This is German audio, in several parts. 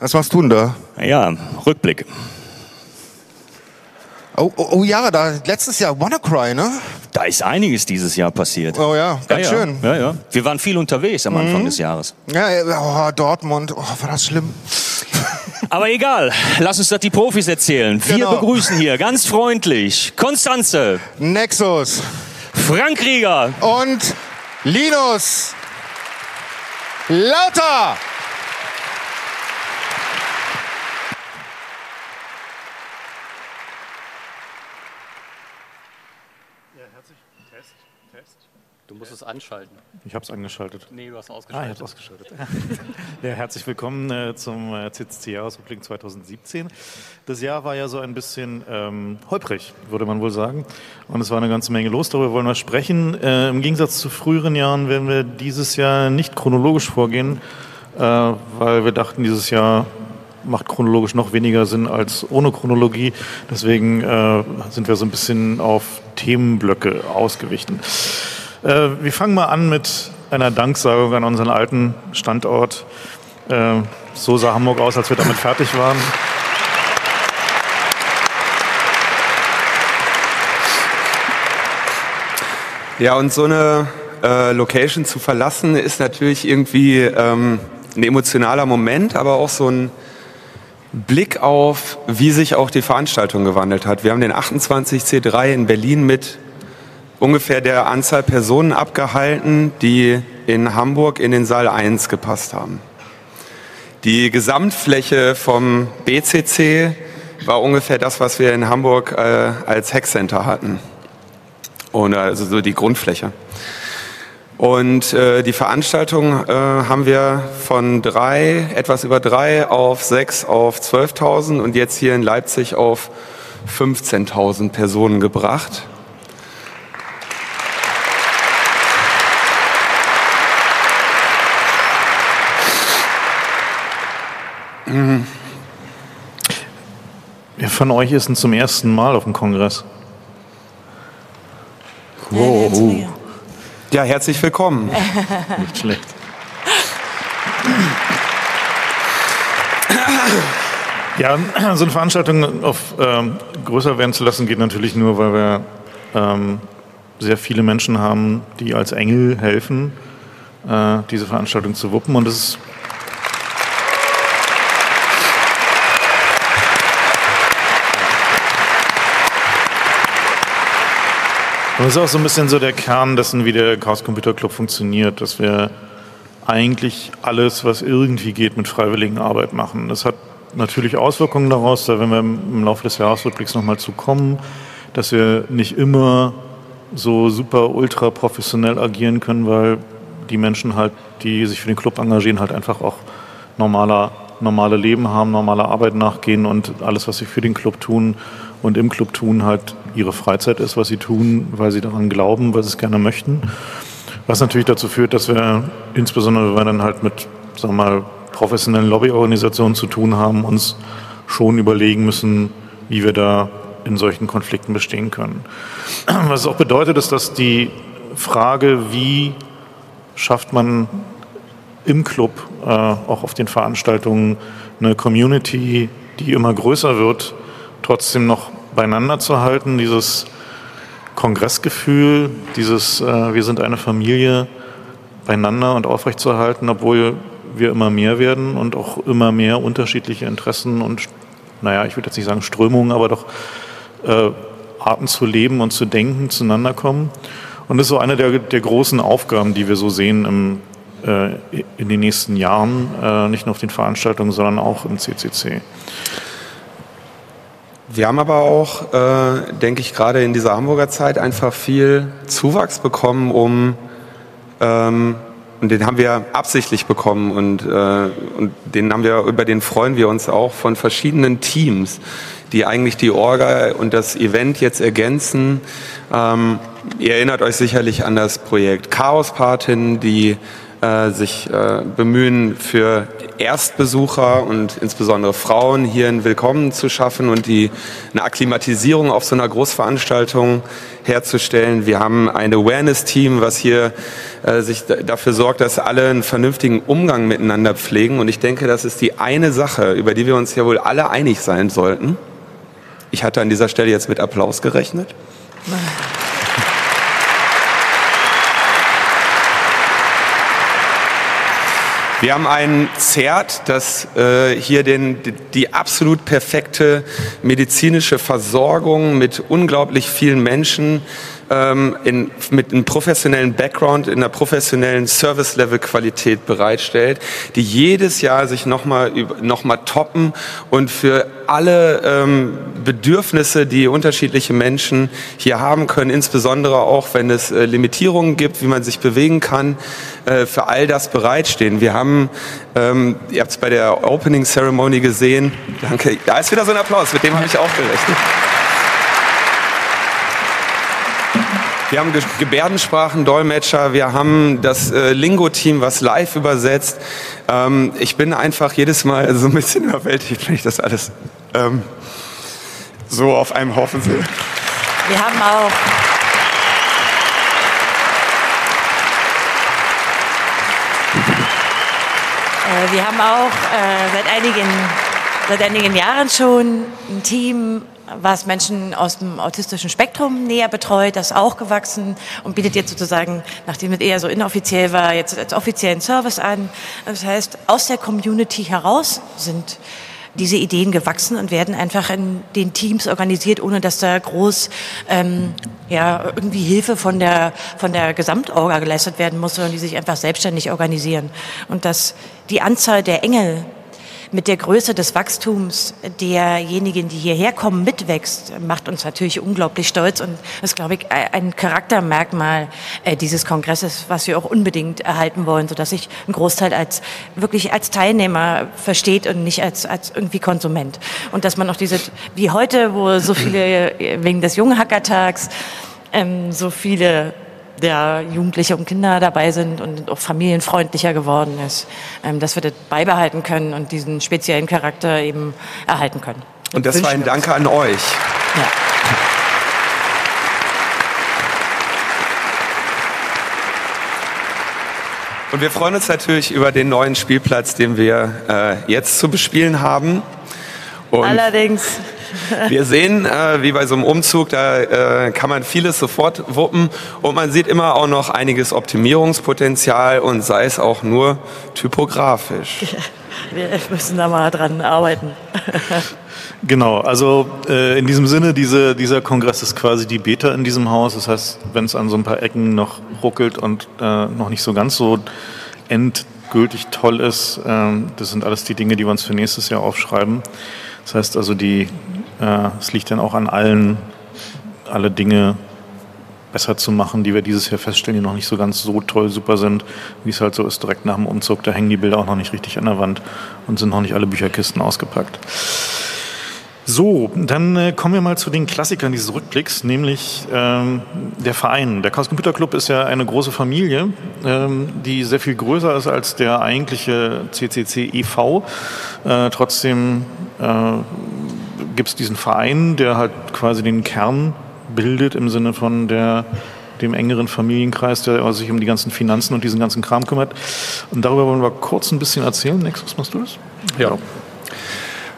Was machst du denn da? Ja, Rückblick. Oh, oh, oh ja, da letztes Jahr WannaCry, ne? Da ist einiges dieses Jahr passiert. Oh ja, ganz ja, schön. Ja, ja. Wir waren viel unterwegs am Anfang des Jahres. Ja, ja, oh, Dortmund, oh, war das schlimm. Aber egal, lass uns das die Profis erzählen. Wir Genau. begrüßen hier ganz freundlich Konstanze, Nexus Frank Rieger, und Linus Lauter. Du musst es anschalten. Ich habe es angeschaltet. Nee, du hast Ah, ich ausgeschaltet. habe es ausgeschaltet. ja, herzlich willkommen äh, zum äh, CCC-Jahresrückblick 2017. Das Jahr war ja so ein bisschen ähm, holprig, würde man wohl sagen. Und es war eine ganze Menge los, darüber wollen wir sprechen. Äh, Im Gegensatz zu früheren Jahren werden wir dieses Jahr nicht chronologisch vorgehen, äh, weil wir dachten, dieses Jahr macht chronologisch noch weniger Sinn als ohne Chronologie. Deswegen äh, sind wir so ein bisschen auf Themenblöcke ausgewichen. Äh, wir fangen mal an mit einer Danksagung an unseren alten Standort. Äh, so sah Hamburg aus, als wir damit fertig waren. Ja, und so eine äh, Location zu verlassen, ist natürlich irgendwie ähm, ein emotionaler Moment, aber auch so ein Blick auf, wie sich auch die Veranstaltung gewandelt hat. Wir haben den 28C3 in Berlin mit ungefähr der Anzahl Personen abgehalten, die in Hamburg in den Saal 1 gepasst haben. Die Gesamtfläche vom BCC war ungefähr das, was wir in Hamburg äh, als Hackcenter hatten. Und also so die Grundfläche. Und äh, die Veranstaltung äh, haben wir von drei, etwas über drei auf sechs auf 12.000 und jetzt hier in Leipzig auf 15.000 Personen gebracht. Wer von euch ist denn zum ersten Mal auf dem Kongress? Oh, Ja, herzlich willkommen. Nicht schlecht. Ja, so eine Veranstaltung auf ähm, größer werden zu lassen, geht natürlich nur, weil wir ähm, sehr viele Menschen haben, die als Engel helfen, äh, diese Veranstaltung zu wuppen. Und das ist Und das ist auch so ein bisschen so der Kern dessen, wie der Chaos Computer Club funktioniert, dass wir eigentlich alles, was irgendwie geht, mit freiwilligen Arbeit machen. Das hat natürlich Auswirkungen daraus, da werden wir im Laufe des Jahresrückblicks nochmal zu kommen, dass wir nicht immer so super ultra professionell agieren können, weil die Menschen halt, die sich für den Club engagieren, halt einfach auch normaler, normale Leben haben, normaler Arbeit nachgehen und alles, was sie für den Club tun und im Club tun, halt ihre Freizeit ist, was sie tun, weil sie daran glauben, weil sie es gerne möchten. Was natürlich dazu führt, dass wir, insbesondere wenn wir dann halt mit, sagen wir mal, professionellen Lobbyorganisationen zu tun haben, uns schon überlegen müssen, wie wir da in solchen Konflikten bestehen können. Was es auch bedeutet, ist, dass die Frage, wie schafft man im Club, äh, auch auf den Veranstaltungen, eine Community, die immer größer wird, trotzdem noch beieinander zu halten, dieses Kongressgefühl, dieses äh, wir sind eine Familie beieinander und aufrechtzuerhalten, obwohl wir immer mehr werden und auch immer mehr unterschiedliche Interessen und, naja, ich würde jetzt nicht sagen Strömungen, aber doch äh, Arten zu leben und zu denken zueinander kommen. Und das ist so eine der, der großen Aufgaben, die wir so sehen im, äh, in den nächsten Jahren, äh, nicht nur auf den Veranstaltungen, sondern auch im CCC. Wir haben aber auch, äh, denke ich, gerade in dieser Hamburger Zeit einfach viel Zuwachs bekommen, um ähm, und den haben wir absichtlich bekommen und, äh, und den haben wir, über den freuen wir uns auch von verschiedenen Teams, die eigentlich die Orga und das Event jetzt ergänzen. Ähm, ihr erinnert euch sicherlich an das Projekt Chaos Patin, die äh, sich äh, bemühen, für Erstbesucher und insbesondere Frauen hier ein Willkommen zu schaffen und die eine Akklimatisierung auf so einer Großveranstaltung herzustellen. Wir haben ein Awareness-Team, was hier äh, sich dafür sorgt, dass alle einen vernünftigen Umgang miteinander pflegen. Und ich denke, das ist die eine Sache, über die wir uns ja wohl alle einig sein sollten. Ich hatte an dieser Stelle jetzt mit Applaus gerechnet. Wir haben ein Zert, das äh, hier den, die absolut perfekte medizinische Versorgung mit unglaublich vielen Menschen ähm, in, mit einem professionellen Background, in einer professionellen Service-Level-Qualität bereitstellt, die jedes Jahr sich nochmal noch mal toppen und für alle ähm, Bedürfnisse, die unterschiedliche Menschen hier haben können, insbesondere auch wenn es äh, Limitierungen gibt, wie man sich bewegen kann, äh, für all das bereitstehen. Wir haben, ähm, ihr habt es bei der Opening Ceremony gesehen, danke, da ist wieder so ein Applaus, mit dem habe ich auch gerechnet. Wir haben Gebärdensprachendolmetscher, wir haben das äh, Lingo-Team, was live übersetzt. Ähm, ich bin einfach jedes Mal so ein bisschen überwältigt, wenn ich das alles ähm, so auf einem Haufen sehe. Wir haben auch äh, wir haben auch äh, seit, einigen, seit einigen Jahren schon ein Team, was Menschen aus dem autistischen Spektrum näher betreut, das ist auch gewachsen und bietet jetzt sozusagen, nachdem es eher so inoffiziell war, jetzt als offiziellen Service an. Das heißt, aus der Community heraus sind diese Ideen gewachsen und werden einfach in den Teams organisiert, ohne dass da groß ähm, ja, irgendwie Hilfe von der, von der Gesamtorga geleistet werden muss, sondern die sich einfach selbstständig organisieren. Und dass die Anzahl der Engel mit der Größe des Wachstums derjenigen, die hierher kommen, mitwächst, macht uns natürlich unglaublich stolz und ist, glaube ich, ein Charaktermerkmal äh, dieses Kongresses, was wir auch unbedingt erhalten wollen, sodass sich ein Großteil als wirklich als Teilnehmer versteht und nicht als, als irgendwie Konsument. Und dass man auch diese, wie heute, wo so viele äh, wegen des Junghackertags ähm, so viele der Jugendliche und Kinder dabei sind und auch familienfreundlicher geworden ist, ähm, dass wir das beibehalten können und diesen speziellen Charakter eben erhalten können. Und das war ein Danke an euch. Ja. Und wir freuen uns natürlich über den neuen Spielplatz, den wir äh, jetzt zu bespielen haben. Und Allerdings. Wir sehen, äh, wie bei so einem Umzug, da äh, kann man vieles sofort wuppen und man sieht immer auch noch einiges Optimierungspotenzial und sei es auch nur typografisch. Wir müssen da mal dran arbeiten. Genau, also äh, in diesem Sinne, diese, dieser Kongress ist quasi die Beta in diesem Haus. Das heißt, wenn es an so ein paar Ecken noch ruckelt und äh, noch nicht so ganz so endgültig toll ist, äh, das sind alles die Dinge, die wir uns für nächstes Jahr aufschreiben. Das heißt also, die äh, es liegt dann auch an allen, alle Dinge besser zu machen, die wir dieses Jahr feststellen, die noch nicht so ganz so toll, super sind, wie es halt so ist, direkt nach dem Umzug. Da hängen die Bilder auch noch nicht richtig an der Wand und sind noch nicht alle Bücherkisten ausgepackt. So, dann äh, kommen wir mal zu den Klassikern dieses Rückblicks, nämlich ähm, der Verein. Der Chaos Computer Club ist ja eine große Familie, ähm, die sehr viel größer ist als der eigentliche CCC e.V. Äh, trotzdem gibt es diesen Verein, der halt quasi den Kern bildet im Sinne von der dem engeren Familienkreis, der sich um die ganzen Finanzen und diesen ganzen Kram kümmert. Und darüber wollen wir kurz ein bisschen erzählen. Nexus, machst du das? Ja.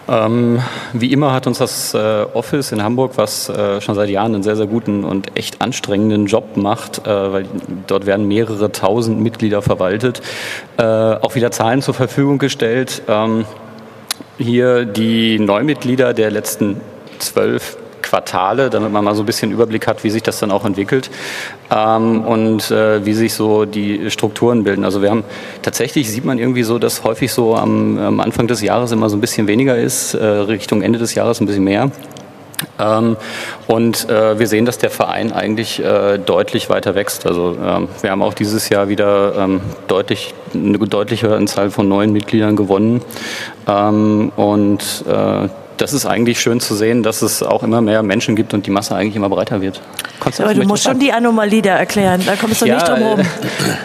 Ähm, wie immer hat uns das äh, Office in Hamburg, was äh, schon seit Jahren einen sehr, sehr guten und echt anstrengenden Job macht, äh, weil dort werden mehrere tausend Mitglieder verwaltet, äh, auch wieder Zahlen zur Verfügung gestellt. Ähm, hier die Neumitglieder der letzten zwölf Quartale, damit man mal so ein bisschen Überblick hat, wie sich das dann auch entwickelt ähm, und äh, wie sich so die Strukturen bilden. Also wir haben tatsächlich sieht man irgendwie so, dass häufig so am, am Anfang des Jahres immer so ein bisschen weniger ist, äh, Richtung Ende des Jahres ein bisschen mehr. Ähm, und äh, wir sehen, dass der Verein eigentlich äh, deutlich weiter wächst. Also ähm, wir haben auch dieses Jahr wieder ähm, deutlich, eine deutliche Anzahl von neuen Mitgliedern gewonnen. Ähm, und äh, das ist eigentlich schön zu sehen, dass es auch immer mehr Menschen gibt und die Masse eigentlich immer breiter wird. Konstantin, Aber du musst schon die Anomalie da erklären, da kommst du ja, nicht drum herum.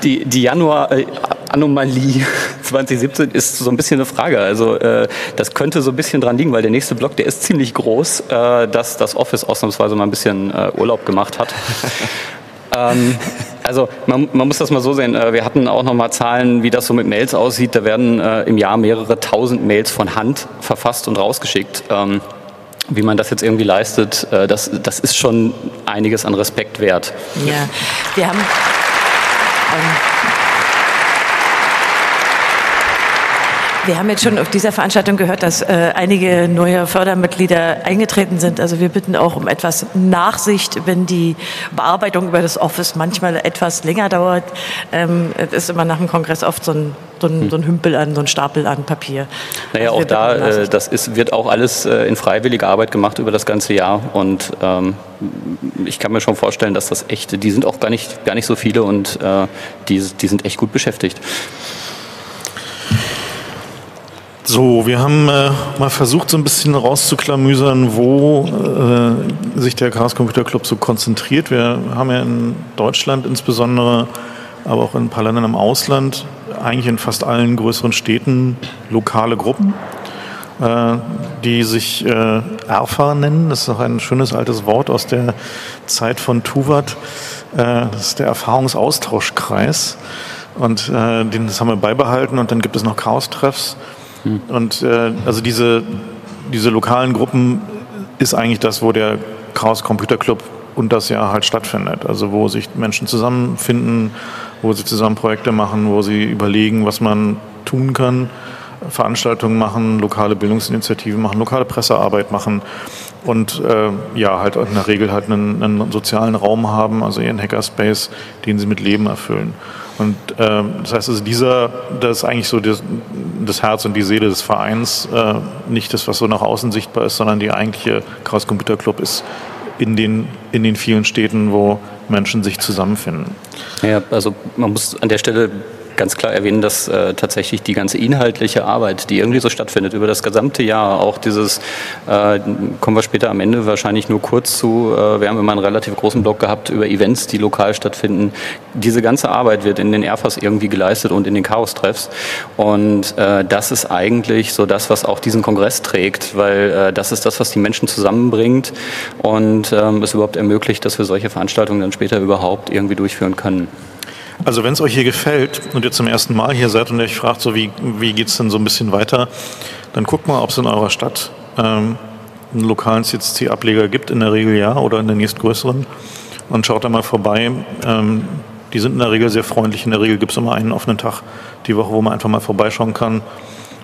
Die, die Januar, äh, Anomalie 2017 ist so ein bisschen eine Frage. Also äh, das könnte so ein bisschen dran liegen, weil der nächste Block, der ist ziemlich groß, äh, dass das Office ausnahmsweise mal ein bisschen äh, Urlaub gemacht hat. ähm, also man, man, muss das mal so sehen. Äh, wir hatten auch noch mal Zahlen, wie das so mit Mails aussieht. Da werden äh, im Jahr mehrere tausend Mails von Hand verfasst und rausgeschickt. Ähm, wie man das jetzt irgendwie leistet, äh, das, das ist schon einiges an Respekt wert. Ja, wir haben. Ähm Wir haben jetzt schon auf dieser Veranstaltung gehört, dass äh, einige neue Fördermitglieder eingetreten sind. Also wir bitten auch um etwas Nachsicht, wenn die Bearbeitung über das Office manchmal etwas länger dauert. Ähm, es ist immer nach dem Kongress oft so ein, so ein, so ein Hümpel an, so ein Stapel an Papier. Naja, also auch da, äh, das ist, wird auch alles äh, in freiwilliger Arbeit gemacht über das ganze Jahr. Und ähm, ich kann mir schon vorstellen, dass das echt, die sind auch gar nicht, gar nicht so viele und äh, die, die sind echt gut beschäftigt. So, wir haben äh, mal versucht, so ein bisschen rauszuklamüsern, wo äh, sich der Chaos Computer Club so konzentriert. Wir haben ja in Deutschland insbesondere, aber auch in ein paar Ländern im Ausland, eigentlich in fast allen größeren Städten lokale Gruppen, äh, die sich äh, ERFA nennen. Das ist auch ein schönes altes Wort aus der Zeit von Tuvat. Äh, das ist der Erfahrungsaustauschkreis. Und äh, den, das haben wir beibehalten und dann gibt es noch Chaos-Treffs. Hm. Und äh, also diese, diese lokalen Gruppen ist eigentlich das, wo der Chaos Computer Club und das Jahr halt stattfindet. Also wo sich Menschen zusammenfinden, wo sie zusammen Projekte machen, wo sie überlegen, was man tun kann, Veranstaltungen machen, lokale Bildungsinitiativen machen, lokale Pressearbeit machen und äh, ja, halt in der Regel halt einen, einen sozialen Raum haben, also ihren Hackerspace, den sie mit Leben erfüllen. Und ähm, das heißt, also dieser, das ist eigentlich so das, das Herz und die Seele des Vereins, äh, nicht das, was so nach außen sichtbar ist, sondern die eigentliche Chaos Computer Club ist in den, in den vielen Städten, wo Menschen sich zusammenfinden. Ja, also man muss an der Stelle ganz klar erwähnen, dass äh, tatsächlich die ganze inhaltliche Arbeit, die irgendwie so stattfindet über das gesamte Jahr, auch dieses, äh, kommen wir später am Ende wahrscheinlich nur kurz zu, äh, wir haben immer einen relativ großen Block gehabt über Events, die lokal stattfinden. Diese ganze Arbeit wird in den Airfas irgendwie geleistet und in den Chaos-Treffs. Und äh, das ist eigentlich so das, was auch diesen Kongress trägt, weil äh, das ist das, was die Menschen zusammenbringt und ähm, es überhaupt ermöglicht, dass wir solche Veranstaltungen dann später überhaupt irgendwie durchführen können. Also wenn es euch hier gefällt und ihr zum ersten Mal hier seid und ihr euch fragt, so wie, wie geht es denn so ein bisschen weiter, dann guckt mal, ob es in eurer Stadt ähm, einen lokalen CCC-Ableger gibt, in der Regel ja, oder in der nächstgrößeren. Und schaut da mal vorbei. Ähm, die sind in der Regel sehr freundlich. In der Regel gibt es immer einen offenen Tag die Woche, wo man einfach mal vorbeischauen kann.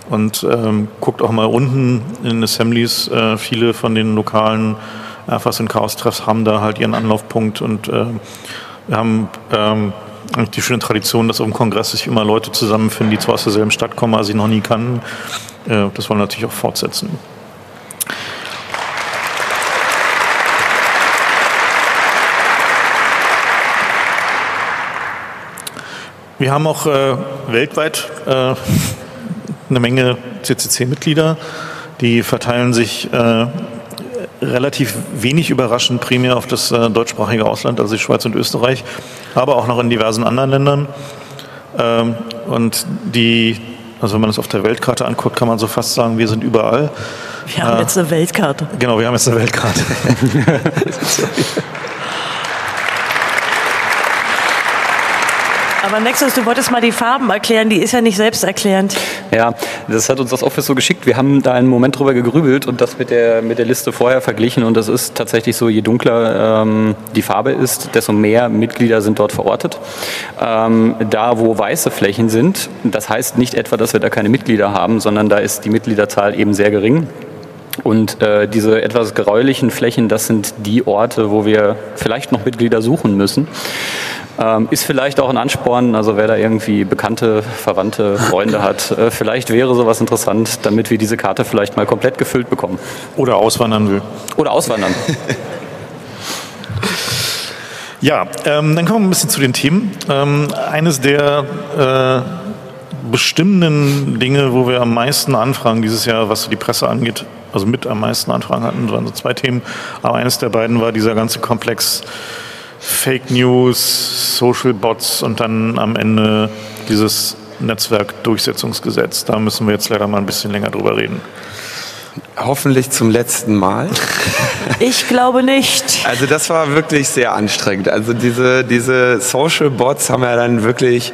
Und ähm, guckt auch mal unten in Assemblies. Äh, viele von den lokalen Erfass- und Chaos-Treffs haben da halt ihren Anlaufpunkt und äh, wir haben ähm, die schöne Tradition, dass auf dem Kongress sich immer Leute zusammenfinden, die zwar aus derselben Stadt kommen, aber sie noch nie kannten. Äh, das wollen wir natürlich auch fortsetzen. Wir haben auch äh, weltweit äh, eine Menge CCC-Mitglieder, die verteilen sich äh, relativ wenig überraschend primär auf das äh, deutschsprachige Ausland, also die Schweiz und Österreich, aber auch noch in diversen anderen Ländern. Ähm, und die, also wenn man das auf der Weltkarte anguckt, kann man so fast sagen, wir sind überall. Wir haben äh, jetzt eine Weltkarte. Genau, wir haben jetzt eine Weltkarte. Aber Nexus, du wolltest mal die Farben erklären, die ist ja nicht selbsterklärend. Ja, das hat uns das Office so geschickt. Wir haben da einen Moment drüber gegrübelt und das mit der, mit der Liste vorher verglichen. Und das ist tatsächlich so, je dunkler ähm, die Farbe ist, desto mehr Mitglieder sind dort verortet. Ähm, da, wo weiße Flächen sind, das heißt nicht etwa, dass wir da keine Mitglieder haben, sondern da ist die Mitgliederzahl eben sehr gering. Und äh, diese etwas gräulichen Flächen, das sind die Orte, wo wir vielleicht noch Mitglieder suchen müssen. Ähm, ist vielleicht auch ein Ansporn, also wer da irgendwie bekannte, verwandte Freunde hat, äh, vielleicht wäre sowas interessant, damit wir diese Karte vielleicht mal komplett gefüllt bekommen. Oder auswandern will. Oder auswandern. ja, ähm, dann kommen wir ein bisschen zu den Themen. Ähm, eines der äh, bestimmenden Dinge, wo wir am meisten Anfragen dieses Jahr, was die Presse angeht, also mit am meisten Anfragen hatten, waren so zwei Themen. Aber eines der beiden war dieser ganze Komplex Fake News, Social Bots und dann am Ende dieses Netzwerkdurchsetzungsgesetz. Da müssen wir jetzt leider mal ein bisschen länger drüber reden. Hoffentlich zum letzten Mal. Ich glaube nicht. Also das war wirklich sehr anstrengend. Also diese, diese Social Bots haben ja dann wirklich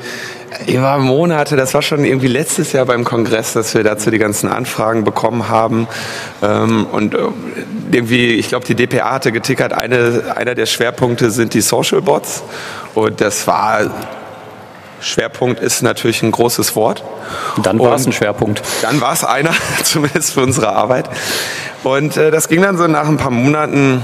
über Monate, das war schon irgendwie letztes Jahr beim Kongress, dass wir dazu die ganzen Anfragen bekommen haben. Ähm, und äh, irgendwie, ich glaube, die DPA hatte getickert, eine, einer der Schwerpunkte sind die Social Bots. Und das war Schwerpunkt ist natürlich ein großes Wort. Dann war es ein Schwerpunkt. Dann war es einer, zumindest für unsere Arbeit. Und äh, das ging dann so nach ein paar Monaten.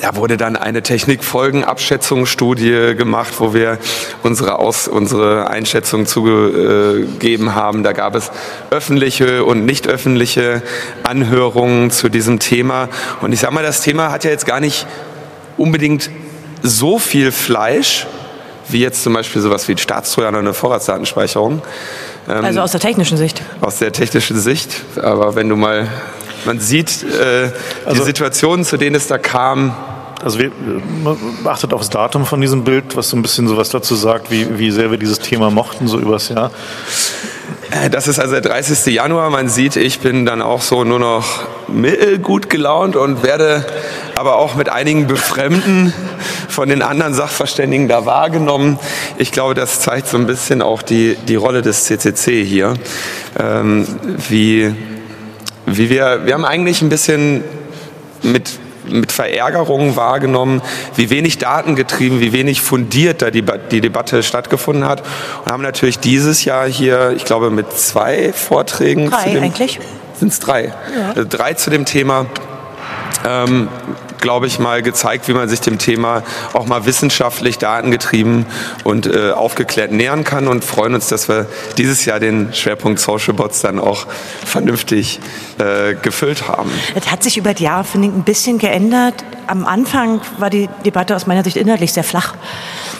Da wurde dann eine Technikfolgenabschätzungsstudie gemacht, wo wir unsere, Aus, unsere Einschätzung zugegeben haben. Da gab es öffentliche und nicht öffentliche Anhörungen zu diesem Thema. Und ich sage mal, das Thema hat ja jetzt gar nicht unbedingt so viel Fleisch, wie jetzt zum Beispiel sowas wie Staatstrojaner oder eine Vorratsdatenspeicherung. Ähm, also aus der technischen Sicht. Aus der technischen Sicht. Aber wenn du mal, man sieht äh, die Also- Situationen, zu denen es da kam, Also wir, man achtet aufs Datum von diesem Bild, was so ein bisschen sowas dazu sagt, wie, wie sehr wir dieses Thema mochten, so übers Jahr. Äh, Das ist also der 30. Januar. Man sieht, ich bin dann auch so nur noch mittelgut gelaunt und werde aber auch mit einigen Befremden von den anderen Sachverständigen da wahrgenommen. Ich glaube, das zeigt so ein bisschen auch die, die Rolle des CCC hier. Ähm, wie, wie wir, wir haben eigentlich ein bisschen mit mit Verärgerung wahrgenommen, wie wenig datengetrieben, wie wenig fundiert da die, die Debatte stattgefunden hat. Und haben natürlich dieses Jahr hier, ich glaube, mit zwei Vorträgen. Drei zu dem, eigentlich. Sind es drei? Also drei zu dem Thema. Ähm, glaube ich, mal gezeigt, wie man sich dem Thema auch mal wissenschaftlich, datengetrieben und äh, aufgeklärt nähern kann und freuen uns, dass wir dieses Jahr den Schwerpunkt Social Bots dann auch vernünftig äh, gefüllt haben. Es hat sich über die Jahre, finde ich, ein bisschen geändert. Am Anfang war die Debatte aus meiner Sicht inhaltlich sehr flach.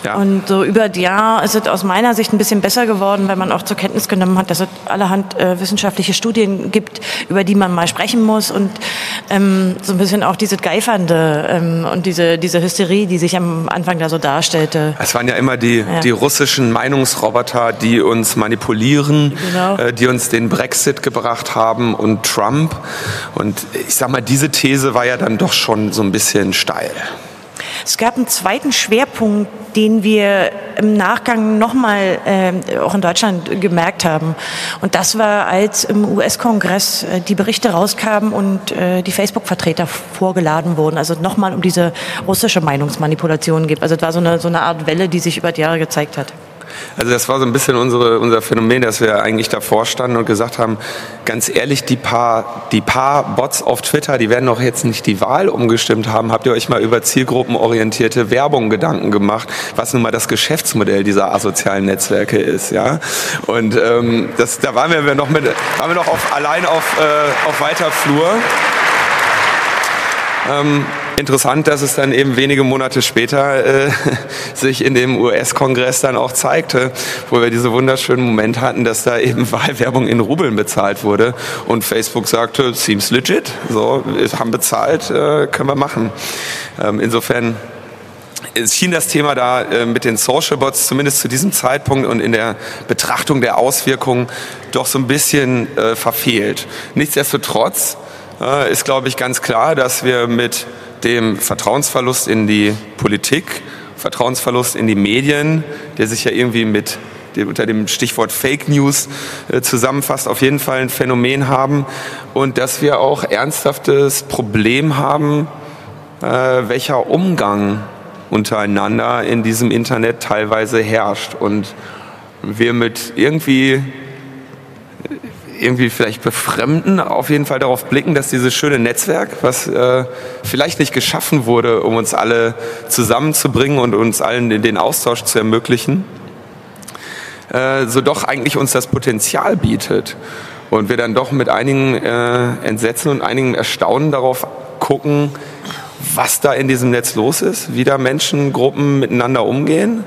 Ja. Und so über die Jahre ist es aus meiner Sicht ein bisschen besser geworden, weil man auch zur Kenntnis genommen hat, dass es allerhand äh, wissenschaftliche Studien gibt, über die man mal sprechen muss und ähm, so ein bisschen auch diese Geifernde ähm, und diese, diese Hysterie, die sich am Anfang da so darstellte. Es waren ja immer die, die russischen Meinungsroboter, die uns manipulieren, Genau. äh, die uns den Brexit gebracht haben und Trump. Und ich sag mal, diese These war ja dann doch schon so ein bisschen steil. Es gab einen zweiten Schwerpunkt, den wir im Nachgang nochmal ähm, auch in Deutschland gemerkt haben. Und das war, als im US-Kongress äh, die Berichte rauskamen und äh, die Facebook-Vertreter vorgeladen wurden. Also nochmal um diese russische Meinungsmanipulation gibt. Also es war so eine, so eine Art Welle, die sich über die Jahre gezeigt hat. Also das war so ein bisschen unsere, unser Phänomen, dass wir eigentlich davor standen und gesagt haben, ganz ehrlich, die paar, die paar Bots auf Twitter, die werden doch jetzt nicht die Wahl umgestimmt haben. Habt ihr euch mal über zielgruppenorientierte Werbung Gedanken gemacht, was nun mal das Geschäftsmodell dieser asozialen Netzwerke ist, ja? Und ähm, das, da waren wir noch mit, waren wir noch auf, allein auf, äh, auf weiter Flur. Ähm, interessant, dass es dann eben wenige Monate später äh, sich in dem US-Kongress dann auch zeigte, wo wir diese wunderschönen Momente hatten, dass da eben Wahlwerbung in Rubeln bezahlt wurde und Facebook sagte, seems legit, so, wir haben bezahlt, äh, können wir machen. Ähm, insofern schien das Thema da äh, mit den Social Bots zumindest zu diesem Zeitpunkt und in der Betrachtung der Auswirkungen doch so ein bisschen äh, verfehlt. Nichtsdestotrotz äh, ist, glaube ich, ganz klar, dass wir mit dem Vertrauensverlust in die Politik, Vertrauensverlust in die Medien, der sich ja irgendwie mit unter dem Stichwort Fake News äh, zusammenfasst, auf jeden Fall ein Phänomen haben. Und dass wir auch ernsthaftes Problem haben, äh, welcher Umgang untereinander in diesem Internet teilweise herrscht. Und wir mit irgendwie irgendwie vielleicht befremden, auf jeden Fall darauf blicken, dass dieses schöne Netzwerk, was äh, vielleicht nicht geschaffen wurde, um uns alle zusammenzubringen und uns allen den, Austausch zu ermöglichen, äh, so doch eigentlich uns das Potenzial bietet. Und wir dann doch mit einigen äh, Entsetzen und einigem Erstaunen darauf gucken, was da in diesem Netz los ist, wie da Menschengruppen miteinander umgehen.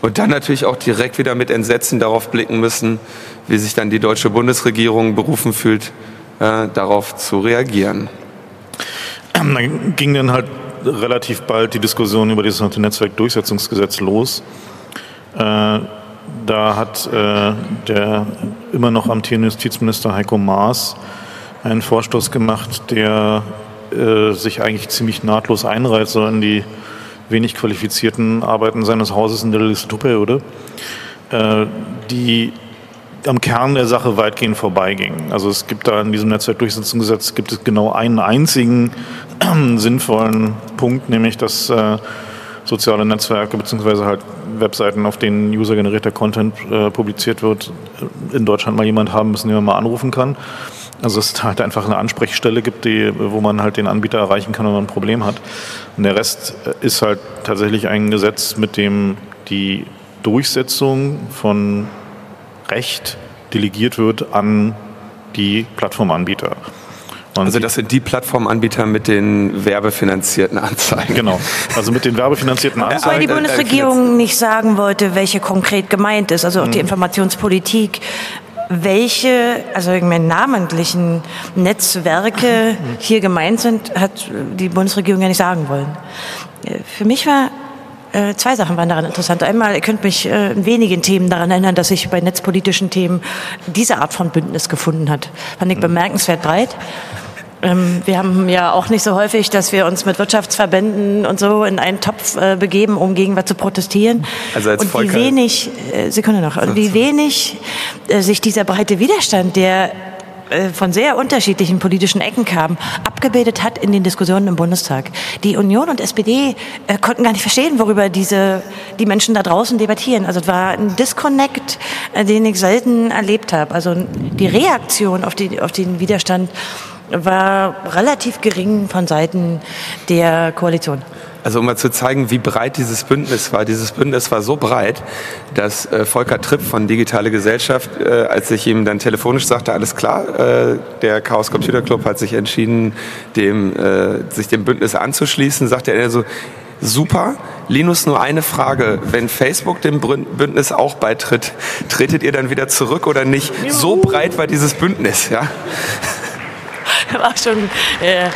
Und dann natürlich auch direkt wieder mit Entsetzen darauf blicken müssen, wie sich dann die deutsche Bundesregierung berufen fühlt, äh, darauf zu reagieren. Dann ging dann halt relativ bald die Diskussion über dieses Netzwerkdurchsetzungsgesetz los. Äh, da hat äh, der immer noch amtierende Justizminister Heiko Maas einen Vorstoß gemacht, der äh, sich eigentlich ziemlich nahtlos einreiht, so in die wenig qualifizierten Arbeiten seines Hauses in der Legislaturperiode, äh, die am Kern der Sache weitgehend vorbeiging. Also es gibt da in diesem Netzwerkdurchsetzungsgesetz gibt es genau einen einzigen sinnvollen Punkt, nämlich dass äh, soziale Netzwerke beziehungsweise halt Webseiten, auf denen usergenerierter Content äh, publiziert wird, in Deutschland mal jemand haben müssen, den man mal anrufen kann. Also es halt einfach eine Ansprechstelle gibt, die, wo man halt den Anbieter erreichen kann, wenn man ein Problem hat. Und der Rest äh, ist halt tatsächlich ein Gesetz, mit dem die Durchsetzung von Recht delegiert wird an die Plattformanbieter. Und also das sind die Plattformanbieter mit den werbefinanzierten Anzeigen. Genau, also mit den werbefinanzierten Anzeigen. Weil die Bundesregierung nicht sagen wollte, welche konkret gemeint ist, also auch die mhm. Informationspolitik welche, also irgendwie namentlichen Netzwerke hier gemeint sind, hat die Bundesregierung ja nicht sagen wollen. Für mich war äh, zwei Sachen waren daran interessant. Einmal, ihr könnt mich äh, in wenigen Themen daran erinnern, dass sich bei netzpolitischen Themen diese Art von Bündnis gefunden hat. Fand ich bemerkenswert breit. Ähm, wir haben ja auch nicht so häufig, dass wir uns mit Wirtschaftsverbänden und so in einen Topf äh, begeben, um gegen was zu protestieren. Also als und wie wenig, Sekunde noch, und wie wenig sich dieser breite Widerstand, der äh, von sehr unterschiedlichen politischen Ecken kam, abgebildet hat in den Diskussionen im Bundestag. Die Union und SPD äh, konnten gar nicht verstehen, worüber diese, die Menschen da draußen debattieren. Also es war ein Disconnect, äh, den ich selten erlebt habe. Also die Reaktion auf, die, auf den Widerstand war relativ gering von Seiten der Koalition. Also um mal zu zeigen, wie breit dieses Bündnis war. Dieses Bündnis war so breit, dass äh, Volker Tripp von Digitale Gesellschaft, äh, als ich ihm dann telefonisch sagte, alles klar, äh, der Chaos Computer Club hat sich entschieden, dem, äh, sich dem Bündnis anzuschließen, sagte er so, super, Linus, nur eine Frage. Wenn Facebook dem Bündnis auch beitritt, tretet ihr dann wieder zurück oder nicht? So breit war dieses Bündnis, ja? war schon. Äh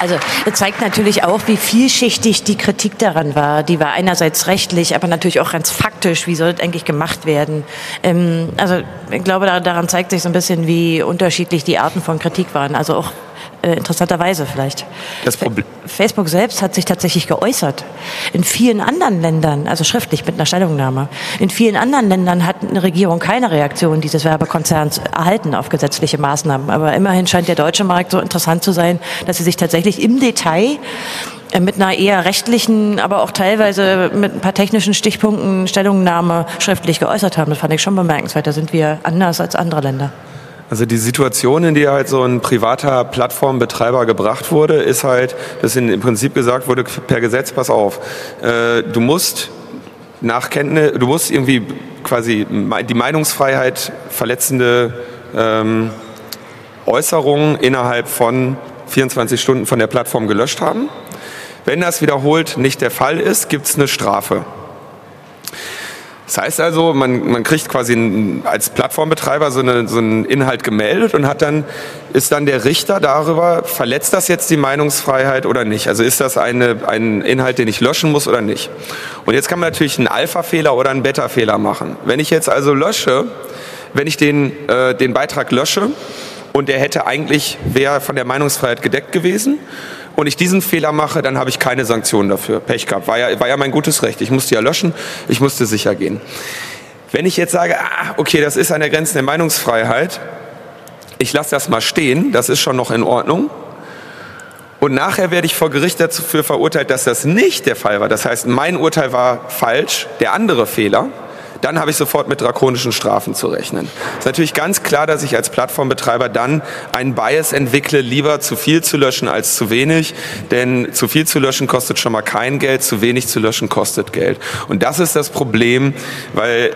also das zeigt natürlich auch, wie vielschichtig die Kritik daran war. Die war einerseits rechtlich, aber natürlich auch ganz faktisch. Wie soll das eigentlich gemacht werden? Ähm, also ich glaube, daran zeigt sich so ein bisschen, wie unterschiedlich die Arten von Kritik waren. Also auch äh, interessanterweise vielleicht. Das Problem. Facebook selbst hat sich tatsächlich geäußert. In vielen anderen Ländern, also schriftlich mit einer Stellungnahme, in vielen anderen Ländern hat eine Regierung keine Reaktion dieses Werbekonzerns erhalten auf gesetzliche Maßnahmen. Aber immerhin scheint der deutsche Markt so interessant zu sein, dass sie sich tatsächlich im Detail äh, mit einer eher rechtlichen, aber auch teilweise mit ein paar technischen Stichpunkten Stellungnahme schriftlich geäußert haben. Das fand ich schon bemerkenswert. Da sind wir anders als andere Länder. Also die Situation, in die halt so ein privater Plattformbetreiber gebracht wurde, ist halt, dass im Prinzip gesagt wurde, per Gesetz, pass auf, äh, du musst nach Kenntnis, du musst irgendwie quasi die Meinungsfreiheit verletzende ähm, Äußerungen innerhalb von 24 Stunden von der Plattform gelöscht haben. Wenn das wiederholt nicht der Fall ist, gibt es eine Strafe. Das heißt also, man, man kriegt quasi als Plattformbetreiber so, eine, so einen Inhalt gemeldet und hat dann, ist dann der Richter darüber, verletzt das jetzt die Meinungsfreiheit oder nicht? Also ist das eine, ein Inhalt, den ich löschen muss oder nicht? Und jetzt kann man natürlich einen Alpha-Fehler oder einen Beta-Fehler machen. Wenn ich jetzt also lösche, wenn ich den, äh, den Beitrag lösche und der hätte eigentlich, wäre von der Meinungsfreiheit gedeckt gewesen, und ich diesen Fehler mache, dann habe ich keine Sanktionen dafür. Pech gehabt. War ja, war ja mein gutes Recht. Ich musste ja löschen, ich musste sicher gehen. Wenn ich jetzt sage, ah, okay, das ist an der Grenze der Meinungsfreiheit, ich lasse das mal stehen, das ist schon noch in Ordnung. Und nachher werde ich vor Gericht dafür verurteilt, dass das nicht der Fall war. Das heißt, mein Urteil war falsch, der andere Fehler dann habe ich sofort mit drakonischen Strafen zu rechnen. Es ist natürlich ganz klar, dass ich als Plattformbetreiber dann einen Bias entwickle, lieber zu viel zu löschen als zu wenig, denn zu viel zu löschen kostet schon mal kein Geld, zu wenig zu löschen kostet Geld. Und das ist das Problem, weil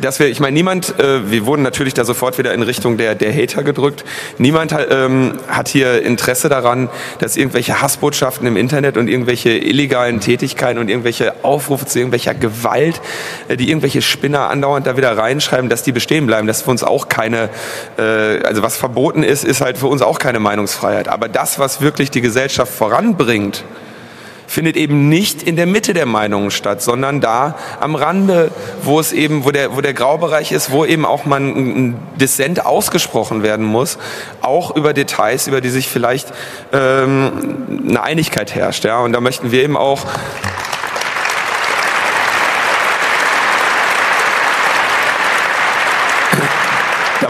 dass wir, ich meine, niemand, äh, wir wurden natürlich da sofort wieder in Richtung der, der Hater gedrückt, niemand ähm, hat hier Interesse daran, dass irgendwelche Hassbotschaften im Internet und irgendwelche illegalen Tätigkeiten und irgendwelche Aufrufe zu irgendwelcher Gewalt, äh, die irgendwelche Spinner andauernd da wieder reinschreiben, dass die bestehen bleiben. Das ist für uns auch keine, äh, also was verboten ist, ist halt für uns auch keine Meinungsfreiheit. Aber das, was wirklich die Gesellschaft voranbringt, findet eben nicht in der Mitte der Meinungen statt, sondern da am Rande, wo es eben, wo der, wo der Graubereich ist, wo eben auch mal ein Dissent ausgesprochen werden muss, auch über Details, über die sich vielleicht ähm, eine Einigkeit herrscht. Ja? Und da möchten wir eben auch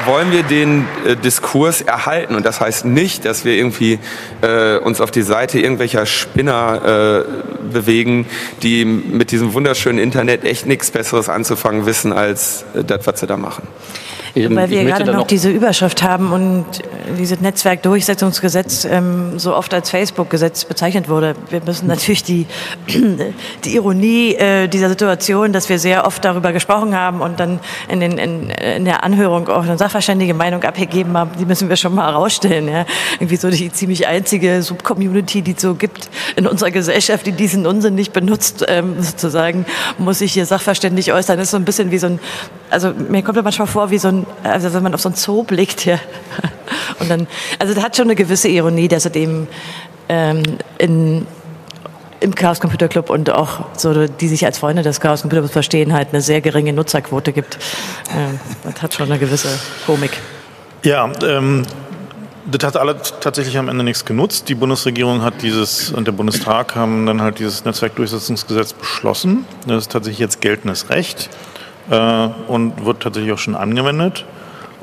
wollen wir den äh, Diskurs erhalten. Und das heißt nicht, dass wir irgendwie äh, uns auf die Seite irgendwelcher Spinner äh, bewegen, die mit diesem wunderschönen Internet echt nichts Besseres anzufangen wissen, als äh, das, was sie da machen. Weil wir gerade noch, noch diese Überschrift haben und dieses Netzwerkdurchsetzungsgesetz ähm, so oft als Facebook-Gesetz bezeichnet wurde. Wir müssen natürlich die, die Ironie äh, dieser Situation, dass wir sehr oft darüber gesprochen haben und dann in, den, in, in der Anhörung auch eine sachverständige Meinung abgegeben haben, die müssen wir schon mal herausstellen. Ja? Irgendwie so die ziemlich einzige Subcommunity, die es so gibt in unserer Gesellschaft, die diesen Unsinn nicht benutzt, ähm, sozusagen, muss ich hier sachverständig äußern. Das ist so ein bisschen wie so ein, also mir kommt das manchmal vor wie so ein also wenn man auf so ein Zoo blickt, ja. Und dann, also das hat schon eine gewisse Ironie, dass es eben ähm, in, im Chaos Computer Club und auch so, die sich als Freunde des Chaos Computer Clubs verstehen, halt eine sehr geringe Nutzerquote gibt. Ähm, das hat schon eine gewisse Komik. Ja, ähm, das hat alle tatsächlich am Ende nichts genutzt. Die Bundesregierung hat dieses und der Bundestag haben dann halt dieses Netzwerkdurchsetzungsgesetz beschlossen. Das ist tatsächlich jetzt geltendes Recht äh, und wird tatsächlich auch schon angewendet.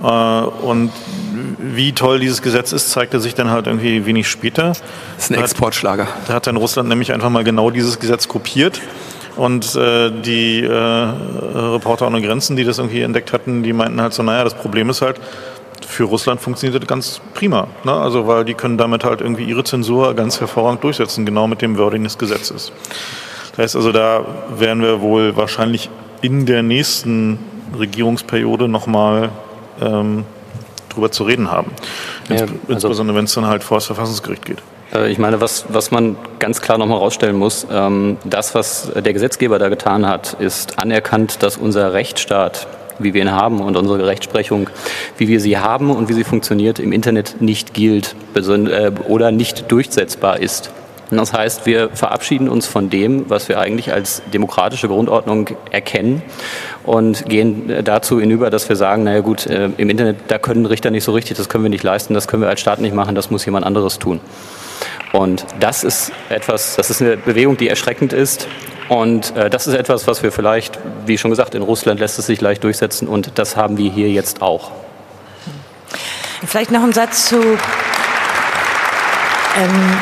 Äh, und wie toll dieses Gesetz ist, zeigte sich dann halt irgendwie wenig später. Das ist ein Exportschlager. Da hat dann Russland nämlich einfach mal genau dieses Gesetz kopiert. Und äh, die äh, Reporter ohne Grenzen, die das irgendwie entdeckt hatten, die meinten halt so, naja, das Problem ist halt, für Russland funktioniert das ganz prima. Ne? Also weil die können damit halt irgendwie ihre Zensur ganz hervorragend durchsetzen, genau mit dem Wording des Gesetzes. Das heißt also, da werden wir wohl wahrscheinlich in der nächsten Regierungsperiode nochmal ähm, drüber zu reden haben. Ja, also Insbesondere wenn es dann halt vor das Verfassungsgericht geht. Äh, ich meine, was, was man ganz klar nochmal rausstellen muss, ähm, das, was der Gesetzgeber da getan hat, ist anerkannt, dass unser Rechtsstaat, wie wir ihn haben und unsere Rechtsprechung, wie wir sie haben und wie sie funktioniert, im Internet nicht gilt äh, oder nicht durchsetzbar ist. Das heißt, wir verabschieden uns von dem, was wir eigentlich als demokratische Grundordnung erkennen und gehen dazu hinüber, dass wir sagen, naja gut, äh, im Internet, da können Richter nicht so richtig, das können wir nicht leisten, das können wir als Staat nicht machen, das muss jemand anderes tun. Und das ist etwas, das ist eine Bewegung, die erschreckend ist. Und äh, das ist etwas, was wir vielleicht, wie schon gesagt, in Russland lässt es sich leicht durchsetzen und das haben wir hier jetzt auch. Vielleicht noch ein Satz zu ähm,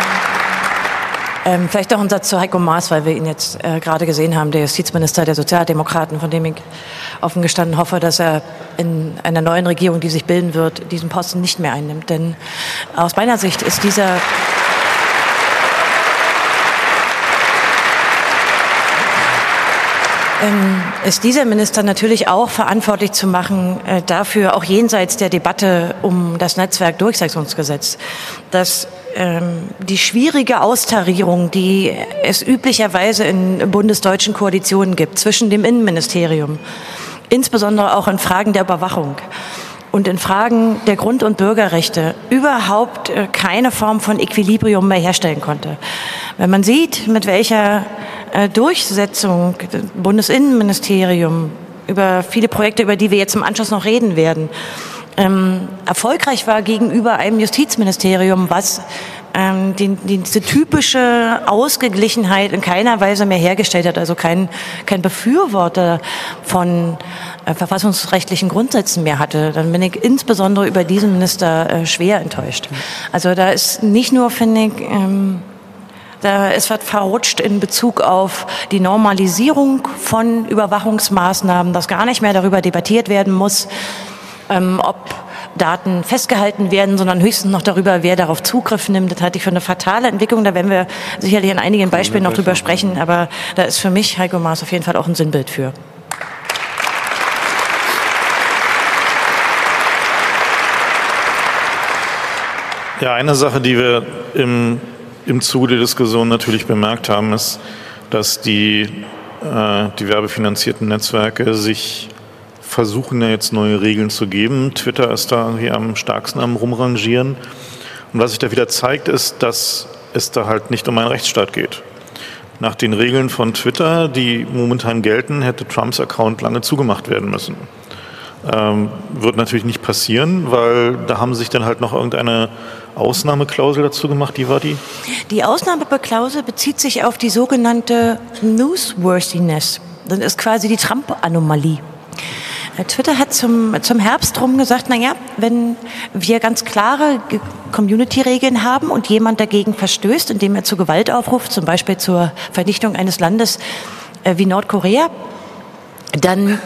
ähm, vielleicht noch ein Satz zu Heiko Maas, weil wir ihn jetzt äh, gerade gesehen haben, der Justizminister der Sozialdemokraten, von dem ich offen gestanden hoffe, dass er in einer neuen Regierung, die sich bilden wird, diesen Posten nicht mehr einnimmt. Denn aus meiner Sicht ist dieser ähm, ist dieser Minister natürlich auch verantwortlich zu machen äh, dafür, auch jenseits der Debatte um das Netzwerkdurchsetzungsgesetz, dass die schwierige Austarierung, die es üblicherweise in bundesdeutschen Koalitionen gibt zwischen dem Innenministerium, insbesondere auch in Fragen der Überwachung und in Fragen der Grund- und Bürgerrechte überhaupt äh, keine Form von Equilibrium mehr herstellen konnte. Wenn man sieht, mit welcher äh, Durchsetzung Bundesinnenministerium über viele Projekte, über die wir jetzt im Anschluss noch reden werden, ähm, erfolgreich war gegenüber einem Justizministerium, was ähm, die, diese typische Ausgeglichenheit in keiner Weise mehr hergestellt hat, also kein, kein Befürworter von äh, verfassungsrechtlichen Grundsätzen mehr hatte, dann bin ich insbesondere über diesen Minister äh, schwer enttäuscht. Also da ist nicht nur, finde ich, ähm, da ist was verrutscht in Bezug auf die Normalisierung von Überwachungsmaßnahmen, dass gar nicht mehr darüber debattiert werden muss, ähm, ob Daten festgehalten werden, sondern höchstens noch darüber, wer darauf Zugriff nimmt. Das halte ich für eine fatale Entwicklung. Da werden wir sicherlich an einigen Beispielen noch drüber sprechen. Aber da ist für mich Heiko Maas auf jeden Fall auch ein Sinnbild für. Ja, eine Sache, die wir im, im Zuge der Diskussion natürlich bemerkt haben, ist, dass die, äh, die werbefinanzierten Netzwerke sich versuchen ja jetzt neue Regeln zu geben. Twitter ist da irgendwie am stärksten am Rumrangieren. Und was sich da wieder zeigt, ist, dass es da halt nicht um einen Rechtsstaat geht. nach den Regeln von Twitter, die momentan gelten, hätte Trumps Account lange zugemacht werden müssen. Ähm, wird natürlich nicht passieren, weil da haben sich dann halt noch irgendeine Ausnahmeklausel dazu gemacht. Die war die? Die Ausnahmeklausel bezieht sich auf die sogenannte Newsworthiness. Das ist quasi die Trump-Anomalie. Twitter hat zum, zum Herbst rum gesagt, naja, wenn wir ganz klare Community-Regeln haben und jemand dagegen verstößt, indem er zu Gewalt aufruft, zum Beispiel zur Vernichtung eines Landes äh, wie Nordkorea, dann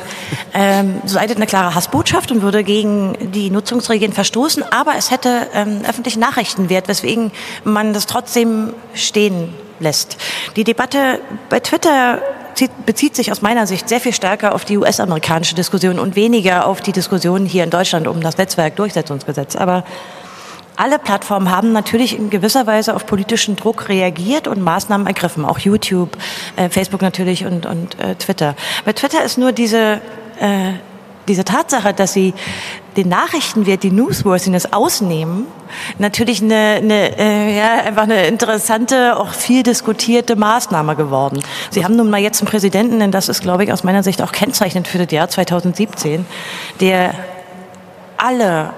ähm, leitet eine klare Hassbotschaft und würde gegen die Nutzungsregeln verstoßen, aber es hätte ähm, öffentlichen Nachrichtenwert, weswegen man das trotzdem stehen lässt. Die Debatte bei Twitter bezieht sich aus meiner Sicht sehr viel stärker auf die US-amerikanische Diskussion und weniger auf die Diskussion hier in Deutschland um das Netzwerkdurchsetzungsgesetz. Aber alle Plattformen haben natürlich in gewisser Weise auf politischen Druck reagiert und Maßnahmen ergriffen. Auch YouTube, äh, Facebook natürlich und, und äh, Twitter. Bei Twitter ist nur diese, äh, diese Tatsache, dass sie den Nachrichtenwert, die Newsworthiness ausnehmen, natürlich eine, eine äh, ja, einfach eine interessante, auch viel diskutierte Maßnahme geworden. Sie haben nun mal jetzt einen Präsidenten, denn das ist, glaube ich, aus meiner Sicht auch kennzeichnend für das Jahr 2017, der alle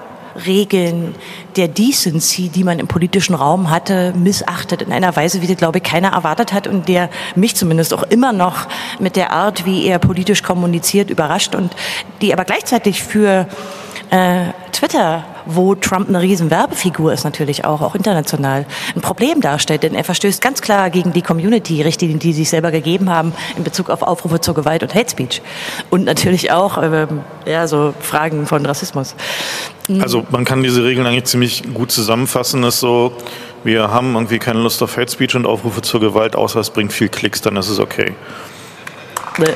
Regeln der Decency, die man im politischen Raum hatte, missachtet in einer Weise, wie das, glaube ich, keiner erwartet hat und der mich zumindest auch immer noch mit der Art, wie er politisch kommuniziert, überrascht und die aber gleichzeitig für äh, Twitter, wo Trump eine riesen Werbefigur ist natürlich auch, auch international, ein Problem darstellt, denn er verstößt ganz klar gegen die Community-Richtlinien, die sie sich selber gegeben haben in Bezug auf Aufrufe zur Gewalt und Hate Speech und natürlich auch ähm, ja, so Fragen von Rassismus. Mhm. Also man kann diese Regeln eigentlich ziemlich gut zusammenfassen, ist so, wir haben irgendwie keine Lust auf Hate Speech und Aufrufe zur Gewalt, außer es bringt viel Klicks, dann ist es okay. Nee.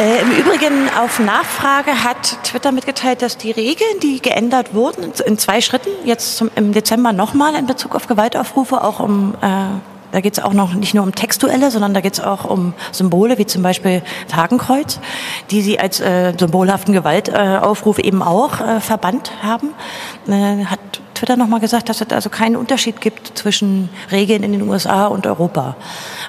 Äh, Im Übrigen auf Nachfrage hat Twitter mitgeteilt, dass die Regeln, die geändert wurden, in zwei Schritten, jetzt zum, im Dezember nochmal in Bezug auf Gewaltaufrufe, auch um äh, da geht es auch noch nicht nur um textuelle, sondern da geht es auch um Symbole, wie zum Beispiel das Hakenkreuz, die sie als äh, symbolhaften Gewaltaufruf eben auch äh, verbannt haben. Äh, hat Twitter nochmal gesagt, dass es also keinen Unterschied gibt zwischen Regeln in den USA und Europa.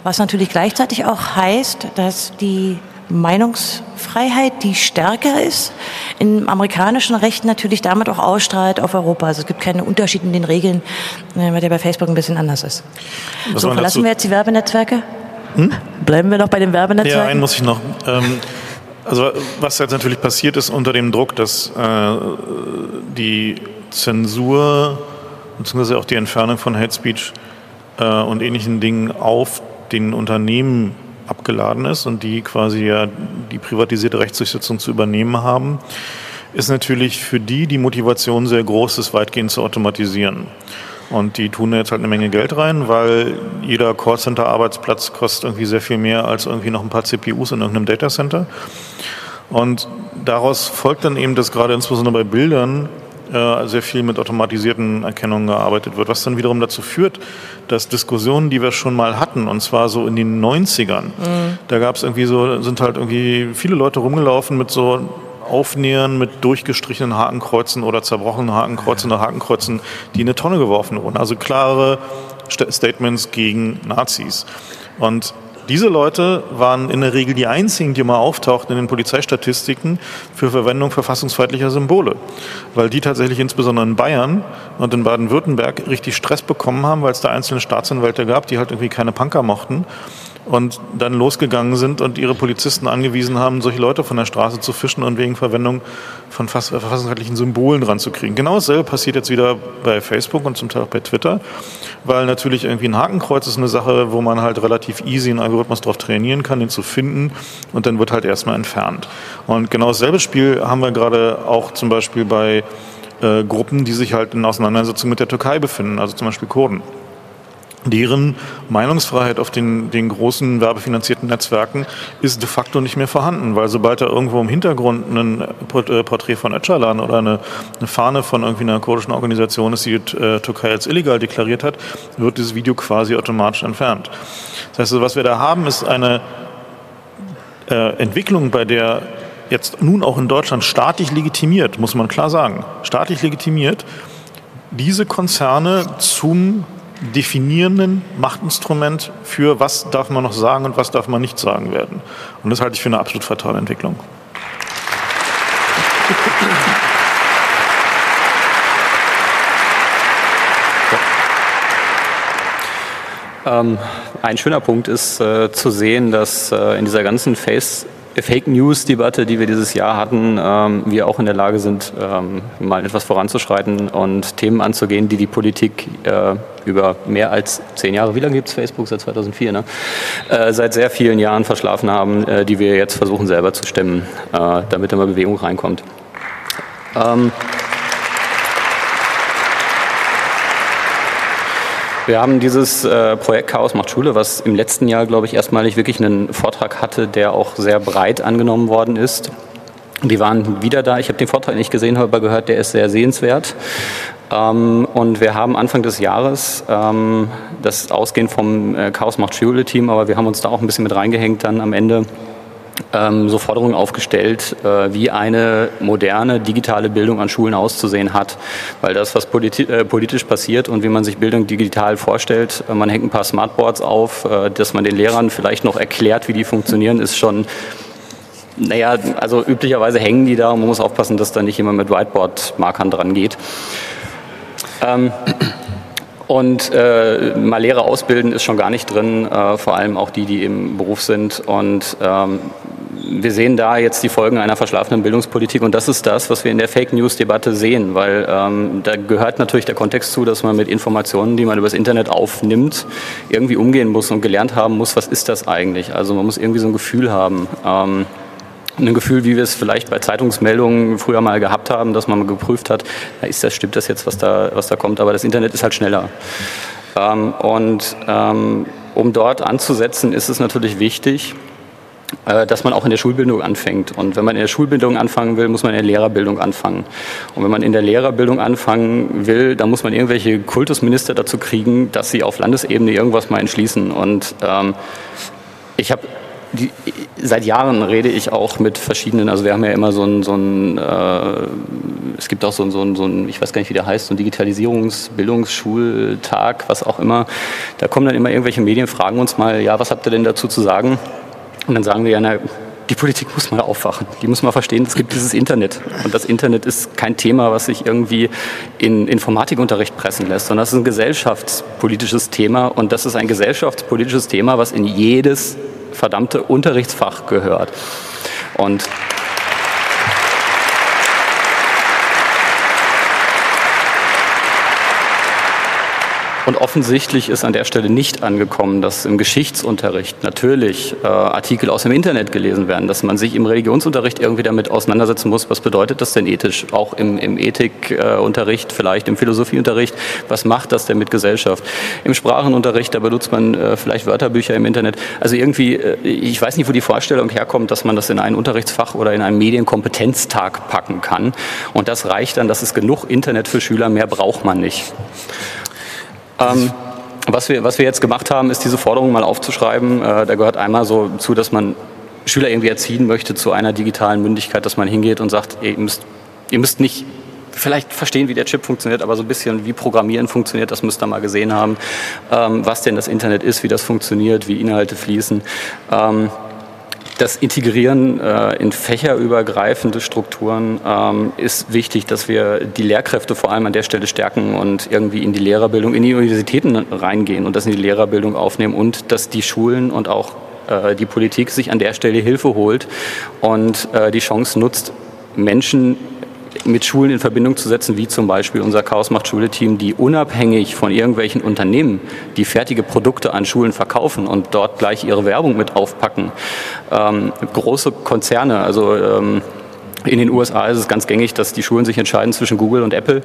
Was natürlich gleichzeitig auch heißt, dass die Meinungsfreiheit, die stärker ist, im amerikanischen Recht natürlich damit auch ausstrahlt auf Europa. Also es gibt keinen Unterschied in den Regeln, äh, weil der bei Facebook ein bisschen anders ist. Was so, verlassen wir jetzt die Werbenetzwerke? Hm? Bleiben wir noch bei den Werbenetzwerken? Ja, einen muss ich noch. Ähm, also was jetzt natürlich passiert ist unter dem Druck, dass äh, die Zensur bzw. auch die Entfernung von Hate Speech äh, und ähnlichen Dingen auf den Unternehmen abgeladen ist und die quasi ja die privatisierte Rechtsdurchsetzung zu übernehmen haben, ist natürlich für die die Motivation sehr groß, das weitgehend zu automatisieren. Und die tun jetzt halt eine Menge Geld rein, weil jeder Callcenter-Arbeitsplatz kostet irgendwie sehr viel mehr als irgendwie noch ein paar CPUs in irgendeinem Datacenter. Und daraus folgt dann eben, dass gerade insbesondere bei Bildern äh, sehr viel mit automatisierten Erkennungen gearbeitet wird, was dann wiederum dazu führt, dass Diskussionen, die wir schon mal hatten, und zwar so in den 90ern, mhm. da gab es irgendwie so, sind halt irgendwie viele Leute rumgelaufen mit so Aufnähern mit durchgestrichenen Hakenkreuzen oder zerbrochenen Hakenkreuzen oder Hakenkreuzen, die in eine Tonne geworfen wurden. Also klare Statements gegen Nazis. Und diese Leute waren in der Regel die einzigen, die mal auftauchten in den Polizeistatistiken für Verwendung verfassungsfeindlicher Symbole. Weil die tatsächlich insbesondere in Bayern und in Baden-Württemberg richtig Stress bekommen haben, weil es da einzelne Staatsanwälte gab, die halt irgendwie keine Punker mochten und dann losgegangen sind und ihre Polizisten angewiesen haben, solche Leute von der Straße zu fischen und wegen Verwendung von verfassungsrechtlichen Symbolen dran zu kriegen. Genau dasselbe passiert jetzt wieder bei Facebook und zum Teil auch bei Twitter, weil natürlich irgendwie ein Hakenkreuz ist eine Sache, wo man halt relativ easy einen Algorithmus drauf trainieren kann, den zu finden und dann wird halt erstmal entfernt. Und genau dasselbe Spiel haben wir gerade auch zum Beispiel bei äh, Gruppen, die sich halt in Auseinandersetzung mit der Türkei befinden, also zum Beispiel Kurden deren Meinungsfreiheit auf den, den großen werbefinanzierten Netzwerken ist de facto nicht mehr vorhanden, weil sobald da irgendwo im Hintergrund ein äh, Porträt von Öcalan oder eine, eine Fahne von irgendwie einer kurdischen Organisation ist, die die äh, Türkei als illegal deklariert hat, wird dieses Video quasi automatisch entfernt. Das heißt, was wir da haben, ist eine äh, Entwicklung, bei der jetzt nun auch in Deutschland staatlich legitimiert, muss man klar sagen, staatlich legitimiert, diese Konzerne zum definierenden Machtinstrument für was darf man noch sagen und was darf man nicht sagen werden. Und das halte ich für eine absolut fatale Entwicklung. Ähm, ein schöner Punkt ist äh, zu sehen, dass äh, in dieser ganzen Face Fake News-Debatte, die wir dieses Jahr hatten, ähm, wir auch in der Lage sind, ähm, mal etwas voranzuschreiten und Themen anzugehen, die die Politik äh, über mehr als zehn Jahre, wie lange gibt es Facebook? Seit 2004, ne? Äh, seit sehr vielen Jahren verschlafen haben, äh, die wir jetzt versuchen selber zu stemmen, äh, damit immer Bewegung reinkommt. Ähm, Wir haben dieses äh, Projekt Chaos macht Schule, was im letzten Jahr, glaube ich, erstmalig wirklich einen Vortrag hatte, der auch sehr breit angenommen worden ist. Die waren wieder da. Ich habe den Vortrag nicht gesehen, habe aber gehört, der ist sehr sehenswert. Ähm, und wir haben Anfang des Jahres, ähm, das ausgehend vom äh, Chaos macht Schule Team, aber wir haben uns da auch ein bisschen mit reingehängt dann am Ende, ähm, so Forderungen aufgestellt, äh, wie eine moderne digitale Bildung an Schulen auszusehen hat. Weil das, was politi äh, politisch passiert und wie man sich Bildung digital vorstellt, äh, man hängt ein paar Smartboards auf, äh, dass man den Lehrern vielleicht noch erklärt, wie die funktionieren, ist schon naja, also üblicherweise hängen die da und man muss aufpassen, dass da nicht jemand mit Whiteboard-Markern dran geht. Ähm, und äh, mal Lehrer ausbilden ist schon gar nicht drin, äh, vor allem auch die, die im Beruf sind. Und ähm, wir sehen da jetzt die Folgen einer verschlafenen Bildungspolitik und das ist das, was wir in der Fake News-Debatte sehen, weil ähm, da gehört natürlich der Kontext zu, dass man mit Informationen, die man übers Internet aufnimmt, irgendwie umgehen muss und gelernt haben muss, was ist das eigentlich? Also man muss irgendwie so ein Gefühl haben. Ähm, ein Gefühl, wie wir es vielleicht bei Zeitungsmeldungen früher mal gehabt haben, dass man mal geprüft hat, ist das, stimmt das jetzt, was da, was da kommt, aber das Internet ist halt schneller. Ähm, und ähm, um dort anzusetzen, ist es natürlich wichtig, dass man auch in der Schulbildung anfängt. Und wenn man in der Schulbildung anfangen will, muss man in der Lehrerbildung anfangen. Und wenn man in der Lehrerbildung anfangen will, dann muss man irgendwelche Kultusminister dazu kriegen, dass sie auf Landesebene irgendwas mal entschließen. Und ähm, ich habe seit Jahren rede ich auch mit verschiedenen, also wir haben ja immer so ein, so ein äh, es gibt auch so ein, so, ein, so ein, ich weiß gar nicht, wie der heißt, so ein Digitalisierungs-, Bildungsschultag, was auch immer. Da kommen dann immer irgendwelche Medien, fragen uns mal, ja, was habt ihr denn dazu zu sagen? Und dann sagen wir ja, na, die Politik muss mal aufwachen. Die muss mal verstehen, es gibt dieses Internet. Und das Internet ist kein Thema, was sich irgendwie in Informatikunterricht pressen lässt, sondern das ist ein gesellschaftspolitisches Thema. Und das ist ein gesellschaftspolitisches Thema, was in jedes verdammte Unterrichtsfach gehört. Und offensichtlich ist an der Stelle nicht angekommen, dass im Geschichtsunterricht natürlich äh, Artikel aus dem Internet gelesen werden, dass man sich im Religionsunterricht irgendwie damit auseinandersetzen muss, was bedeutet das denn ethisch, auch im, im Ethikunterricht, äh, vielleicht im Philosophieunterricht, was macht das denn mit Gesellschaft? Im Sprachenunterricht, da benutzt man äh, vielleicht Wörterbücher im Internet. Also irgendwie, äh, ich weiß nicht, wo die Vorstellung herkommt, dass man das in ein Unterrichtsfach oder in einen Medienkompetenztag packen kann. Und das reicht dann, dass es genug Internet für Schüler, mehr braucht man nicht. Ähm, was, wir, was wir jetzt gemacht haben, ist diese Forderung mal aufzuschreiben. Äh, da gehört einmal so zu, dass man Schüler irgendwie erziehen möchte zu einer digitalen Mündigkeit, dass man hingeht und sagt, ihr müsst, ihr müsst nicht vielleicht verstehen, wie der Chip funktioniert, aber so ein bisschen wie Programmieren funktioniert, das müsst ihr mal gesehen haben, ähm, was denn das Internet ist, wie das funktioniert, wie Inhalte fließen. Ähm, das Integrieren äh, in fächerübergreifende Strukturen ähm, ist wichtig, dass wir die Lehrkräfte vor allem an der Stelle stärken und irgendwie in die Lehrerbildung, in die Universitäten reingehen und das in die Lehrerbildung aufnehmen und dass die Schulen und auch äh, die Politik sich an der Stelle Hilfe holt und äh, die Chance nutzt, Menschen mit Schulen in Verbindung zu setzen, wie zum Beispiel unser Chaos macht Schule-Team, die unabhängig von irgendwelchen Unternehmen, die fertige Produkte an Schulen verkaufen und dort gleich ihre Werbung mit aufpacken. Ähm, große Konzerne, also ähm, in den USA ist es ganz gängig, dass die Schulen sich entscheiden zwischen Google und Apple,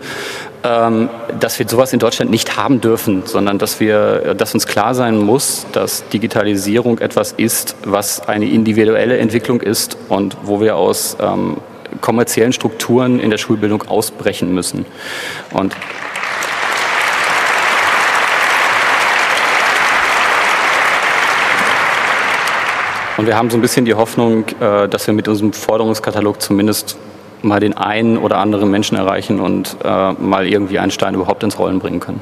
ähm, dass wir sowas in Deutschland nicht haben dürfen, sondern dass wir, dass uns klar sein muss, dass Digitalisierung etwas ist, was eine individuelle Entwicklung ist und wo wir aus ähm, kommerziellen Strukturen in der Schulbildung ausbrechen müssen. Und Und wir haben so ein bisschen die Hoffnung, äh, dass wir mit unserem Forderungskatalog zumindest mal den einen oder anderen Menschen erreichen und äh, mal irgendwie einen Stein überhaupt ins Rollen bringen können.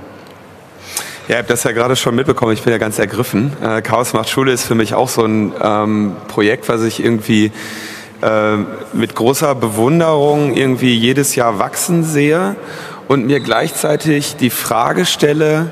Ja, ihr habt das ja gerade schon mitbekommen. Ich bin ja ganz ergriffen. Äh, Chaos macht Schule ist für mich auch so ein ähm, Projekt, was ich irgendwie äh, mit großer Bewunderung irgendwie jedes Jahr wachsen sehe und mir gleichzeitig die Frage stelle,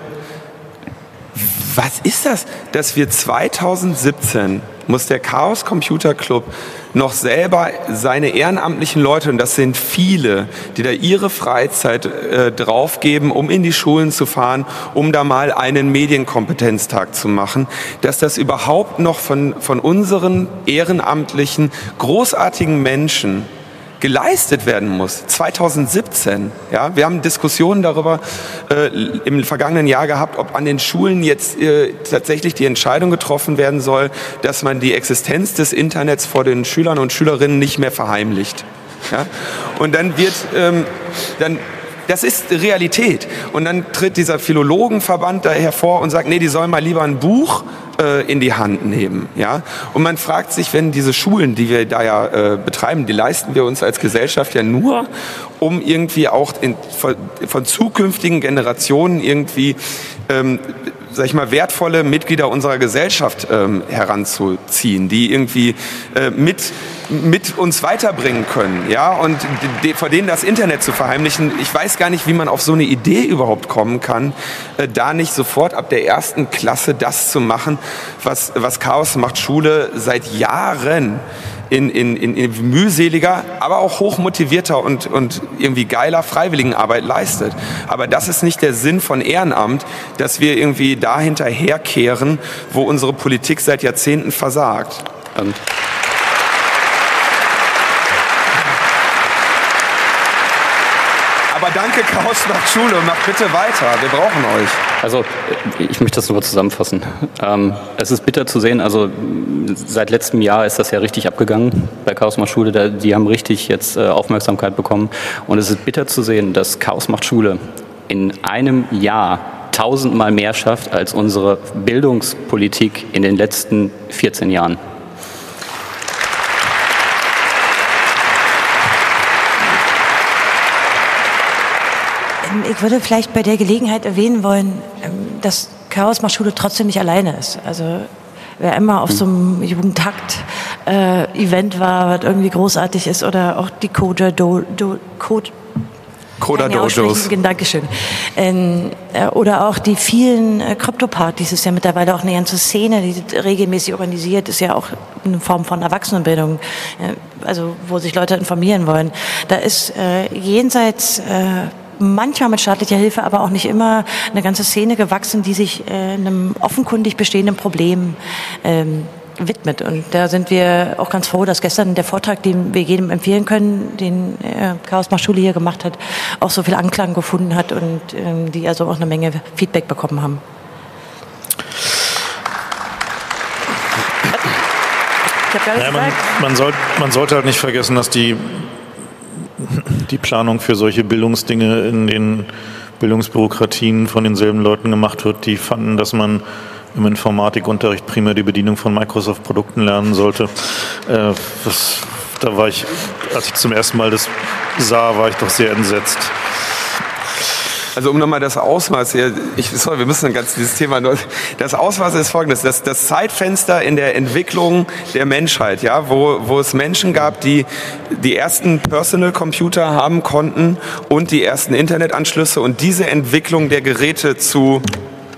was ist das, dass wir 2017 muss der Chaos Computer Club noch selber seine ehrenamtlichen Leute, und das sind viele, die da ihre Freizeit äh, draufgeben, um in die Schulen zu fahren, um da mal einen Medienkompetenztag zu machen, dass das überhaupt noch von, von unseren ehrenamtlichen, großartigen Menschen geleistet werden muss. 2017. Ja, wir haben Diskussionen darüber äh, im vergangenen Jahr gehabt, ob an den Schulen jetzt äh, tatsächlich die Entscheidung getroffen werden soll, dass man die Existenz des Internets vor den Schülern und Schülerinnen nicht mehr verheimlicht. Ja? Und dann wird ähm, dann das ist Realität. Und dann tritt dieser Philologenverband da hervor und sagt, nee, die sollen mal lieber ein Buch äh, in die Hand nehmen. Ja? Und man fragt sich, wenn diese Schulen, die wir da ja äh, betreiben, die leisten wir uns als Gesellschaft ja nur, um irgendwie auch in, von, von zukünftigen Generationen irgendwie ähm, sag ich mal, wertvolle Mitglieder unserer Gesellschaft ähm, heranzuziehen, die irgendwie äh, mit, mit uns weiterbringen können, ja, und die, vor denen das Internet zu verheimlichen. Ich weiß gar nicht, wie man auf so eine Idee überhaupt kommen kann, äh, da nicht sofort ab der ersten Klasse das zu machen, was, was Chaos macht Schule seit Jahren in, in, in, in mühseliger, aber auch hochmotivierter und, und irgendwie geiler Freiwilligenarbeit leistet. Aber das ist nicht der Sinn von Ehrenamt, dass wir irgendwie da hinterherkehren, wo unsere Politik seit Jahrzehnten versagt. Und Aber danke, Chaos macht Schule und macht bitte weiter. Wir brauchen euch. Also ich möchte das nur zusammenfassen. Ähm, es ist bitter zu sehen, also seit letztem Jahr ist das ja richtig abgegangen bei Chaos macht Schule. Die haben richtig jetzt äh, Aufmerksamkeit bekommen. Und es ist bitter zu sehen, dass Chaos macht Schule in einem Jahr tausendmal mehr schafft als unsere Bildungspolitik in den letzten 14 Jahren. Ich würde vielleicht bei der Gelegenheit erwähnen wollen, ähm, dass Chaos macht Schule trotzdem nicht alleine ist. Also wer immer auf so einem Jugendtakt-Event äh, war, was irgendwie großartig ist, oder auch die Coder Do, Do, Code Coda Dojos. Dankeschön. Ähm, äh, oder auch die vielen äh, Krypto-Partys ist ja mittlerweile auch eine ganze Szene, die regelmäßig organisiert, ist ja auch eine Form von Erwachsenenbildung, äh, also wo sich Leute informieren wollen. Da ist äh, jenseits äh, manchmal mit staatlicher Hilfe, aber auch nicht immer eine ganze Szene gewachsen, die sich äh, einem offenkundig bestehenden Problem ähm, widmet. Und da sind wir auch ganz froh, dass gestern der Vortrag, den wir jedem empfehlen können, den äh, Chaos Schule hier gemacht hat, auch so viel Anklang gefunden hat und ähm, die also auch eine Menge Feedback bekommen haben. Ja, man, man, soll, man sollte halt nicht vergessen, dass die die Planung für solche Bildungsdinge in den Bildungsbürokratien von denselben Leuten gemacht wird, die fanden, dass man im Informatikunterricht primär die Bedienung von Microsoft-Produkten lernen sollte. Äh, das, da war ich, als ich zum ersten Mal das sah, war ich doch sehr entsetzt. Also um nochmal das Ausmaß hier, ich, sorry, wir müssen ganz dieses Thema nur, das Ausmaß ist folgendes, das, das Zeitfenster in der Entwicklung der Menschheit, ja, wo, wo es Menschen gab, die die ersten Personal Computer haben konnten und die ersten Internetanschlüsse und diese Entwicklung der Geräte zu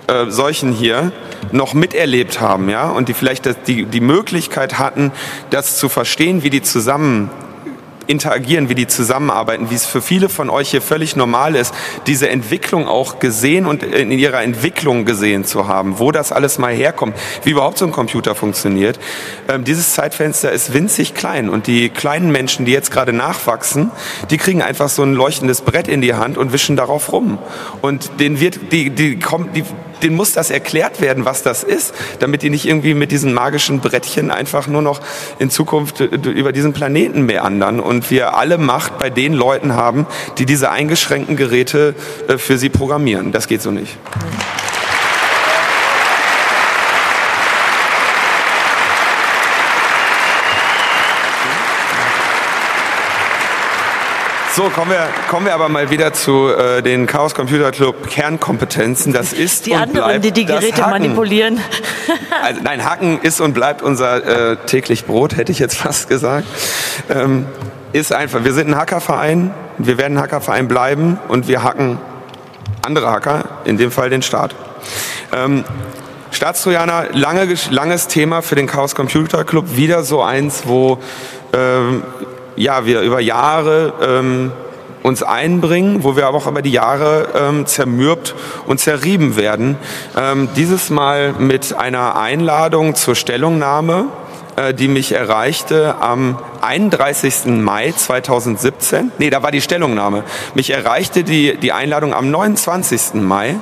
äh, solchen hier noch miterlebt haben, ja, und die vielleicht die, die Möglichkeit hatten, das zu verstehen, wie die zusammen interagieren, wie die zusammenarbeiten, wie es für viele von euch hier völlig normal ist, diese Entwicklung auch gesehen und in ihrer Entwicklung gesehen zu haben, wo das alles mal herkommt, wie überhaupt so ein Computer funktioniert. Ähm, dieses Zeitfenster ist winzig klein und die kleinen Menschen, die jetzt gerade nachwachsen, die kriegen einfach so ein leuchtendes Brett in die Hand und wischen darauf rum. Und denen wird, die, die kommen, die, denen muss das erklärt werden, was das ist, damit die nicht irgendwie mit diesen magischen Brettchen einfach nur noch in Zukunft äh, über diesen Planeten meandern und wir alle Macht bei den Leuten haben, die diese eingeschränkten Geräte äh, für sie programmieren. Das geht so nicht. So, kommen wir, kommen wir aber mal wieder zu äh, den Chaos Computer Club Kernkompetenzen. Das ist Die und anderen, bleibt die die Geräte manipulieren. Also, nein, Hacken ist und bleibt unser äh, täglich Brot, hätte ich jetzt fast gesagt. Ähm, ist einfach, wir sind ein Hackerverein, wir werden ein Hackerverein bleiben und wir hacken andere Hacker, in dem Fall den Staat. Ähm, Staatstrojaner, lange, langes Thema für den Chaos Computer Club, wieder so eins, wo ähm, ja, wir über Jahre ähm, uns einbringen, wo wir aber auch über die Jahre ähm, zermürbt und zerrieben werden. Ähm, dieses Mal mit einer Einladung zur Stellungnahme, die mich erreichte am 31. Mai 2017. Nee, da war die Stellungnahme. Mich erreichte die, die Einladung am 29. Mai.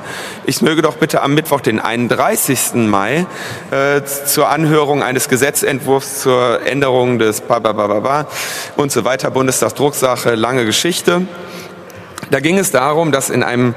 Ich möge doch bitte am Mittwoch, den 31. Mai, äh, zur Anhörung eines Gesetzentwurfs zur Änderung des Babababa und so weiter, Bundestagsdrucksache, lange Geschichte. Da ging es darum, dass in, einem,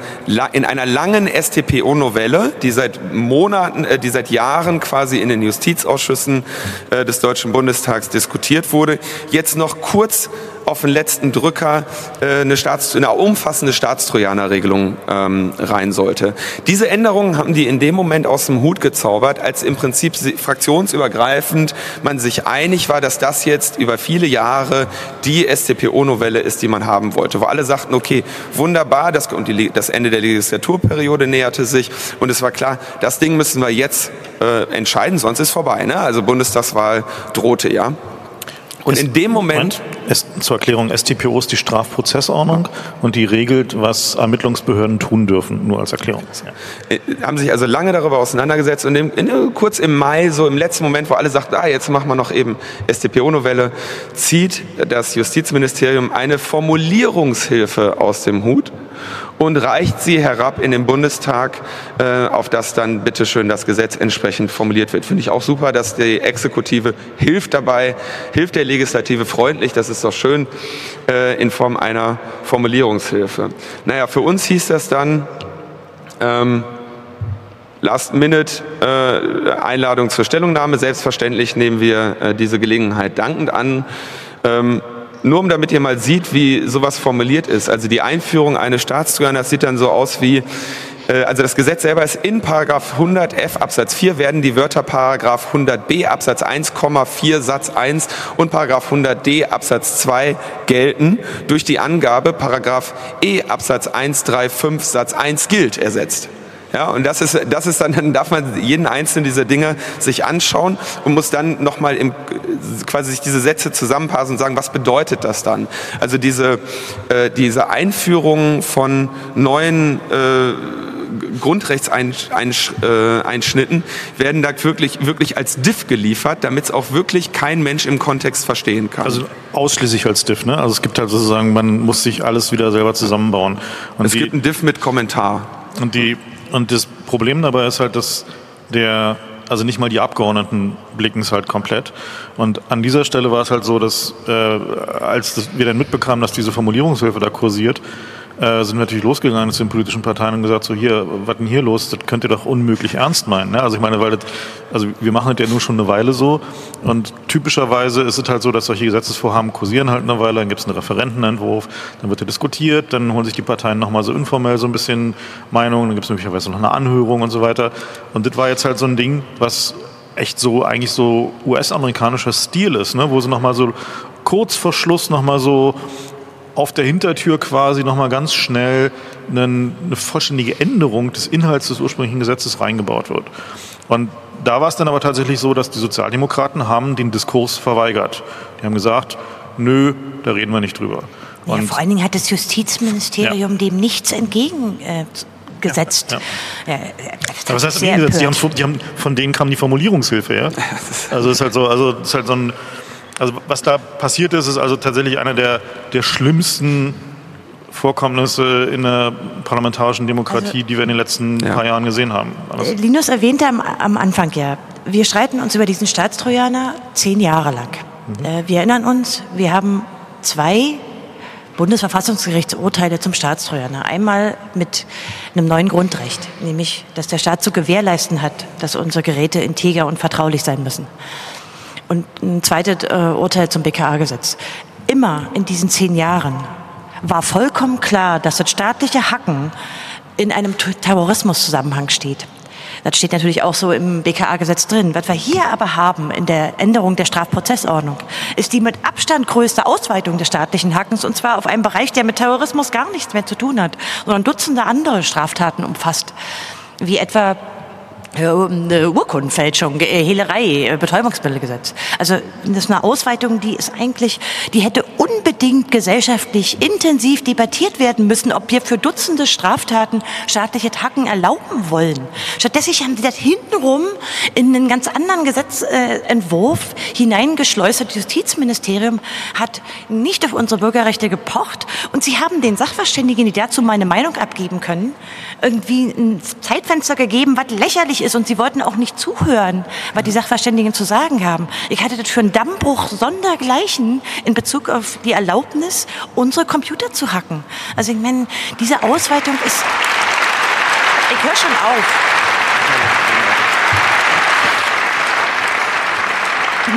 in einer langen StPO-Novelle, die seit Monaten, äh, die seit Jahren quasi in den Justizausschüssen äh, des Deutschen Bundestags diskutiert wurde, jetzt noch kurz auf den letzten Drücker äh, eine, Staats eine umfassende Staatstrojaner-Regelung ähm, rein sollte. Diese Änderungen haben die in dem Moment aus dem Hut gezaubert, als im Prinzip fraktionsübergreifend man sich einig war, dass das jetzt über viele Jahre die StPO-Novelle ist, die man haben wollte. Wo alle sagten, okay, wunderbar, das, und die, das Ende der Legislaturperiode näherte sich und es war klar, das Ding müssen wir jetzt äh, entscheiden, sonst ist vorbei. Ne? Also Bundestagswahl drohte ja. Und in dem Moment Es, zur Erklärung, StPO ist die Strafprozessordnung und die regelt, was Ermittlungsbehörden tun dürfen, nur als Erklärung. Ja. äh, haben sich also lange darüber auseinandergesetzt und im, in, kurz im Mai, so im letzten Moment, wo alle sagten, ah, jetzt machen wir noch eben StPO-Novelle, zieht das Justizministerium eine Formulierungshilfe aus dem Hut und reicht sie herab in den Bundestag, äh, auf das dann bitteschön das Gesetz entsprechend formuliert wird. Finde ich auch super, dass die Exekutive hilft dabei, hilft der Legislative freundlich, das ist doch schön, äh, in Form einer Formulierungshilfe. Naja, für uns hieß das dann, ähm, Last-Minute-Einladung zur Stellungnahme. Selbstverständlich nehmen wir äh, diese Gelegenheit dankend an. Ähm, nur um damit ihr mal sieht, wie sowas formuliert ist. Also die Einführung eines Staatstrojaners sieht dann so aus wie, äh, also das Gesetz selber ist in Paragraph 100f Absatz 4 werden die Wörter Paragraph 100b Absatz 1,4 Satz 1 und Paragraph 100d Absatz 2 gelten durch die Angabe Paragraph e Absatz 135 Satz 1 gilt ersetzt. Ja, und das ist, das ist dann, dann darf man jeden einzelnen dieser Dinge sich anschauen und muss dann nochmal im, quasi sich diese Sätze zusammenpassen und sagen, was bedeutet das dann? Also diese, äh, diese Einführung von neuen äh, Grundrechtseinschnitten werden da wirklich, wirklich als Diff geliefert, damit es auch wirklich kein Mensch im Kontext verstehen kann. Also ausschließlich als Diff, ne? Also es gibt halt sozusagen, man muss sich alles wieder selber zusammenbauen. Und es die, gibt einen Diff mit Kommentar. Und, die, und das Problem dabei ist halt, dass der, also nicht mal die Abgeordneten blicken es halt komplett. Und an dieser Stelle war es halt so, dass äh, als wir dann mitbekamen, dass diese Formulierungshilfe da kursiert, äh, sind wir natürlich losgegangen zu den politischen Parteien und gesagt, so hier, was denn hier los? Das könnt ihr doch unmöglich ernst meinen. Ne? Also ich meine, weil das, also wir machen das ja nur schon eine Weile so und typischerweise ist es halt so, dass solche Gesetzesvorhaben kursieren halt eine Weile, dann gibt es einen Referentenentwurf, dann wird er diskutiert, dann holen sich die Parteien nochmal so informell so ein bisschen Meinung, dann gibt es möglicherweise noch eine Anhörung und so weiter. Und das war jetzt halt so ein Ding, was echt so eigentlich so US-amerikanischer Stil ist, ne? wo sie nochmal so kurz vor Schluss nochmal so auf der Hintertür quasi nochmal ganz schnell einen, eine vollständige Änderung des Inhalts des ursprünglichen Gesetzes reingebaut wird. Und da war es dann aber tatsächlich so, dass die Sozialdemokraten haben den Diskurs verweigert. Die haben gesagt, nö, da reden wir nicht drüber. Ja, Und vor allen Dingen hat das Justizministerium dem nichts entgegengesetzt. Ja, Ja, ja. das Aber was heißt das? Die haben, die haben, von denen kam die Formulierungshilfe, ja? Also ist halt so, also ist halt so ein, also was da passiert ist, ist also tatsächlich einer der, der schlimmsten Vorkommnisse in der parlamentarischen Demokratie, die wir in den letzten Ja. paar Jahren gesehen haben. Äh, Also, Linus erwähnte am, am Anfang ja, wir streiten uns über diesen Staatstrojaner zehn Jahre lang. Äh, wir erinnern uns, wir haben zwei Bundesverfassungsgerichtsurteile zum Staatstrojaner. Einmal mit einem neuen Grundrecht, nämlich, dass der Staat zu gewährleisten hat, dass unsere Geräte integer und vertraulich sein müssen. Und ein zweites äh, Urteil zum BKA-Gesetz. Immer in diesen zehn Jahren war vollkommen klar, dass das staatliche Hacken in einem Terrorismuszusammenhang steht. Das steht natürlich auch so im BKA-Gesetz drin. Was wir hier aber haben in der Änderung der Strafprozessordnung, ist die mit Abstand größte Ausweitung des staatlichen Hackens und zwar auf einen Bereich, der mit Terrorismus gar nichts mehr zu tun hat, sondern Dutzende andere Straftaten umfasst, wie etwa Urkundenfälschung, äh, Hehlerei, äh, Betäubungsmittelgesetz. Also das ist eine Ausweitung, die ist eigentlich, die hätte unbedingt gesellschaftlich intensiv debattiert werden müssen, ob wir für Dutzende Straftaten staatliche Hacken erlauben wollen. Stattdessen haben die das hintenrum in einen ganz anderen Gesetzentwurf hineingeschleust. Das Justizministerium hat nicht auf unsere Bürgerrechte gepocht und sie haben den Sachverständigen, die dazu meine Meinung abgeben können, irgendwie ein Zeitfenster gegeben, was lächerlich ist und sie wollten auch nicht zuhören, was die Sachverständigen zu sagen haben. Ich hatte das für einen Dammbruch sondergleichen in Bezug auf die Erlaubnis, unsere Computer zu hacken. Also ich meine, diese Ausweitung ist... Ich höre schon auf.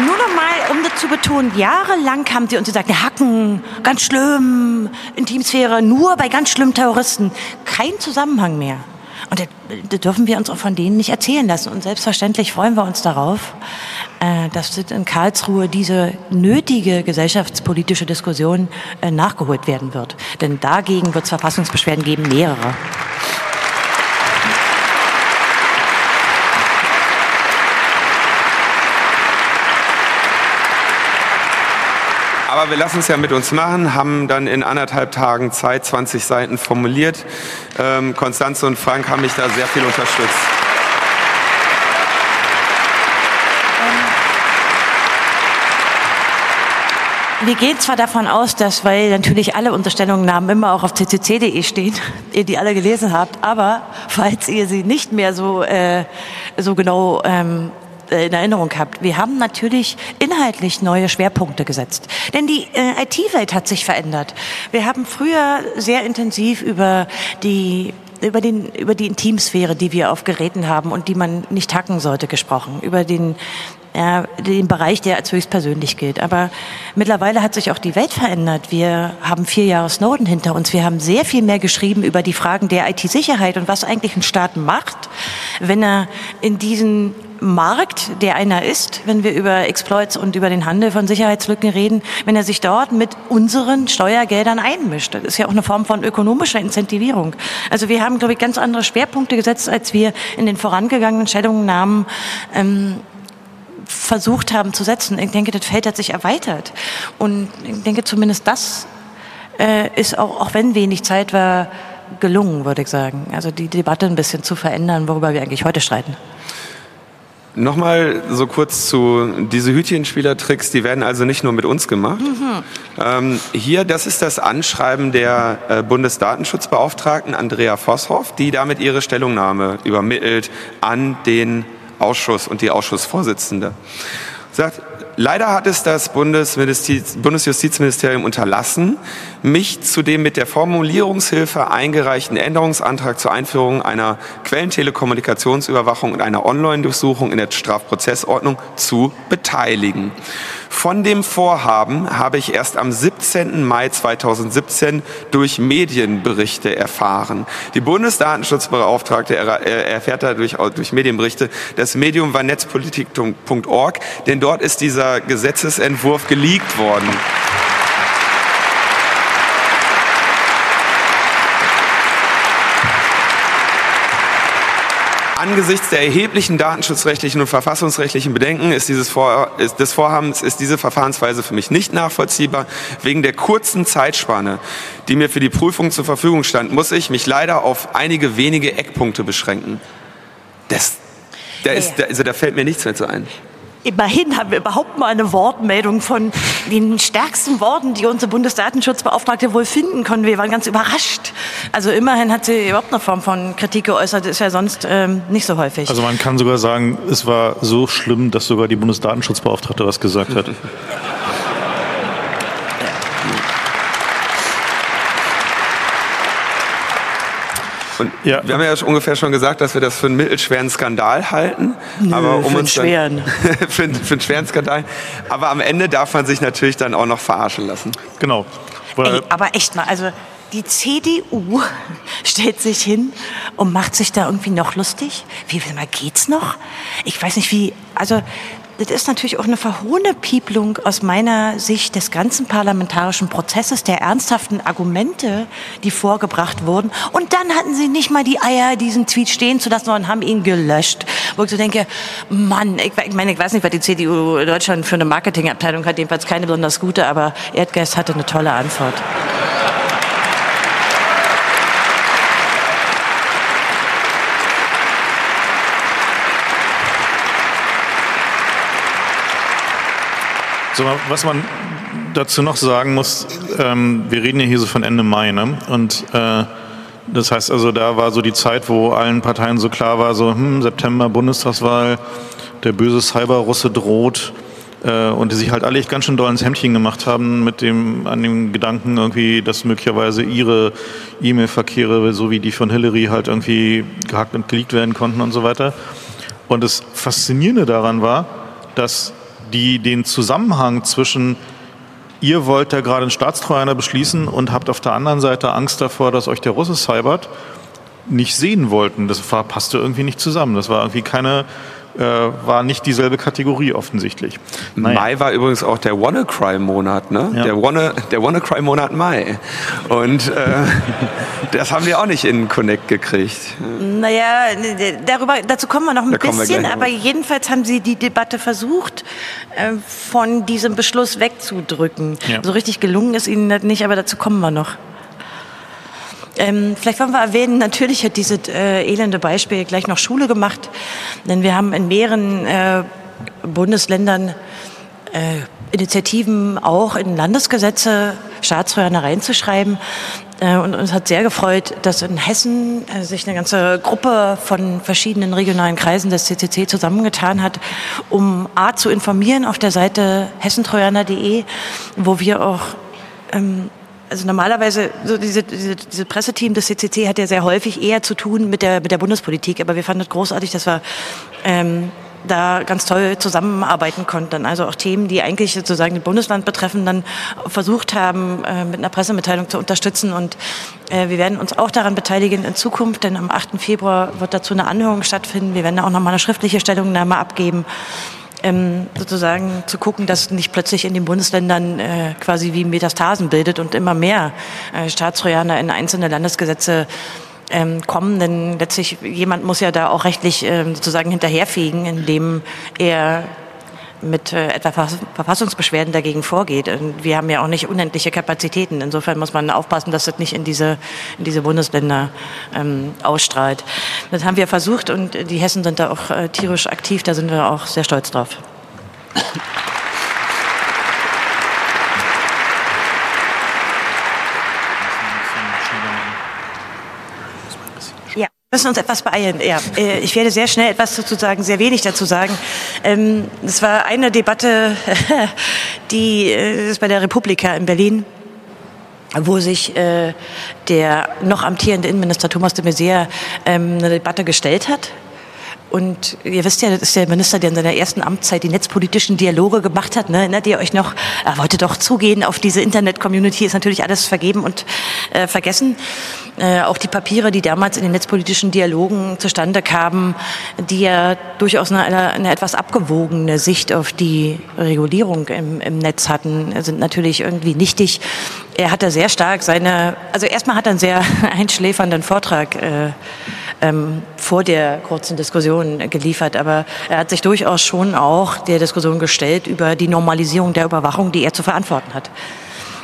Nur noch mal, um das zu betonen, jahrelang haben sie uns gesagt, Hacken, ganz schlimm, Intimsphäre, nur bei ganz schlimmen Terroristen. Kein Zusammenhang mehr. Und das, dürfen wir uns auch von denen nicht erzählen lassen. Und selbstverständlich freuen wir uns darauf, äh, dass in Karlsruhe diese nötige gesellschaftspolitische Diskussion äh, nachgeholt werden wird. Denn dagegen wird es Verfassungsbeschwerden geben, mehrere. Aber wir lassen es ja mit uns machen, haben dann in anderthalb Tagen Zeit 20 Seiten formuliert. Ähm, Konstanze und Frank haben mich da sehr viel unterstützt. Wir gehen zwar davon aus, dass, weil natürlich alle Unterstellungnahmen immer auch auf ccc.de stehen, ihr die alle gelesen habt, aber falls ihr sie nicht mehr so, äh, so genau ähm, äh, in Erinnerung habt. Wir haben natürlich inhaltlich neue Schwerpunkte gesetzt. Denn die äh, IT-Welt hat sich verändert. Wir haben früher sehr intensiv über die über, den, über die Intimsphäre, die wir auf Geräten haben und die man nicht hacken sollte, gesprochen. Über den, ja, den Bereich, der als höchstpersönlich gilt. Aber mittlerweile hat sich auch die Welt verändert. Wir haben vier Jahre Snowden hinter uns. Wir haben sehr viel mehr geschrieben über die Fragen der IT-Sicherheit und was eigentlich ein Staat macht, wenn er in diesen Markt, der einer ist, wenn wir über Exploits und über den Handel von Sicherheitslücken reden, wenn er sich dort mit unseren Steuergeldern einmischt. Das ist ja auch eine Form von ökonomischer Incentivierung. Also wir haben, glaube ich, ganz andere Schwerpunkte gesetzt, als wir in den vorangegangenen Stellungnahmen ähm, versucht haben zu setzen. Ich denke, das Feld hat sich erweitert. Und ich denke, zumindest das äh, ist auch, auch wenn wenig Zeit war, gelungen, würde ich sagen. Also die Debatte ein bisschen zu verändern, worüber wir eigentlich heute streiten. Nochmal so kurz zu diese Hütchenspielertricks, die werden also nicht nur mit uns gemacht. Mhm. Ähm, hier, das ist das Anschreiben der äh, Bundesdatenschutzbeauftragten Andrea Vosshoff, die damit ihre Stellungnahme übermittelt an den Ausschuss und die Ausschussvorsitzende. Sagt, Leider hat es das Bundesjustizministerium unterlassen, mich zu dem mit der Formulierungshilfe eingereichten Änderungsantrag zur Einführung einer Quellentelekommunikationsüberwachung und einer Online-Durchsuchung in der Strafprozessordnung zu beteiligen. Von dem Vorhaben habe ich erst am 17. Mai 2017 durch Medienberichte erfahren. Die Bundesdatenschutzbeauftragte erfährt dadurch durch Medienberichte. Das Medium war netzpolitik.org, denn dort ist dieser Gesetzesentwurf geleakt worden. Angesichts der erheblichen datenschutzrechtlichen und verfassungsrechtlichen Bedenken ist dieses Vor ist des Vorhabens ist diese Verfahrensweise für mich nicht nachvollziehbar. Wegen der kurzen Zeitspanne, die mir für die Prüfung zur Verfügung stand, muss ich mich leider auf einige wenige Eckpunkte beschränken. Das, da, ist, da, also da fällt mir nichts mehr zu ein. Immerhin haben wir überhaupt mal eine Wortmeldung von den stärksten Worten, die unsere Bundesdatenschutzbeauftragte wohl finden konnten. Wir waren ganz überrascht. Also immerhin hat sie überhaupt eine Form von Kritik geäußert. Das ist ja sonst ähm, nicht so häufig. Also man kann sogar sagen, es war so schlimm, dass sogar die Bundesdatenschutzbeauftragte was gesagt hat. Und ja. wir haben ja ungefähr schon gesagt, dass wir das für einen mittelschweren Skandal halten. Nö, aber um für einen schweren. für, für einen schweren Skandal. Aber am Ende darf man sich natürlich dann auch noch verarschen lassen. Genau. ey, aber echt mal, also die CDU stellt sich hin und macht sich da irgendwie noch lustig. Wie viel mal geht's noch? Ich weiß nicht wie, also das ist natürlich auch eine verhohene Pieplung aus meiner Sicht des ganzen parlamentarischen Prozesses, der ernsthaften Argumente, die vorgebracht wurden. Und dann hatten sie nicht mal die Eier, diesen Tweet stehen zu lassen, sondern haben ihn gelöscht. Wo ich so denke, Mann, ich, ich meine, ich weiß nicht, was die CDU Deutschland für eine Marketingabteilung hat, jedenfalls keine besonders gute, aber Erdgeist hatte eine tolle Antwort. So, was man dazu noch sagen muss, ähm, wir reden ja hier so von Ende Mai, ne? Und äh, das heißt also, da war so die Zeit, wo allen Parteien so klar war, so hm, September Bundestagswahl, der böse Cyberrusse droht äh, und die sich halt alle ganz schön doll ins Hemdchen gemacht haben mit dem an dem Gedanken irgendwie, dass möglicherweise ihre E-Mail-Verkehre, so wie die von Hillary, halt irgendwie gehackt und geleakt werden konnten und so weiter. Und das Faszinierende daran war, dass die den Zusammenhang zwischen ihr wollt ja gerade einen Staatstrojaner beschließen und habt auf der anderen Seite Angst davor, dass euch der Russe cybert, nicht sehen wollten. Das passte irgendwie nicht zusammen. Das war irgendwie keine äh, war nicht dieselbe Kategorie offensichtlich. Naja. Mai war übrigens auch der WannaCry-Monat, ne? Ja. Der Wanna, der WannaCry-Monat Mai. Und äh, das haben wir auch nicht in Connect gekriegt. Naja, darüber, dazu kommen wir noch ein Da bisschen, aber jedenfalls haben Sie die Debatte versucht, äh, von diesem Beschluss wegzudrücken. Ja. So richtig gelungen ist Ihnen das nicht, aber dazu kommen wir noch. Ähm, vielleicht wollen wir erwähnen, natürlich hat dieses äh, elende Beispiel gleich noch Schule gemacht, denn wir haben in mehreren äh, Bundesländern äh, Initiativen auch in Landesgesetze Staatstrojaner reinzuschreiben. Äh, Und uns hat sehr gefreut, dass in Hessen äh, sich eine ganze Gruppe von verschiedenen regionalen Kreisen des CCC zusammengetan hat, um A zu informieren auf der Seite hessentrojaner.de, wo wir auch ähm, also normalerweise, so diese, diese, diese Presseteam des CCC hat ja sehr häufig eher zu tun mit der, mit der Bundespolitik, aber wir fanden es großartig, dass wir ähm, da ganz toll zusammenarbeiten konnten. Also auch Themen, die eigentlich sozusagen das Bundesland betreffen, dann versucht haben, äh, mit einer Pressemitteilung zu unterstützen. Und äh, wir werden uns auch daran beteiligen in Zukunft, denn am 8. Februar wird dazu eine Anhörung stattfinden. Wir werden da auch nochmal eine schriftliche Stellungnahme abgeben ähm, sozusagen zu gucken, dass nicht plötzlich in den Bundesländern äh, quasi wie Metastasen bildet und immer mehr äh, Staatstrojaner in einzelne Landesgesetze ähm, kommen, denn letztlich jemand muss ja da auch rechtlich ähm, sozusagen hinterherfegen, indem er mit äh, etwa Verfass- Verfassungsbeschwerden dagegen vorgeht. Und wir haben ja auch nicht unendliche Kapazitäten. Insofern muss man aufpassen, dass das nicht in diese, in diese Bundesländer ähm, ausstrahlt. Das haben wir versucht und die Hessen sind da auch äh, tierisch aktiv. Da sind wir auch sehr stolz drauf. Wir müssen uns etwas beeilen. Ja, äh, ich werde sehr schnell etwas sozusagen, sehr wenig dazu sagen. Ähm, Das war eine Debatte, die äh, ist bei der Republika in Berlin wo sich äh, der noch amtierende Innenminister Thomas de Maizière ähm, eine Debatte gestellt hat. Und ihr wisst ja, das ist der Minister, der in seiner ersten Amtszeit die netzpolitischen Dialoge gemacht hat. Ne? Erinnert ihr euch noch? Er wollte doch zugehen auf diese Internet-Community. Ist natürlich alles vergeben und äh, vergessen. Äh, auch die Papiere, die damals in den netzpolitischen Dialogen zustande kamen, die ja durchaus eine, eine, etwas abgewogene Sicht auf die Regulierung im, im Netz hatten, sind natürlich irgendwie nichtig. Er hat da sehr stark seine, also erstmal hat er einen sehr einschläfernden Vortrag äh, ähm, vor der kurzen Diskussion geliefert, aber er hat sich durchaus schon auch der Diskussion gestellt über die Normalisierung der Überwachung, die er zu verantworten hat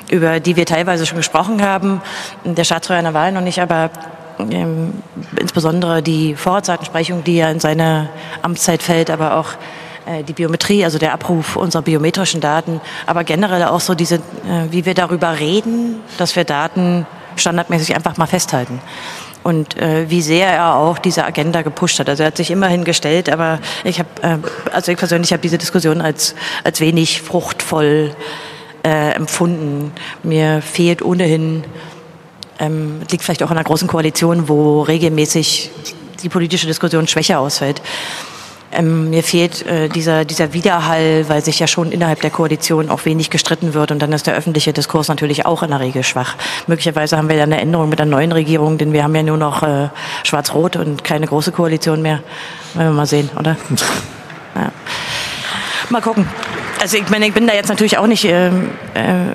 über die wir teilweise schon gesprochen haben. Der Staatstrojaner Wahl noch nicht, aber ähm, insbesondere die Vorratsdatensprechung, die ja in seine Amtszeit fällt, aber auch äh, die Biometrie, also der Abruf unserer biometrischen Daten, aber generell auch so diese, äh, wie wir darüber reden, dass wir Daten standardmäßig einfach mal festhalten. Und äh, wie sehr er auch diese Agenda gepusht hat. Also er hat sich immerhin gestellt, aber ich habe, äh, also ich persönlich habe diese Diskussion als, als wenig fruchtvoll äh, empfunden. Mir fehlt ohnehin, ähm, liegt vielleicht auch in einer großen Koalition, wo regelmäßig die politische Diskussion schwächer ausfällt. Ähm, mir fehlt äh, dieser, dieser Widerhall, weil sich ja schon innerhalb der Koalition auch wenig gestritten wird und dann ist der öffentliche Diskurs natürlich auch in der Regel schwach. Möglicherweise haben wir ja eine Änderung mit der neuen Regierung, denn wir haben ja nur noch äh, Schwarz-Rot und keine große Koalition mehr. Wollen wir mal sehen, oder? Ja. Mal gucken. Also ich meine, ich bin da jetzt natürlich auch nicht ähm, äh,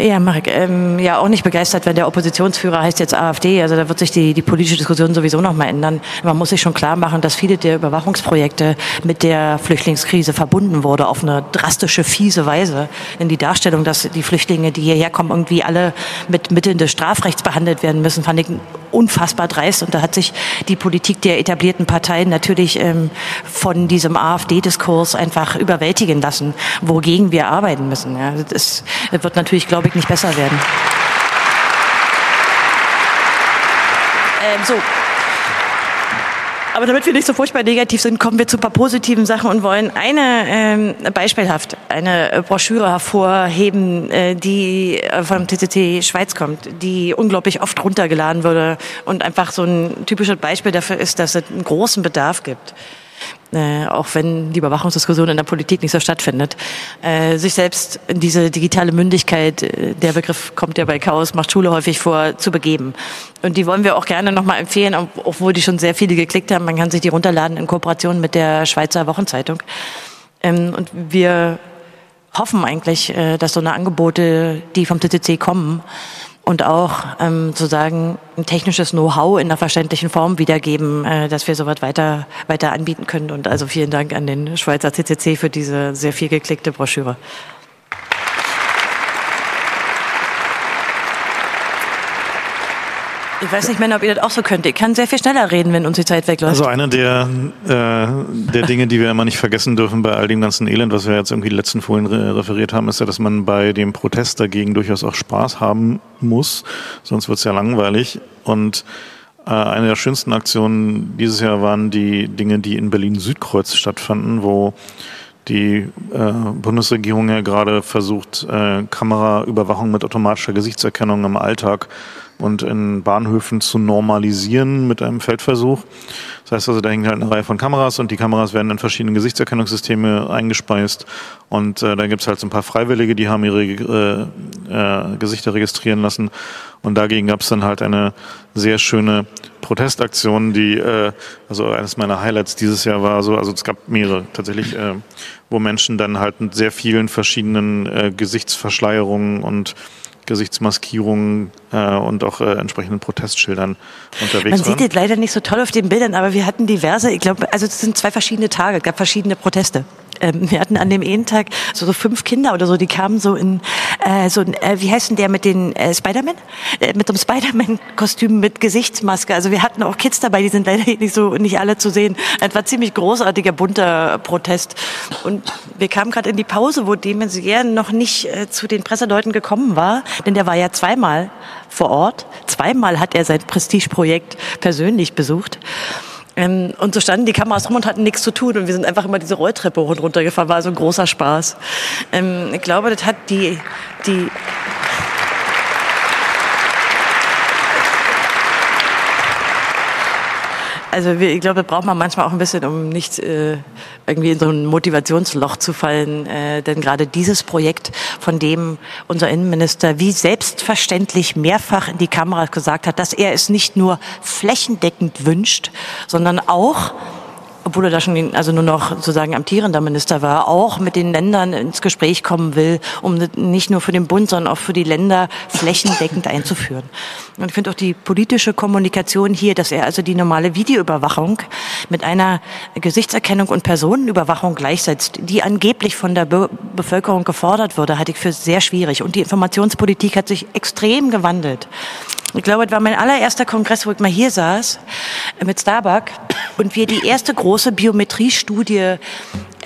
ja, Marek, ähm, ja auch nicht begeistert, wenn der Oppositionsführer heißt jetzt AfD. Also da wird sich die, die politische Diskussion sowieso noch mal ändern. Man muss sich schon klar machen, dass viele der Überwachungsprojekte mit der Flüchtlingskrise verbunden wurde auf eine drastische, fiese Weise. Denn die Darstellung, dass die Flüchtlinge, die hierher kommen, irgendwie alle mit Mitteln des Strafrechts behandelt werden müssen, fand ich unfassbar dreist. Und da hat sich die Politik der etablierten Parteien natürlich ähm, von diesem AfD-Diskurs einfach überwältigen lassen, wogegen wir arbeiten müssen. Ja, das wird natürlich, glaube ich, nicht besser werden. Ähm, so. Aber damit wir nicht so furchtbar negativ sind, kommen wir zu ein paar positiven Sachen und wollen eine ähm, beispielhaft eine Broschüre hervorheben, äh, die äh, vom TCT Schweiz kommt, die unglaublich oft runtergeladen wurde und einfach so ein typisches Beispiel dafür ist, dass es einen großen Bedarf gibt äh, auch wenn die Überwachungsdiskussion in der Politik nicht so stattfindet, äh, sich selbst in diese digitale Mündigkeit, äh, der Begriff kommt ja bei Chaos, macht Schule häufig vor, zu begeben. Und die wollen wir auch gerne nochmal empfehlen, obwohl die schon sehr viele geklickt haben. Man kann sich die runterladen in Kooperation mit der Schweizer Wochenzeitung. Ähm, und wir hoffen eigentlich, äh, dass so eine Angebote, die vom TTC kommen, und auch ähm, sozusagen ein technisches Know-how in einer verständlichen Form wiedergeben, äh, dass wir sowas weiter, weiter anbieten können. Und also vielen Dank an den Schweizer CCC für diese sehr viel geklickte Broschüre. Ich weiß nicht, Männer, ob ihr das auch so könnt. Ich kann sehr viel schneller reden, wenn uns die Zeit wegläuft. Also eine der, äh, der Dinge, die wir immer nicht vergessen dürfen bei all dem ganzen Elend, was wir jetzt irgendwie die letzten Folien re referiert haben, ist ja, dass man bei dem Protest dagegen durchaus auch Spaß haben muss. Sonst wird es ja langweilig. Und äh, eine der schönsten Aktionen dieses Jahr waren die Dinge, die in Berlin-Südkreuz stattfanden, wo die äh, Bundesregierung ja gerade versucht, äh, Kameraüberwachung mit automatischer Gesichtserkennung im Alltag und in Bahnhöfen zu normalisieren mit einem Feldversuch. Das heißt also, da hängt halt eine Reihe von Kameras und die Kameras werden in verschiedene Gesichtserkennungssysteme eingespeist und äh, dann gibt's halt so ein paar Freiwillige, die haben ihre äh, äh, Gesichter registrieren lassen und dagegen gab's dann halt eine sehr schöne Protestaktion, die äh, also eines meiner Highlights dieses Jahr war so, also es gab mehrere tatsächlich, äh, wo Menschen dann halt mit sehr vielen verschiedenen äh, Gesichtsverschleierungen und Gesichtsmaskierungen äh, und auch äh, entsprechenden Protestschildern unterwegs Man waren. sieht es leider nicht so toll auf den Bildern, aber wir hatten diverse, ich glaube, also es sind zwei verschiedene Tage, es gab verschiedene Proteste. Ähm, wir hatten an dem einen Tag so, so fünf Kinder oder so, die kamen so in, äh, so ein, äh, wie heißt denn der mit den äh, Spider-Man? Äh, mit einem Spider-Man-Kostüm mit Gesichtsmaske. Also wir hatten auch Kids dabei, die sind leider nicht so, nicht alle zu sehen. Es war ziemlich großartiger, bunter Protest. Und wir kamen gerade in die Pause, wo Demasier noch nicht äh, zu den Presseleuten gekommen war, denn der war ja zweimal vor Ort. Zweimal hat er sein Prestigeprojekt persönlich besucht. Ähm, und so standen die Kameras rum und hatten nichts zu tun und wir sind einfach immer diese Rolltreppe hoch und runter gefahren, war so ein großer Spaß. Ähm, ich glaube, das hat die, die, also wir, ich glaube, das braucht man manchmal auch ein bisschen, um nicht äh, irgendwie in so ein Motivationsloch zu fallen. Äh, denn gerade dieses Projekt, von dem unser Innenminister wie selbstverständlich mehrfach in die Kamera gesagt hat, dass er es nicht nur flächendeckend wünscht, sondern auch obwohl er da schon also nur noch sozusagen amtierender Minister war, auch mit den Ländern ins Gespräch kommen will, um nicht nur für den Bund, sondern auch für die Länder flächendeckend einzuführen. Und ich finde auch die politische Kommunikation hier, dass er also die normale Videoüberwachung mit einer Gesichtserkennung und Personenüberwachung gleichsetzt, die angeblich von der Be Bevölkerung gefordert wurde, halte ich für sehr schwierig. Und die Informationspolitik hat sich extrem gewandelt. Ich glaube, es war mein allererster Kongress, wo ich mal hier saß mit Starbuck und wir die erste große Biometriestudie äh,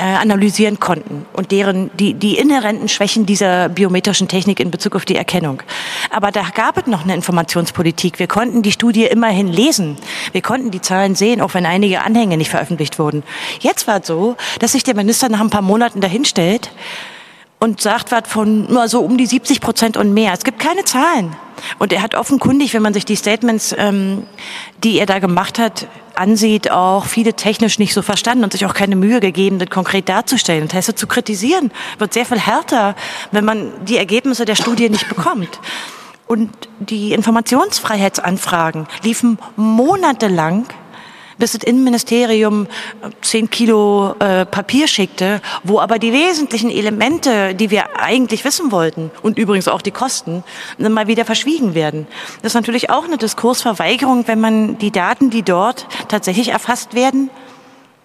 analysieren konnten und deren die, die inhärenten Schwächen dieser biometrischen Technik in Bezug auf die Erkennung. Aber da gab es noch eine Informationspolitik. Wir konnten die Studie immerhin lesen. Wir konnten die Zahlen sehen, auch wenn einige Anhänge nicht veröffentlicht wurden. Jetzt war es so, dass sich der Minister nach ein paar Monaten dahinstellt und sagt was von nur so um die 70 Prozent und mehr. Es gibt keine Zahlen. Und er hat offenkundig, wenn man sich die Statements, ähm, die er da gemacht hat, ansieht, auch viele technisch nicht so verstanden und sich auch keine Mühe gegeben, das konkret darzustellen. Das heißt, zu kritisieren wird sehr viel härter, wenn man die Ergebnisse der Studie nicht bekommt. Und die Informationsfreiheitsanfragen liefen monatelang bis das Innenministerium zehn Kilo äh, Papier schickte, wo aber die wesentlichen Elemente, die wir eigentlich wissen wollten und übrigens auch die Kosten, mal wieder verschwiegen werden. Das ist natürlich auch eine Diskursverweigerung, wenn man die Daten, die dort tatsächlich erfasst werden,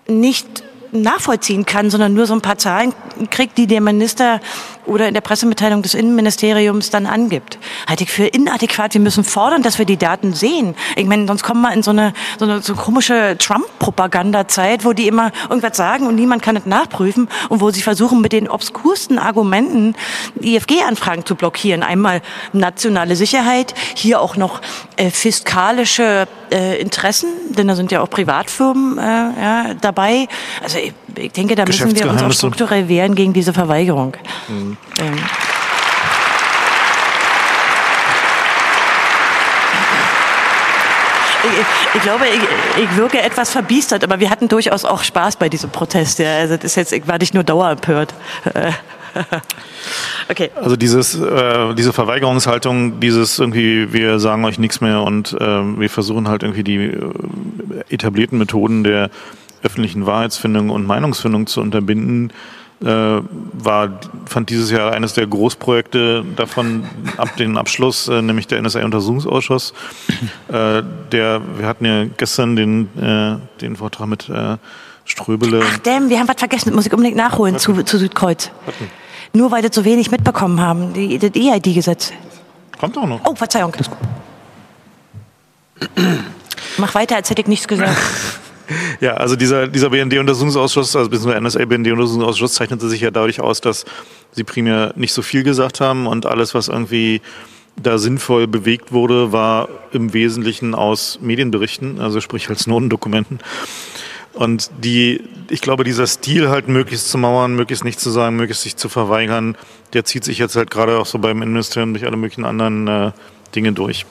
nicht nachvollziehen kann, sondern nur so ein paar Zahlen kriegt, die der Minister oder in der Pressemitteilung des Innenministeriums dann angibt. Halte ich für inadäquat. Wir müssen fordern, dass wir die Daten sehen. Ich meine, sonst kommen wir in so eine, so eine so komische Trump-Propaganda-Zeit, wo die immer irgendwas sagen und niemand kann es nachprüfen und wo sie versuchen, mit den obskursten Argumenten IFG-Anfragen zu blockieren. Einmal nationale Sicherheit, hier auch noch äh, fiskalische äh, Interessen, denn da sind ja auch Privatfirmen äh, ja, dabei. Also ich, denke, da müssen wir uns auch strukturell wehren gegen diese Verweigerung. Mhm. Ähm. Ich, ich, glaube, ich, ich wirke etwas verbiestert, aber wir hatten durchaus auch Spaß bei diesem Protest. Ja. Also das ist jetzt, ich war nicht nur dauerempört. okay. Also dieses, äh, diese Verweigerungshaltung, dieses irgendwie, wir sagen euch nichts mehr und äh, wir versuchen halt irgendwie die äh, etablierten Methoden der öffentlichen Wahrheitsfindung und Meinungsfindung zu unterbinden, äh, war, fand dieses Jahr eines der Großprojekte davon ab dem Abschluss, äh, nämlich der NSA-Untersuchungsausschuss. äh, der, wir hatten ja gestern den, äh, den Vortrag mit äh, Ströbele. Ach damn, wir haben was vergessen, das muss ich unbedingt nachholen zu, zu Südkreuz. Warten. Nur weil wir zu wenig mitbekommen haben, die, das EID-Gesetz. Kommt auch noch. Oh, Verzeihung. Mach weiter, als hätte ich nichts gesagt. Ja, also dieser, dieser BND-Untersuchungsausschuss, also beziehungsweise NSA-BND-Untersuchungsausschuss zeichnete sich ja dadurch aus, dass sie primär nicht so viel gesagt haben und alles, was irgendwie da sinnvoll bewegt wurde, war im Wesentlichen aus Medienberichten, also sprich als Notendokumenten. Und die, ich glaube, dieser Stil halt möglichst zu mauern, möglichst nicht zu sagen, möglichst sich zu verweigern, der zieht sich jetzt halt gerade auch so beim Innenministerium durch alle möglichen anderen äh, Dinge durch.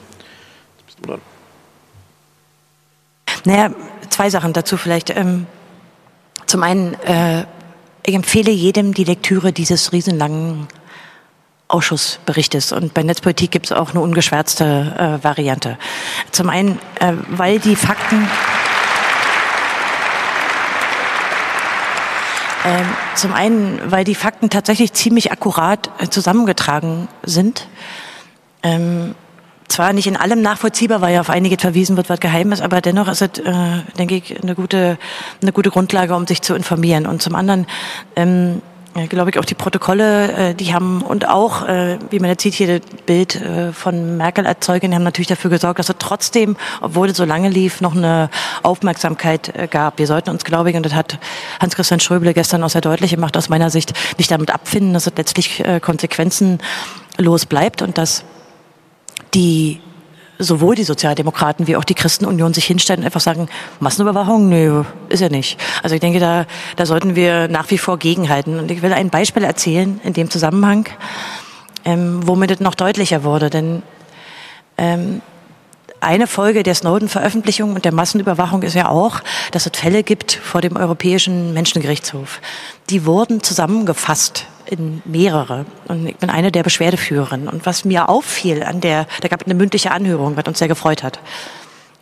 Bist du dran? Naja, zwei Sachen dazu vielleicht. Ähm, zum einen, äh, ich empfehle jedem die Lektüre dieses riesenlangen Ausschussberichtes. Und bei Netzpolitik gibt es auch eine ungeschwärzte äh, Variante. Zum einen, äh, weil die Fakten. Ähm, zum einen, weil die Fakten tatsächlich ziemlich akkurat äh, zusammengetragen sind. Ähm, zwar nicht in allem nachvollziehbar, weil ja auf einiges verwiesen wird, was geheim ist, aber dennoch ist es, äh, denke ich, eine gute, eine gute Grundlage, um sich zu informieren. Und zum anderen, ähm, glaube ich, auch die Protokolle, äh, die haben und auch, äh, wie man jetzt sieht, hier das Bild äh, von Merkel als Zeugin, haben natürlich dafür gesorgt, dass es trotzdem, obwohl es so lange lief, noch eine Aufmerksamkeit äh, gab. Wir sollten uns, glaube ich, und das hat Hans-Christian Schröbele gestern auch sehr deutlich gemacht, aus meiner Sicht, nicht damit abfinden, dass es letztlich äh, konsequenzenlos bleibt und dass die sowohl die Sozialdemokraten wie auch die Christenunion sich hinstellen und einfach sagen, Massenüberwachung, nö, ist ja nicht. Also ich denke, da, da sollten wir nach wie vor gegenhalten. Und ich will ein Beispiel erzählen in dem Zusammenhang, ähm, womit es noch deutlicher wurde. Denn ähm, eine Folge der Snowden-Veröffentlichung und der Massenüberwachung ist ja auch, dass es Fälle gibt vor dem Europäischen Menschengerichtshof. Die wurden zusammengefasst in mehrere. Und ich bin eine der Beschwerdeführerinnen. Und was mir auffiel an der, da gab es eine mündliche Anhörung, was uns sehr gefreut hat.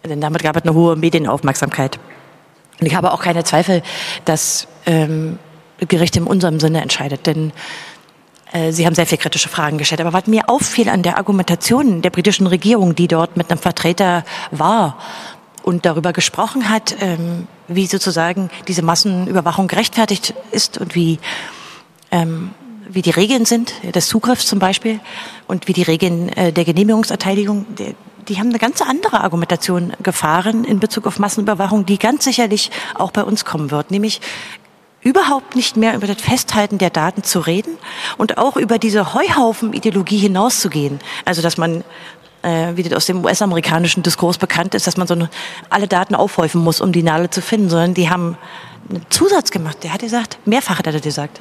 Denn damit gab es eine hohe Medienaufmerksamkeit. Und ich habe auch keine Zweifel, dass ähm, Gericht in unserem Sinne entscheidet. Denn Sie haben sehr viele kritische Fragen gestellt. Aber was mir auffiel an der Argumentation der britischen Regierung, die dort mit einem Vertreter war und darüber gesprochen hat, ähm, wie sozusagen diese Massenüberwachung gerechtfertigt ist und wie ähm, wie die Regeln sind, des Zugriffs zum Beispiel, und wie die Regeln äh, der Genehmigungserteilung, die, die haben eine ganz andere Argumentation gefahren in Bezug auf Massenüberwachung, die ganz sicherlich auch bei uns kommen wird, nämlich überhaupt nicht mehr über das Festhalten der Daten zu reden und auch über diese Heuhaufen-Ideologie hinauszugehen. Also, dass man äh, wie das aus dem US-amerikanischen Diskurs bekannt ist, dass man so eine, alle Daten aufhäufen muss, um die Nadel zu finden, sondern die haben einen Zusatz gemacht. Der hat gesagt, mehrfach hat er gesagt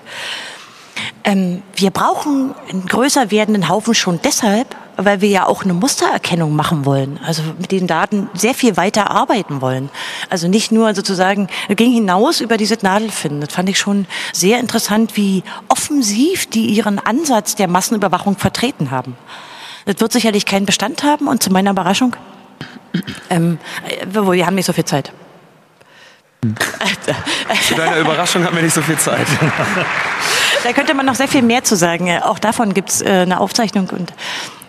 Ähm, wir brauchen einen größer werdenden Haufen schon deshalb, weil wir ja auch eine Mustererkennung machen wollen. Also mit den Daten sehr viel weiter arbeiten wollen. Also nicht nur sozusagen, gingen hinaus über diese Nadelfinden. Das fand ich schon sehr interessant, wie offensiv die ihren Ansatz der Massenüberwachung vertreten haben. Das wird sicherlich keinen Bestand haben und zu meiner Überraschung, ähm, wir haben nicht so viel Zeit. Zu deiner Überraschung haben wir nicht so viel Zeit. Da könnte man noch sehr viel mehr zu sagen. Auch davon gibt es äh, eine Aufzeichnung und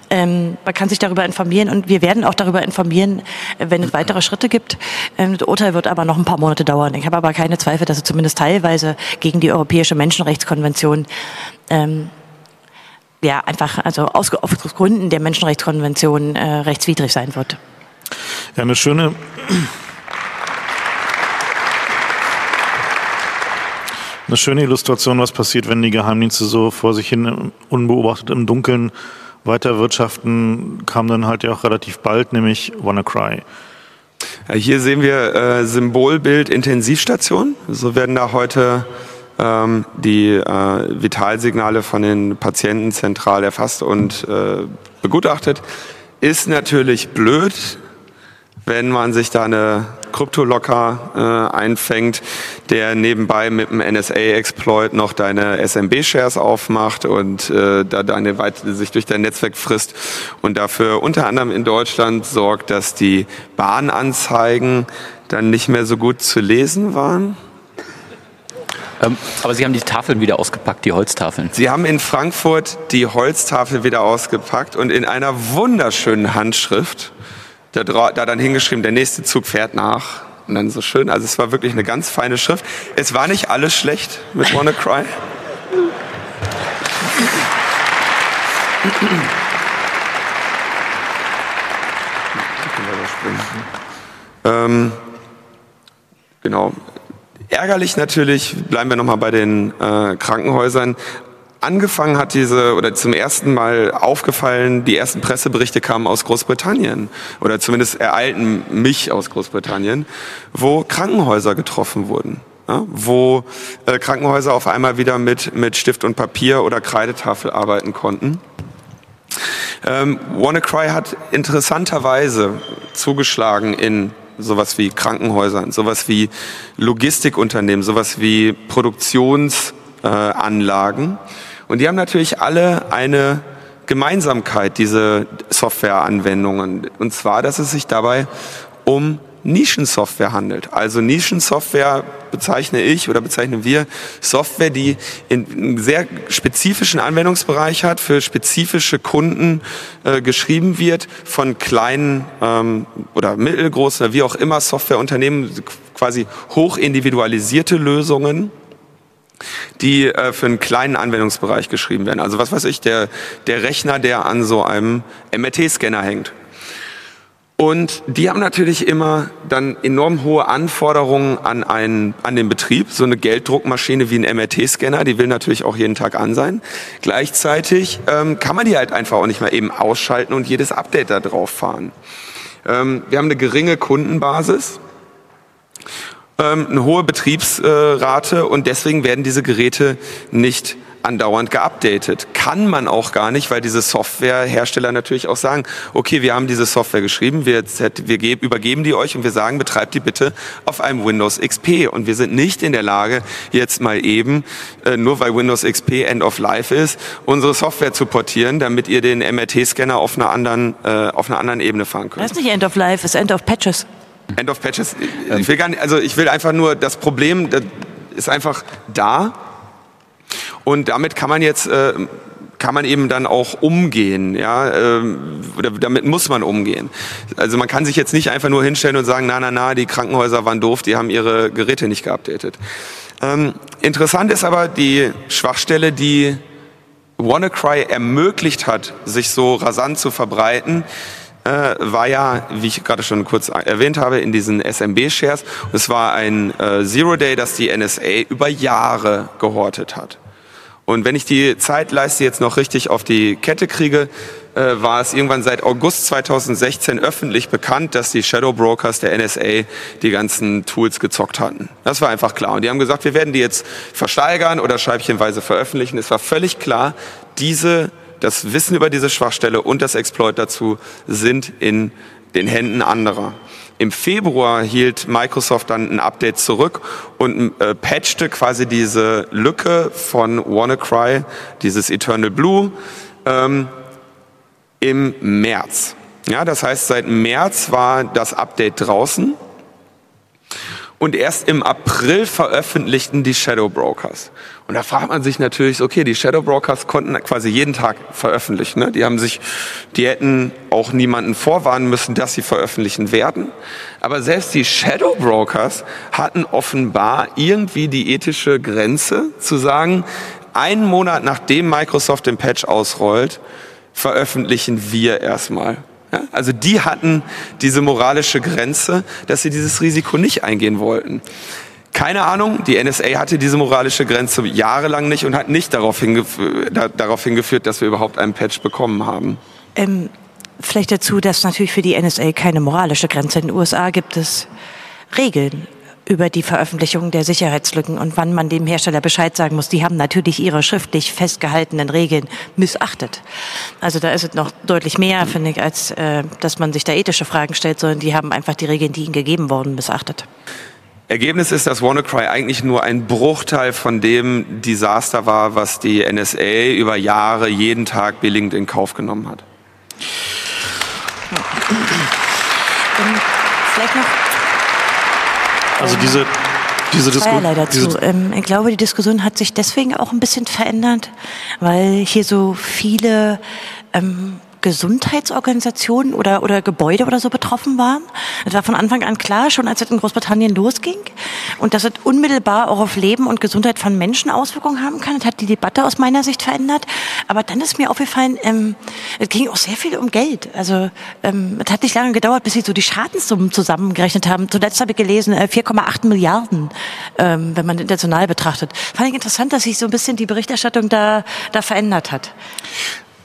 ähm, man kann sich darüber informieren und wir werden auch darüber informieren, wenn es weitere Schritte gibt. Ähm, das Urteil wird aber noch ein paar Monate dauern. Ich habe aber keine Zweifel, dass es zumindest teilweise gegen die Europäische Menschenrechtskonvention ähm, ja einfach also aus, aus Gründen der Menschenrechtskonvention äh, rechtswidrig sein wird. Ja, eine schöne eine schöne Illustration, was passiert, wenn die Geheimdienste so vor sich hin unbeobachtet im Dunkeln weiter wirtschaften, kam dann halt ja auch relativ bald, nämlich WannaCry. Ja, hier sehen wir äh, Symbolbild Intensivstation. So werden da heute ähm, die äh, Vitalsignale von den Patienten zentral erfasst und äh, begutachtet. Ist natürlich blöd, wenn man sich da eine Kryptolocker äh, einfängt, der nebenbei mit dem NSA-Exploit noch deine SMB-Shares aufmacht und äh, da deine Weite sich durch dein Netzwerk frisst und dafür unter anderem in Deutschland sorgt, dass die Bahnanzeigen dann nicht mehr so gut zu lesen waren. Ähm, aber Sie haben die Tafeln wieder ausgepackt, die Holztafeln. Sie haben in Frankfurt die Holztafel wieder ausgepackt und in einer wunderschönen Handschrift da, da dann hingeschrieben, der nächste Zug fährt nach. Und dann so schön. Also es war wirklich eine ganz feine Schrift. Es war nicht alles schlecht mit WannaCry. ähm, genau. Ärgerlich natürlich, bleiben wir nochmal bei den äh, Krankenhäusern, angefangen hat diese, oder zum ersten Mal aufgefallen, die ersten Presseberichte kamen aus Großbritannien, oder zumindest ereilten mich aus Großbritannien, wo Krankenhäuser getroffen wurden. Ja, wo äh, Krankenhäuser auf einmal wieder mit, mit Stift und Papier oder Kreidetafel arbeiten konnten. Ähm, WannaCry hat interessanterweise zugeschlagen in sowas wie Krankenhäusern, sowas wie Logistikunternehmen, sowas wie Produktionsanlagen. Äh, und die haben natürlich alle eine Gemeinsamkeit, diese Softwareanwendungen. Und zwar, dass es sich dabei um Nischensoftware handelt. Also Nischensoftware bezeichne ich oder bezeichnen wir Software, die einen sehr spezifischen Anwendungsbereich hat, für spezifische Kunden äh, geschrieben wird, von kleinen ähm, oder mittelgroßen, wie auch immer Softwareunternehmen, quasi hoch individualisierte Lösungen die äh, für einen kleinen Anwendungsbereich geschrieben werden. Also was weiß ich, der, der Rechner, der an so einem MRT-Scanner hängt. Und die haben natürlich immer dann enorm hohe Anforderungen an, einen, an den Betrieb. So eine Gelddruckmaschine wie ein MRT-Scanner, die will natürlich auch jeden Tag an sein. Gleichzeitig ähm, kann man die halt einfach auch nicht mehr eben ausschalten und jedes Update da drauf fahren. Ähm, wir haben eine geringe Kundenbasis ähm, eine hohe Betriebsrate und deswegen werden diese Geräte nicht andauernd geupdatet. Kann man auch gar nicht, weil diese Softwarehersteller natürlich auch sagen, okay, wir haben diese Software geschrieben, wir, wir übergeben die euch und wir sagen, betreibt die bitte auf einem Windows XP. Und wir sind nicht in der Lage, jetzt mal eben, äh, nur weil Windows XP End of Life ist, unsere Software zu portieren, damit ihr den MRT-Scanner auf einer anderen, äh, auf einer anderen Ebene fahren könnt. Das ist nicht End of Life, ist End of Patches. End of Patches. Ich will gar nicht, also ich will einfach nur, das Problem das ist einfach da. Und damit kann man jetzt, äh, kann man eben dann auch umgehen, ja, äh, oder damit muss man umgehen. Also man kann sich jetzt nicht einfach nur hinstellen und sagen, na, na, na, die Krankenhäuser waren doof, die haben ihre Geräte nicht geupdatet. Ähm, interessant ist aber die Schwachstelle, die WannaCry ermöglicht hat, sich so rasant zu verbreiten, äh, war ja, wie ich gerade schon kurz erwähnt habe, in diesen SMB-Shares. Es war ein äh, Zero-Day, das die NSA über Jahre gehortet hat. Und wenn ich die Zeitleiste jetzt noch richtig auf die Kette kriege, äh, war es irgendwann seit August 2016 öffentlich bekannt, dass die Shadow Brokers der NSA die ganzen Tools gezockt hatten. Das war einfach klar. Und die haben gesagt, wir werden die jetzt versteigern oder scheibchenweise veröffentlichen. Es war völlig klar, diese, das Wissen über diese Schwachstelle und das Exploit dazu sind in den Händen anderer. Im Februar hielt Microsoft dann ein Update zurück und äh, patchte quasi diese Lücke von WannaCry, dieses Eternal Blue, ähm, im März. Ja, das heißt, seit März war das Update draußen und erst im April veröffentlichten die Shadow Brokers. Und da fragt man sich natürlich, okay, die Shadow Brokers konnten quasi jeden Tag veröffentlichen. Ne? Die haben sich, die hätten auch niemanden vorwarnen müssen, dass sie veröffentlichen werden. Aber selbst die Shadow Brokers hatten offenbar irgendwie die ethische Grenze zu sagen, einen Monat nachdem Microsoft den Patch ausrollt, veröffentlichen wir erstmal. Ja, also die hatten diese moralische Grenze, dass sie dieses Risiko nicht eingehen wollten. Keine Ahnung, die NSA hatte diese moralische Grenze jahrelang nicht und hat nicht darauf, hingef da, darauf hingeführt, dass wir überhaupt einen Patch bekommen haben. Ähm, vielleicht dazu, dass natürlich für die NSA keine moralische Grenze. In den USA gibt es Regeln über die Veröffentlichung der Sicherheitslücken und wann man dem Hersteller Bescheid sagen muss. Die haben natürlich ihre schriftlich festgehaltenen Regeln missachtet. Also da ist es noch deutlich mehr, finde ich, als äh, dass man sich da ethische Fragen stellt, sondern die haben einfach die Regeln, die ihnen gegeben wurden, missachtet. Ergebnis ist, dass WannaCry eigentlich nur ein Bruchteil von dem Desaster war, was die NSA über Jahre jeden Tag billigend in Kauf genommen hat. vielleicht noch also diese, diese Diskussion. Diese ähm, ich glaube, die Diskussion hat sich deswegen auch ein bisschen verändert, weil hier so viele ähm, Gesundheitsorganisationen oder, oder Gebäude oder so betroffen waren. Es war von Anfang an klar, schon als es in Großbritannien losging und dass es unmittelbar auch auf Leben und Gesundheit von Menschen Auswirkungen haben kann. Das hat die Debatte aus meiner Sicht verändert. Aber dann ist mir aufgefallen, ähm, es ging auch sehr viel um Geld. Also ähm, es hat nicht lange gedauert, bis sie so die Schadenssummen zusammengerechnet haben. Zuletzt habe ich gelesen, äh, 4,8 Milliarden, ähm, wenn man international betrachtet. Fand ich interessant, dass sich so ein bisschen die Berichterstattung da, da verändert hat.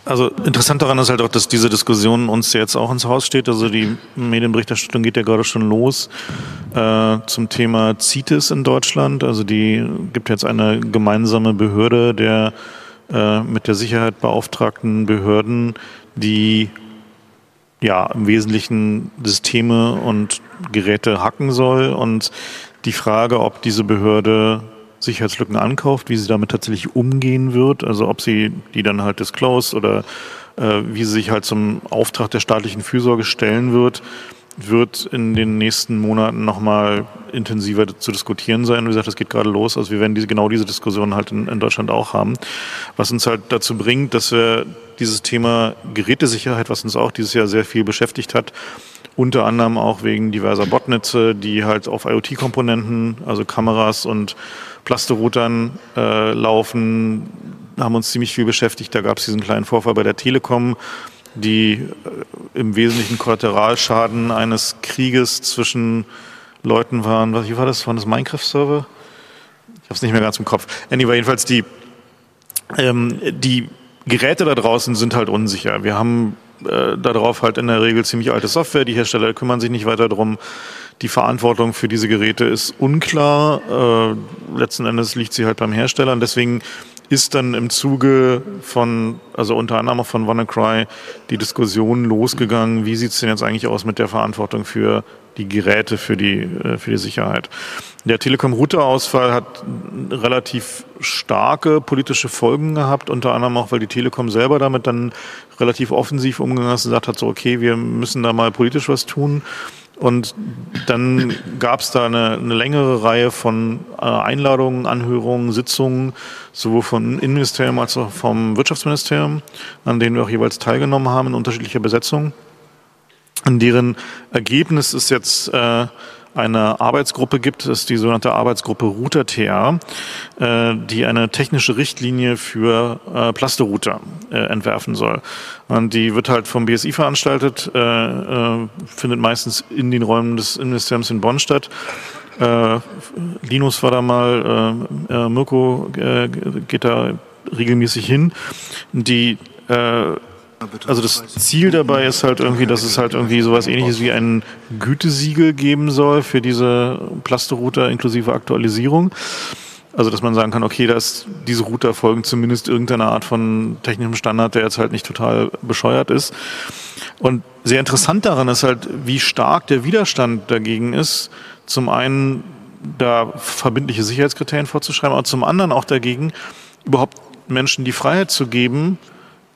Also interessant daran ist halt auch, dass diese Diskussion uns jetzt auch ins Haus steht. Also die Medienberichterstattung geht ja gerade schon los äh, zum Thema CITES in Deutschland. Also die gibt jetzt eine gemeinsame Behörde der äh, mit der Sicherheit beauftragten Behörden, die ja im Wesentlichen Systeme und Geräte hacken soll und die Frage, ob diese Behörde Sicherheitslücken ankauft, wie sie damit tatsächlich umgehen wird, also ob sie die dann halt disclose oder äh, wie sie sich halt zum Auftrag der staatlichen Fürsorge stellen wird, wird in den nächsten Monaten nochmal intensiver zu diskutieren sein. Wie gesagt, es geht gerade los. Also wir werden diese, genau diese Diskussion halt in, in, Deutschland auch haben. Was uns halt dazu bringt, dass wir dieses Thema Gerätesicherheit, was uns auch dieses Jahr sehr viel beschäftigt hat, unter anderem auch wegen diverser Botnetze, die halt auf IoT-Komponenten, also Kameras und Plasteroutern äh, laufen, haben uns ziemlich viel beschäftigt. Da gab es diesen kleinen Vorfall bei der Telekom, die äh, im Wesentlichen Kollateralschaden eines Krieges zwischen Leuten waren. Was, war das? Waren das Minecraft-Server? Ich habe es nicht mehr ganz im Kopf. Anyway, jedenfalls die, ähm, die Geräte da draußen sind halt unsicher. Wir haben äh, darauf halt in der Regel ziemlich alte Software. Die Hersteller kümmern sich nicht weiter drum. Die Verantwortung für diese Geräte ist unklar. Äh, letzten Endes liegt sie halt beim Hersteller und deswegen ist dann im Zuge von, also unter anderem auch von WannaCry, die Diskussion losgegangen, wie sieht's denn jetzt eigentlich aus mit der Verantwortung für die Geräte, für die, äh, für die Sicherheit. Der Telekom-Router-Ausfall hat relativ starke politische Folgen gehabt, unter anderem auch, weil die Telekom selber damit dann relativ offensiv umgegangen ist und gesagt hat, so okay, wir müssen da mal politisch was tun. Und dann gab es da eine, eine, längere Reihe von äh, Einladungen, Anhörungen, Sitzungen, sowohl vom Innenministerium als auch vom Wirtschaftsministerium, an denen wir auch jeweils teilgenommen haben in unterschiedlicher Besetzung. In deren Ergebnis ist jetzt äh, eine Arbeitsgruppe gibt, ist die sogenannte Arbeitsgruppe Router TR, äh, die eine technische Richtlinie für äh, Plasterouter äh, entwerfen soll. Und die wird halt vom BSI veranstaltet, äh, äh, findet meistens in den Räumen des Innenministeriums in Bonn statt. Äh, Linus war da mal, äh, äh, Mirko äh, geht da regelmäßig hin. Die äh, also das Ziel dabei ist halt irgendwie, dass es halt irgendwie sowas ähnliches wie ein Gütesiegel geben soll für diese Plasterouter inklusive Aktualisierung. Also dass man sagen kann, okay, dass diese Router folgen zumindest irgendeiner Art von technischem Standard, der jetzt halt nicht total bescheuert ist. Und sehr interessant daran ist halt, wie stark der Widerstand dagegen ist. Zum einen da verbindliche Sicherheitskriterien vorzuschreiben, aber zum anderen auch dagegen, überhaupt Menschen die Freiheit zu geben,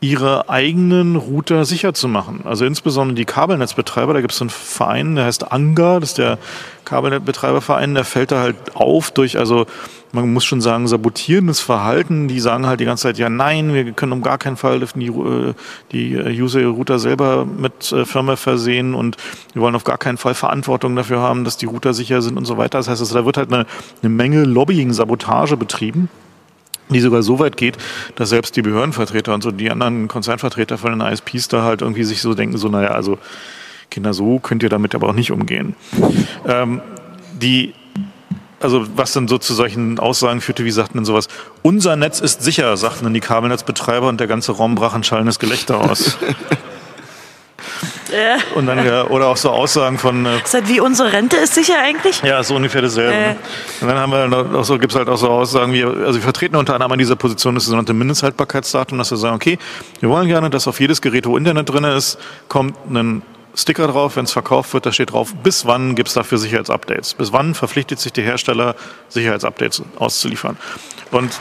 ihre eigenen Router sicher zu machen. Also insbesondere die Kabelnetzbetreiber, da gibt es einen Verein, der heißt ANGA, das ist der Kabelnetzbetreiberverein, der fällt da halt auf durch, also man muss schon sagen, sabotierendes Verhalten. Die sagen halt die ganze Zeit, ja nein, wir können um gar keinen Fall die, äh, die User Router selber mit äh, Firmware versehen und wir wollen auf gar keinen Fall Verantwortung dafür haben, dass die Router sicher sind und so weiter. Das heißt, also, da wird halt eine, eine Menge Lobbying, Sabotage betrieben die sogar so weit geht, dass selbst die Behördenvertreter und so die anderen Konzernvertreter von den ISPs da halt irgendwie sich so denken, so naja, also Kinder, so könnt ihr damit aber auch nicht umgehen. Ähm, die also was dann so zu solchen Aussagen führte, wie sagten denn sowas, unser Netz ist sicher, sagten dann die Kabelnetzbetreiber und der ganze Raum brach ein schallendes Gelächter aus. Ja. Und dann oder auch so Aussagen von. Äh, ist das wie unsere Rente ist sicher eigentlich? Ja, so ungefähr dasselbe. Äh. Ne? Und dann haben wir noch, so, gibt's halt auch so Aussagen wie, also wir vertreten unter anderem an dieser Position das sogenannte Mindesthaltbarkeitsdatum, dass wir sagen, okay, wir wollen gerne, dass auf jedes Gerät, wo Internet drin ist, kommt ein Sticker drauf, wenn es verkauft wird, da steht drauf, bis wann gibt es dafür Sicherheitsupdates. Bis wann verpflichtet sich der Hersteller, Sicherheitsupdates auszuliefern. Und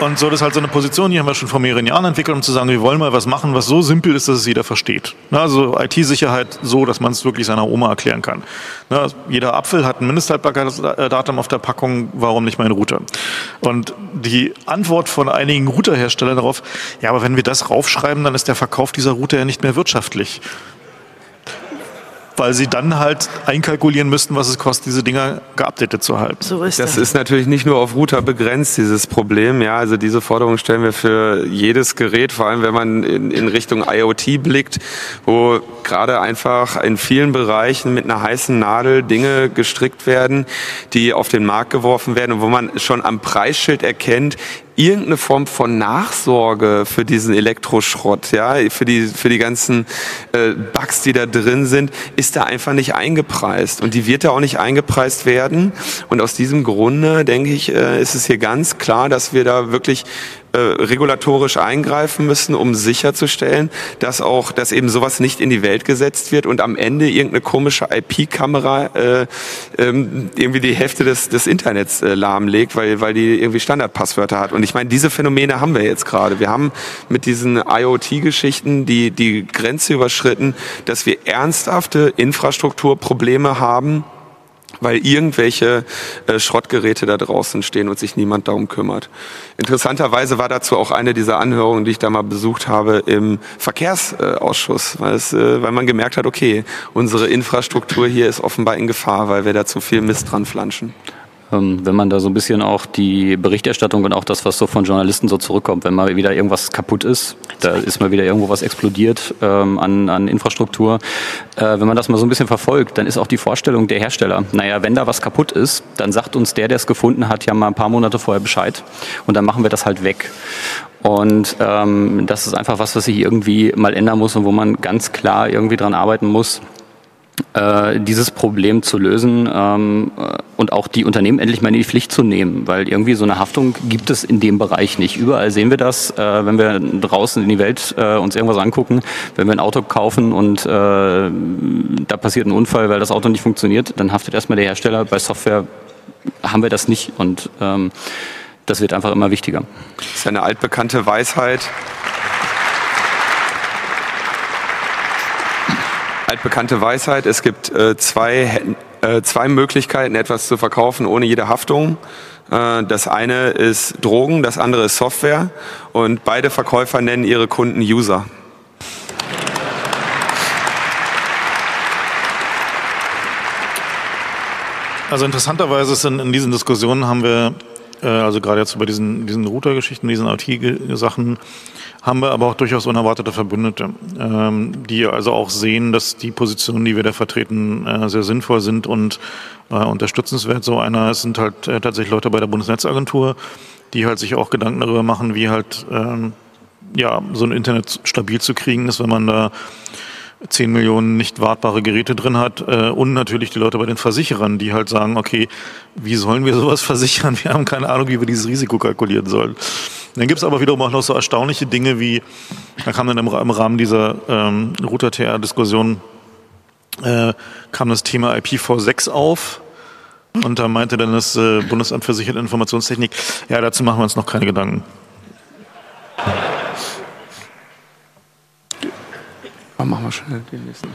Und so, das ist halt so eine Position, die haben wir schon vor mehreren Jahren entwickelt, um zu sagen, wir wollen mal was machen, was so simpel ist, dass es jeder versteht. Also IT-Sicherheit so, dass man es wirklich seiner Oma erklären kann. Jeder Apfel hat ein Mindesthaltbarkeitsdatum auf der Packung, warum nicht mein Router? Und die Antwort von einigen Routerherstellern darauf, ja, aber wenn wir das raufschreiben, dann ist der Verkauf dieser Router ja nicht mehr wirtschaftlich weil sie dann halt einkalkulieren müssten, was es kostet, diese Dinger geupdatet zu halten. So ist das. Das ist natürlich nicht nur auf Router begrenzt, dieses Problem. Ja, also diese Forderung stellen wir für jedes Gerät, vor allem wenn man in, in Richtung IoT blickt, wo gerade einfach in vielen Bereichen mit einer heißen Nadel Dinge gestrickt werden, die auf den Markt geworfen werden und wo man schon am Preisschild erkennt, irgendeine Form von Nachsorge für diesen Elektroschrott, ja, für die, für die ganzen äh, Bugs, die da drin sind, ist da einfach nicht eingepreist. Und die wird da auch nicht eingepreist werden. Und aus diesem Grunde, denke ich, äh, ist es hier ganz klar, dass wir da wirklich äh, regulatorisch eingreifen müssen, um sicherzustellen, dass auch, dass eben sowas nicht in die Welt gesetzt wird und am Ende irgendeine komische IP-Kamera äh, ähm, irgendwie die Hälfte des, des Internets äh, lahmlegt, weil, weil die irgendwie Standardpasswörter hat. Und ich meine, diese Phänomene haben wir jetzt gerade. Wir haben mit diesen IoT-Geschichten die, die Grenze überschritten, dass wir ernsthafte Infrastrukturprobleme haben, weil irgendwelche äh, Schrottgeräte da draußen stehen und sich niemand darum kümmert. Interessanterweise war dazu auch eine dieser Anhörungen, die ich da mal besucht habe im Verkehrsausschuss, äh, weil man gemerkt hat, okay, unsere Infrastruktur hier ist offenbar in Gefahr, weil wir da zu viel Mist dran flanschen. Ähm, wenn man da so ein bisschen auch die Berichterstattung und auch das, was so von Journalisten so zurückkommt, wenn mal wieder irgendwas kaputt ist, da ist mal wieder irgendwo was explodiert ähm, an, an Infrastruktur. Äh, wenn man das mal so ein bisschen verfolgt, dann ist auch die Vorstellung der Hersteller, naja, wenn da was kaputt ist, dann sagt uns der, der es gefunden hat, ja mal ein paar Monate vorher Bescheid und dann machen wir das halt weg. Und ähm, das ist einfach was, was sich irgendwie mal ändern muss und wo man ganz klar irgendwie dran arbeiten muss, dieses Problem zu lösen ähm, und auch die Unternehmen endlich mal in die Pflicht zu nehmen, weil irgendwie so eine Haftung gibt es in dem Bereich nicht. Überall sehen wir das, äh, wenn wir draußen in die Welt äh, uns irgendwas angucken, wenn wir ein Auto kaufen und äh, da passiert ein Unfall, weil das Auto nicht funktioniert, dann haftet erstmal der Hersteller. Bei Software haben wir das nicht und ähm, das wird einfach immer wichtiger. Das ist eine altbekannte Weisheit. Altbekannte Weisheit. Es gibt äh, zwei, äh, zwei Möglichkeiten, etwas zu verkaufen ohne jede Haftung. Äh, das eine ist Drogen, das andere ist Software. Und beide Verkäufer nennen ihre Kunden User. Also interessanterweise ist in, in diesen Diskussionen haben wir äh, also gerade jetzt bei diesen, diesen Router-Geschichten, diesen IT-Sachen, haben wir aber auch durchaus unerwartete Verbündete, ähm, die also auch sehen, dass die Positionen, die wir da vertreten, äh, sehr sinnvoll sind und äh, unterstützenswert. So einer sind halt äh, tatsächlich Leute bei der Bundesnetzagentur, die halt sich auch Gedanken darüber machen, wie halt ähm, ja so ein Internet stabil zu kriegen ist, wenn man da 10 Millionen nicht wartbare Geräte drin hat äh, und natürlich die Leute bei den Versicherern, die halt sagen, okay, wie sollen wir sowas versichern? Wir haben keine Ahnung, wie wir dieses Risiko kalkulieren sollen. Dann gibt's aber wiederum auch noch so erstaunliche Dinge wie, da kam dann im, Rahmen dieser ähm, Router-TR-Diskussion äh, kam das Thema IPv6 auf. Und da meinte dann das äh, Bundesamt für Sicherheit und Informationstechnik, ja, dazu machen wir uns noch keine Gedanken. Machen wir schnell den nächsten.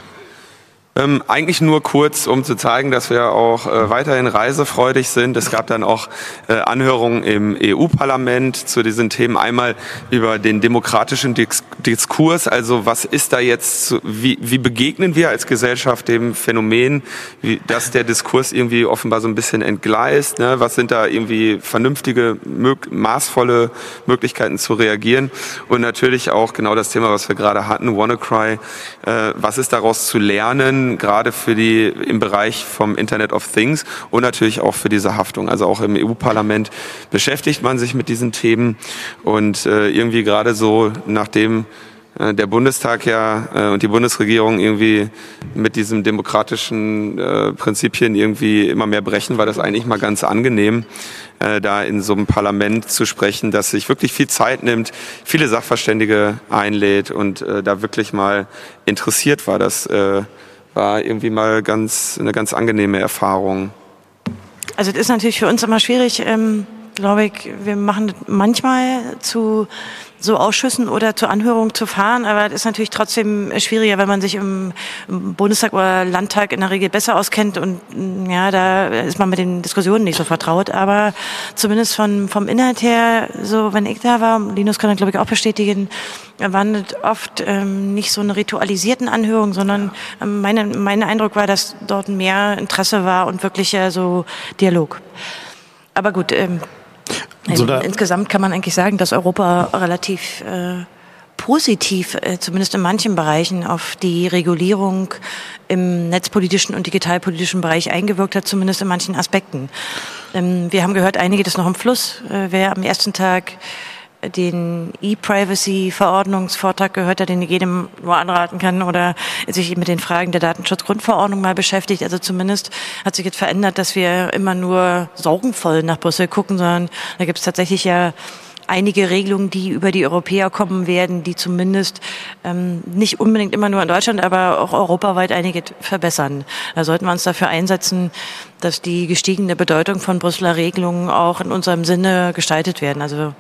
Ähm, eigentlich nur kurz, um zu zeigen, dass wir auch äh, weiterhin reisefreudig sind. Es gab dann auch äh, Anhörungen im EU-Parlament zu diesen Themen. Einmal über den demokratischen Dis Diskurs, also was ist da jetzt, zu, wie, wie begegnen wir als Gesellschaft dem Phänomen, wie, dass der Diskurs irgendwie offenbar so ein bisschen entgleist. Ne? Was sind da irgendwie vernünftige, mög maßvolle Möglichkeiten zu reagieren? Und natürlich auch genau das Thema, was wir gerade hatten, WannaCry. Äh, was ist daraus zu lernen? Gerade für die im Bereich vom Internet of Things und natürlich auch für diese Haftung. Also auch im EU-Parlament beschäftigt man sich mit diesen Themen und äh, irgendwie gerade so nachdem äh, der Bundestag ja äh, und die Bundesregierung irgendwie mit diesem demokratischen Prinzipien irgendwie immer mehr brechen, war das eigentlich mal ganz angenehm, da in so einem Parlament zu sprechen, das sich wirklich viel Zeit nimmt, viele Sachverständige einlädt und da wirklich mal interessiert war, dass war irgendwie mal ganz eine ganz angenehme Erfahrung. Also das ist natürlich für uns immer schwierig, ähm, glaube ich. Wir machen manchmal zu so Ausschüssen oder zur Anhörung zu fahren, aber das ist natürlich trotzdem schwieriger, wenn man sich im, Bundestag oder Landtag in der Regel besser auskennt und mm, ja, da ist man mit den Diskussionen nicht so vertraut, aber zumindest von, vom Inhalt her, so wenn ich da war, Linus kann das glaube ich auch bestätigen, das oft ähm, nicht so eine ritualisierten Anhörung, sondern ähm, meine, mein Eindruck war, dass dort mehr Interesse war und wirklich ja so Dialog. Aber gut, ähm, also insgesamt kann man eigentlich sagen, dass Europa relativ äh, positiv, äh, zumindest in manchen Bereichen, auf die Regulierung im netzpolitischen und digitalpolitischen Bereich eingewirkt hat, zumindest in manchen Aspekten. Ähm, wir haben gehört, einige das noch im Fluss. Äh, wer am ersten Tag den E-Privacy-Verordnungsvortrag gehört hat, den ich jedem nur anraten kann oder sich mit den Fragen der Datenschutzgrundverordnung mal beschäftigt. Also zumindest hat sich jetzt verändert, dass wir immer nur sorgenvoll nach Brüssel gucken, sondern da gibt es tatsächlich ja einige Regelungen, die über die Europäer kommen werden, die zumindest ähm, nicht unbedingt immer nur in Deutschland, aber auch europaweit einige verbessern. Da sollten wir uns dafür einsetzen, dass die gestiegene Bedeutung von Brüsseler Regelungen auch in unserem Sinne gestaltet werden. Also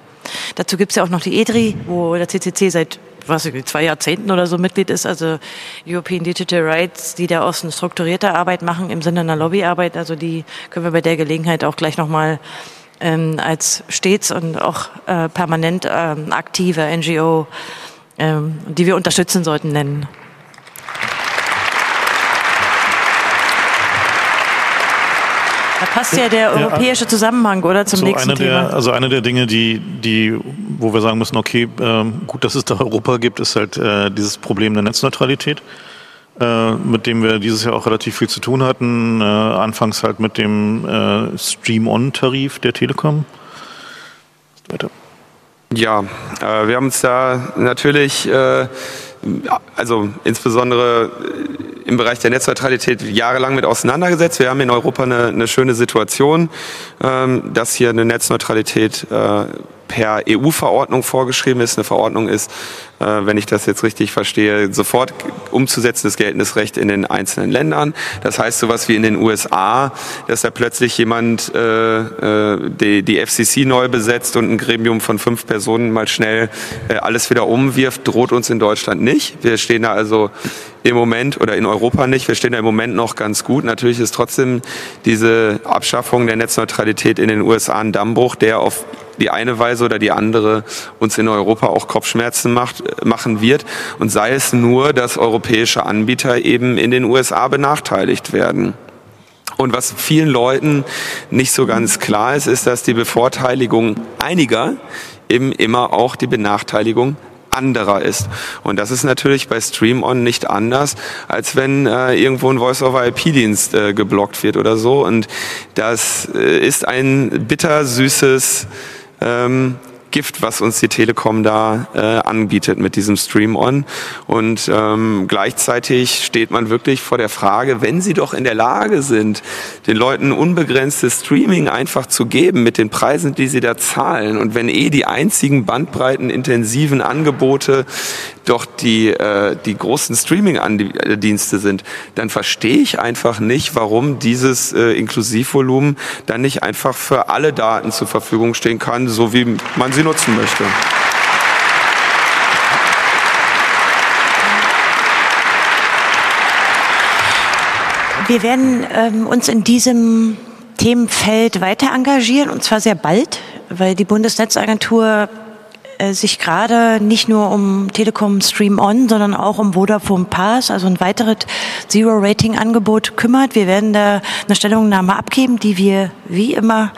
Dazu gibt es ja auch noch die EDRI, wo der CCC seit was zwei Jahrzehnten oder so Mitglied ist, also European Digital Rights, die da auch eine strukturierte Arbeit machen im Sinne einer Lobbyarbeit. Also die können wir bei der Gelegenheit auch gleich nochmal ähm, als stets und auch äh, permanent ähm, aktive NGO, ähm, die wir unterstützen sollten, nennen. Da passt ja der europäische Zusammenhang, oder, zum so nächsten eine Thema. Der, also eine der Dinge, die, die, wo wir sagen müssen, okay, äh, gut, dass es da Europa gibt, ist halt äh, dieses Problem der Netzneutralität, äh, mit dem wir dieses Jahr auch relativ viel zu tun hatten. Äh, anfangs halt mit dem äh, Stream-On-Tarif der Telekom. Weiter. Ja, äh, wir haben uns da natürlich, äh, also insbesondere im Bereich der Netzneutralität jahrelang mit auseinandergesetzt. Wir haben in Europa eine, eine schöne Situation, ähm, dass hier eine Netzneutralität äh, per EU-Verordnung vorgeschrieben ist. Eine Verordnung ist, äh, wenn ich das jetzt richtig verstehe, sofort umzusetzendes geltendes Recht in den einzelnen Ländern. Das heißt sowas wie in den USA, dass da plötzlich jemand äh, äh, die, die FCC neu besetzt und ein Gremium von fünf Personen mal schnell äh, alles wieder umwirft, droht uns in Deutschland nicht. Wir stehen da also im Moment oder in Europa nicht. Wir stehen da im Moment noch ganz gut. Natürlich ist trotzdem diese Abschaffung der Netzneutralität in den USA ein Dammbruch, der auf die eine Weise oder die andere uns in Europa auch Kopfschmerzen macht, machen wird. Und sei es nur, dass europäische Anbieter eben in den USA benachteiligt werden. Und was vielen Leuten nicht so ganz klar ist, ist, dass die Bevorteiligung einiger eben immer auch die Benachteiligung anderer ist. Und das ist natürlich bei StreamOn nicht anders, als wenn äh, irgendwo ein Voice-over-IP-Dienst äh, geblockt wird oder so. Und das äh, ist ein bittersüßes ähm, Gift, was uns die Telekom da äh, anbietet mit diesem Stream-On. Und ähm, gleichzeitig steht man wirklich vor der Frage, wenn sie doch in der Lage sind, den Leuten unbegrenztes Streaming einfach zu geben mit den Preisen, die sie da zahlen und wenn eh die einzigen bandbreitenintensiven Angebote doch die, äh, die großen Streaming-Dienste sind, dann verstehe ich einfach nicht, warum dieses äh, Inklusivvolumen dann nicht einfach für alle Daten zur Verfügung stehen kann, so wie man sie nutzen möchte. Wir werden ähm, uns in diesem Themenfeld weiter engagieren und zwar sehr bald, weil die Bundesnetzagentur äh, sich gerade nicht nur um Telekom Stream On, sondern auch um Vodafone Pass, also ein weiteres Zero-Rating-Angebot kümmert. Wir werden da eine Stellungnahme abgeben, die wir wie immer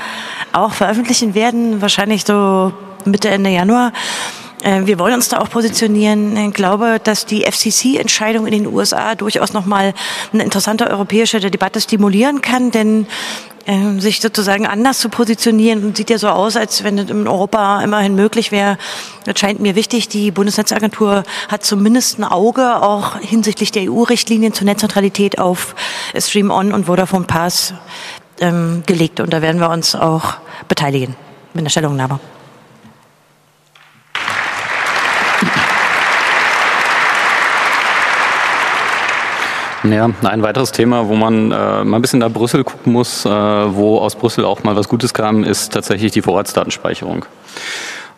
auch veröffentlichen werden, wahrscheinlich so Mitte, Ende Januar. Äh, wir wollen uns da auch positionieren. Ich glaube, dass die FCC-Entscheidung in den USA durchaus nochmal eine interessante europäische Debatte stimulieren kann, denn äh, sich sozusagen anders zu positionieren, sieht ja so aus, als wenn es in Europa immerhin möglich wäre. Das scheint mir wichtig. Die Bundesnetzagentur hat zumindest ein Auge auch hinsichtlich der EU-Richtlinien zur Netzneutralität auf Stream On und Vodafone Pass ähm, gelegt. Und da werden wir uns auch beteiligen mit einer Stellungnahme. Ja, ein weiteres Thema, wo man äh, mal ein bisschen nach Brüssel gucken muss, äh, wo aus Brüssel auch mal was Gutes kam, ist tatsächlich die Vorratsdatenspeicherung.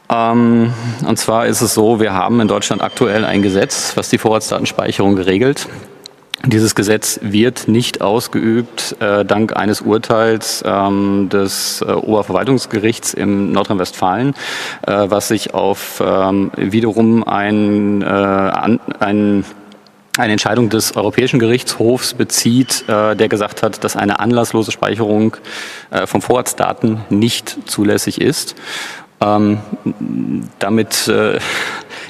Ähm, und zwar ist es so, wir haben in Deutschland aktuell ein Gesetz, was die Vorratsdatenspeicherung geregelt. Dieses Gesetz wird nicht ausgeübt äh, dank eines Urteils ähm, des äh, Oberverwaltungsgerichts im Nordrhein-Westfalen, äh, was sich auf ähm, wiederum ein, äh, an, ein eine Entscheidung des Europäischen Gerichtshofs bezieht, äh, der gesagt hat, dass eine anlasslose Speicherung äh, von Vorratsdaten nicht zulässig ist. Ähm, damit äh,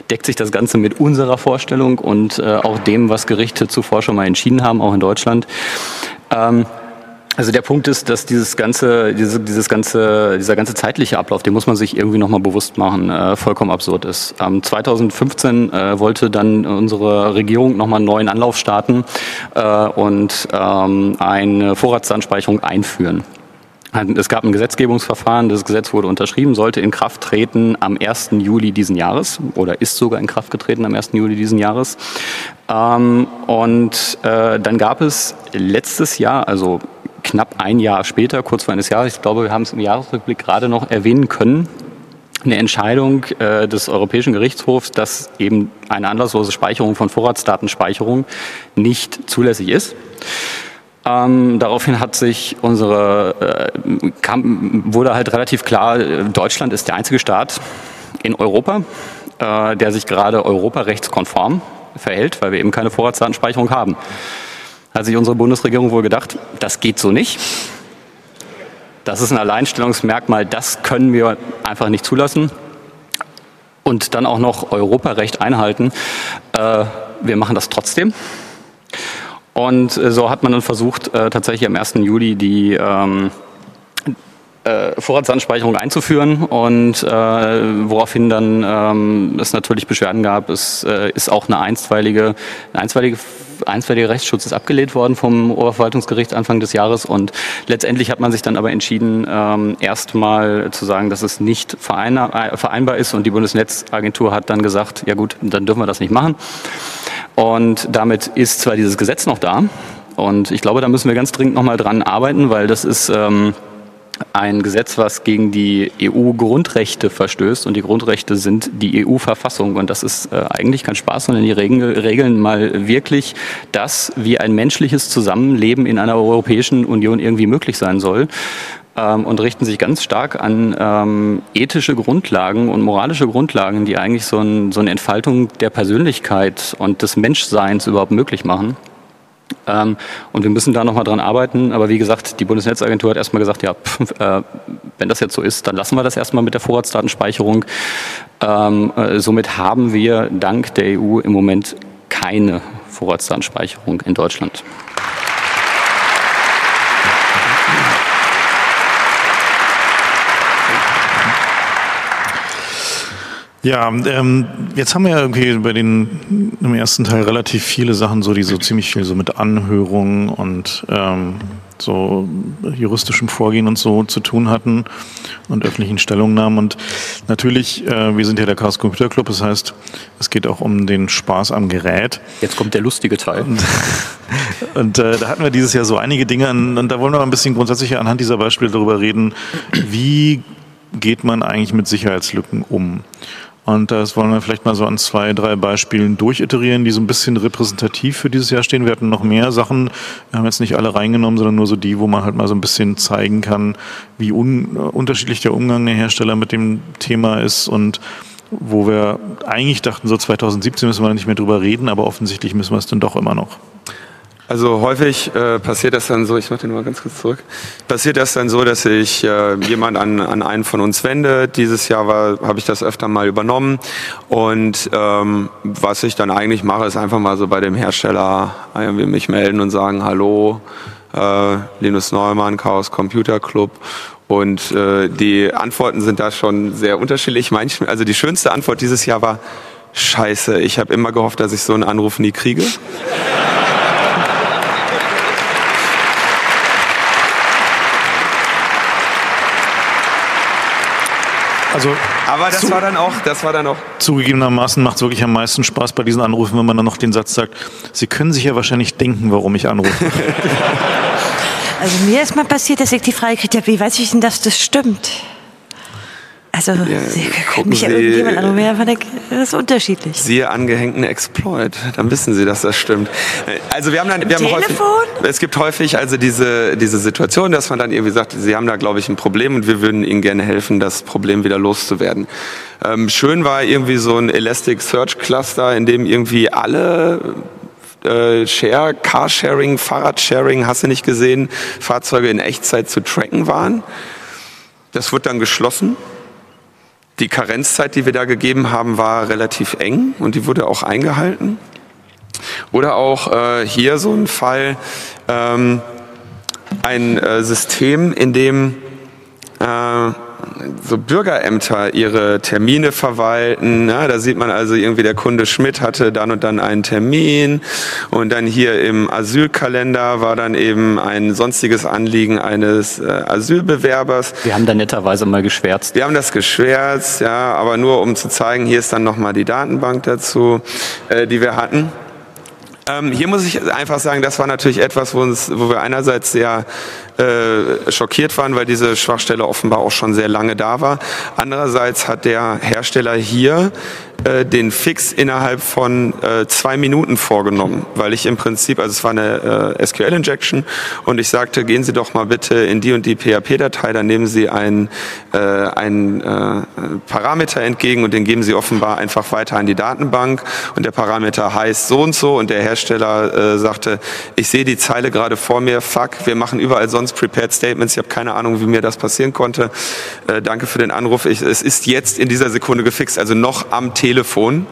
deckt sich das Ganze mit unserer Vorstellung und auch dem, was Gerichte zuvor schon mal entschieden haben, auch in Deutschland. Ähm, also der Punkt ist, dass dieses ganze, diese, dieses ganze, dieser ganze zeitliche Ablauf, den muss man sich irgendwie nochmal bewusst machen, äh, vollkommen absurd ist. Ähm, 2015 äh, wollte dann unsere Regierung nochmal einen neuen Anlauf starten äh, und ähm, eine Vorratsdatenspeicherung einführen. Es gab ein Gesetzgebungsverfahren, das Gesetz wurde unterschrieben, sollte in Kraft treten am 1. Juli diesen Jahres oder ist sogar in Kraft getreten am 1. Juli diesen Jahres. Ähm, und äh, dann gab es letztes Jahr, also knapp ein Jahr später, kurz vor eines Jahres, ich glaube, wir haben es im Jahresrückblick gerade noch erwähnen können, eine Entscheidung äh, des Europäischen Gerichtshofs, dass eben eine anlasslose Speicherung von Vorratsdatenspeicherung nicht zulässig ist. Ähm, daraufhin hat sich unsere, äh, kam, wurde halt relativ klar, Deutschland ist der einzige Staat in Europa, äh, der sich gerade europarechtskonform verhält, weil wir eben keine Vorratsdatenspeicherung haben hat sich unsere Bundesregierung wohl gedacht, das geht so nicht. Das ist ein Alleinstellungsmerkmal, das können wir einfach nicht zulassen. Und dann auch noch Europarecht einhalten. Äh, wir machen das trotzdem. Und äh, so hat man dann versucht, äh, tatsächlich am 1. Juli die ähm, äh, Vorratsanspeicherung einzuführen und äh, woraufhin dann ähm, es natürlich Beschwerden gab. Es äh, ist auch eine einstweilige, eine einstweilige einstweiliger Rechtsschutz ist abgelehnt worden vom Oberverwaltungsgericht Anfang des Jahres und letztendlich hat man sich dann aber entschieden, ähm, erstmal zu sagen, dass es nicht äh, vereinbar ist und die Bundesnetzagentur hat dann gesagt, ja gut, dann dürfen wir das nicht machen. Und damit ist zwar dieses Gesetz noch da und ich glaube, da müssen wir ganz dringend nochmal dran arbeiten, weil das ist ähm, ein Gesetz, was gegen die EU-Grundrechte verstößt. Und die Grundrechte sind die EU-Verfassung. Und das ist äh, eigentlich kein Spaß, sondern die regeln mal wirklich das, wie ein menschliches Zusammenleben in einer Europäischen Union irgendwie möglich sein soll ähm, und richten sich ganz stark an ähm, ethische Grundlagen und moralische Grundlagen, die eigentlich so, ein, so eine Entfaltung der Persönlichkeit und des Menschseins überhaupt möglich machen. Ähm, und wir müssen da nochmal dran arbeiten. Aber wie gesagt, die Bundesnetzagentur hat erstmal gesagt, ja, pf, äh, wenn das jetzt so ist, dann lassen wir das erstmal mit der Vorratsdatenspeicherung. Ähm, äh, somit haben wir dank der EU im Moment keine Vorratsdatenspeicherung in Deutschland. Ja, ähm, jetzt haben wir ja irgendwie bei den im ersten Teil relativ viele Sachen, so die so ziemlich viel so mit Anhörungen und ähm, so juristischem Vorgehen und so zu tun hatten und öffentlichen Stellungnahmen. Und natürlich, äh, wir sind ja der Chaos Computer Club, das heißt, es geht auch um den Spaß am Gerät. Jetzt kommt der lustige Teil. Und, und äh, da hatten wir dieses Jahr so einige Dinge und, und da wollen wir mal ein bisschen grundsätzlicher anhand dieser Beispiele darüber reden, wie geht man eigentlich mit Sicherheitslücken um? Und das wollen wir vielleicht mal so an zwei, drei Beispielen durchiterieren, die so ein bisschen repräsentativ für dieses Jahr stehen. Wir hatten noch mehr Sachen, wir haben jetzt nicht alle reingenommen, sondern nur so die, wo man halt mal so ein bisschen zeigen kann, wie un unterschiedlich der Umgang der Hersteller mit dem Thema ist und wo wir eigentlich dachten, so 2017 müssen wir nicht mehr drüber reden, aber offensichtlich müssen wir es dann doch immer noch. Also häufig äh, passiert das dann so, ich mache den mal ganz kurz zurück, passiert das dann so, dass sich äh, jemand an, an einen von uns wendet. Dieses Jahr habe ich das öfter mal übernommen und ähm, was ich dann eigentlich mache, ist einfach mal so bei dem Hersteller irgendwie mich melden und sagen, hallo, äh, Linus Neumann, Chaos Computer Club und äh, die Antworten sind da schon sehr unterschiedlich. Manchmal, also die schönste Antwort dieses Jahr war, scheiße, ich habe immer gehofft, dass ich so einen Anruf nie kriege. Also Aber das zu, war dann auch, das war dann auch. Zugegebenermaßen macht es wirklich am meisten Spaß bei diesen Anrufen, wenn man dann noch den Satz sagt, Sie können sich ja wahrscheinlich denken, warum ich anrufe. Also mir ist mal passiert, dass ich die Frage gekriegt habe, wie weiß ich denn, dass das stimmt? Also, Ja, gucken mich ja Sie- irgendjemand anrufen, das ist unterschiedlich. Siehe angehängten Exploit, dann wissen Sie, dass das stimmt. Also wir haben dann, wir haben häufig, Telefon? es gibt häufig also diese diese Situation, dass man dann irgendwie sagt, Sie haben da glaube ich ein Problem und wir würden Ihnen gerne helfen, das Problem wieder loszuwerden. Ähm, schön war irgendwie so ein Elastic Search Cluster, in dem irgendwie alle äh, Share, Carsharing, Fahrradsharing, hast du nicht gesehen, Fahrzeuge in Echtzeit zu tracken waren. Das wird dann geschlossen. Die Karenzzeit, die wir da gegeben haben, war relativ eng und die wurde auch eingehalten. Oder auch äh, hier so ein Fall, ähm, ein äh, System, in dem äh, so Bürgerämter ihre Termine verwalten. Ja, da sieht man also irgendwie, der Kunde Schmidt hatte dann und dann einen Termin und dann hier im Asylkalender war dann eben ein sonstiges Anliegen eines äh, Asylbewerbers. Wir haben da netterweise mal geschwärzt. Wir haben das geschwärzt, ja, aber nur um zu zeigen, hier ist dann nochmal die Datenbank dazu, äh, die wir hatten. Ähm, hier muss ich einfach sagen, das war natürlich etwas, wo, uns, wo wir einerseits sehr äh, schockiert waren, weil diese Schwachstelle offenbar auch schon sehr lange da war. Andererseits hat der Hersteller hier äh, den Fix innerhalb von äh, zwei Minuten vorgenommen, weil ich im Prinzip, also es war eine äh, SQL-Injection und ich sagte, gehen Sie doch mal bitte in die und die PHP-Datei, dann nehmen Sie einen, äh, einen äh, Parameter entgegen und den geben Sie offenbar einfach weiter an die Datenbank und der Parameter heißt so und so und der Hersteller äh, sagte, ich sehe die Zeile gerade vor mir, fuck, wir machen überall sonst Prepared Statements, ich habe keine Ahnung, wie mir das passieren konnte. Äh, danke für den Anruf, ich, es ist jetzt in dieser Sekunde gefixt, also noch am Telefon.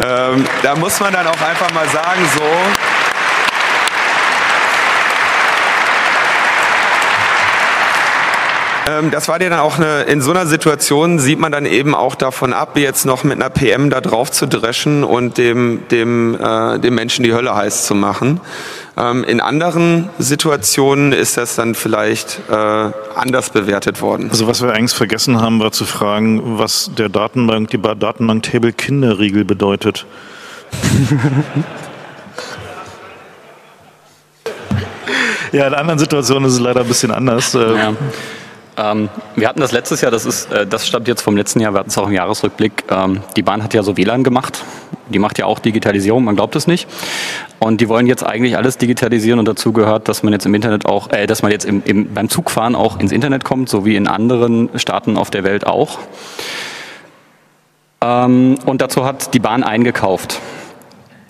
Ähm, da muss man dann auch einfach mal sagen, so, Ähm, das war dir dann auch eine, in so einer Situation sieht man dann eben auch davon ab, jetzt noch mit einer PM da drauf zu dreschen und dem, dem, äh, dem Menschen die Hölle heiß zu machen. Ähm, in anderen Situationen ist das dann vielleicht äh, anders bewertet worden. Also was wir eigentlich vergessen haben, war zu fragen, was der Datenbank, die Datenbank-Table Kinderriegel bedeutet. ja, in anderen Situationen ist es leider ein bisschen anders. Äh, Ja. Ähm, wir hatten das letztes Jahr, das ist, äh, das stammt jetzt vom letzten Jahr, wir hatten es auch im Jahresrückblick. Ähm, die Bahn hat ja so WLAN gemacht. Die macht ja auch Digitalisierung, man glaubt es nicht. Und die wollen jetzt eigentlich alles digitalisieren und dazu gehört, dass man jetzt im Internet auch, äh, dass man jetzt im, im, beim Zugfahren auch ins Internet kommt, so wie in anderen Staaten auf der Welt auch. Ähm, und dazu hat die Bahn eingekauft.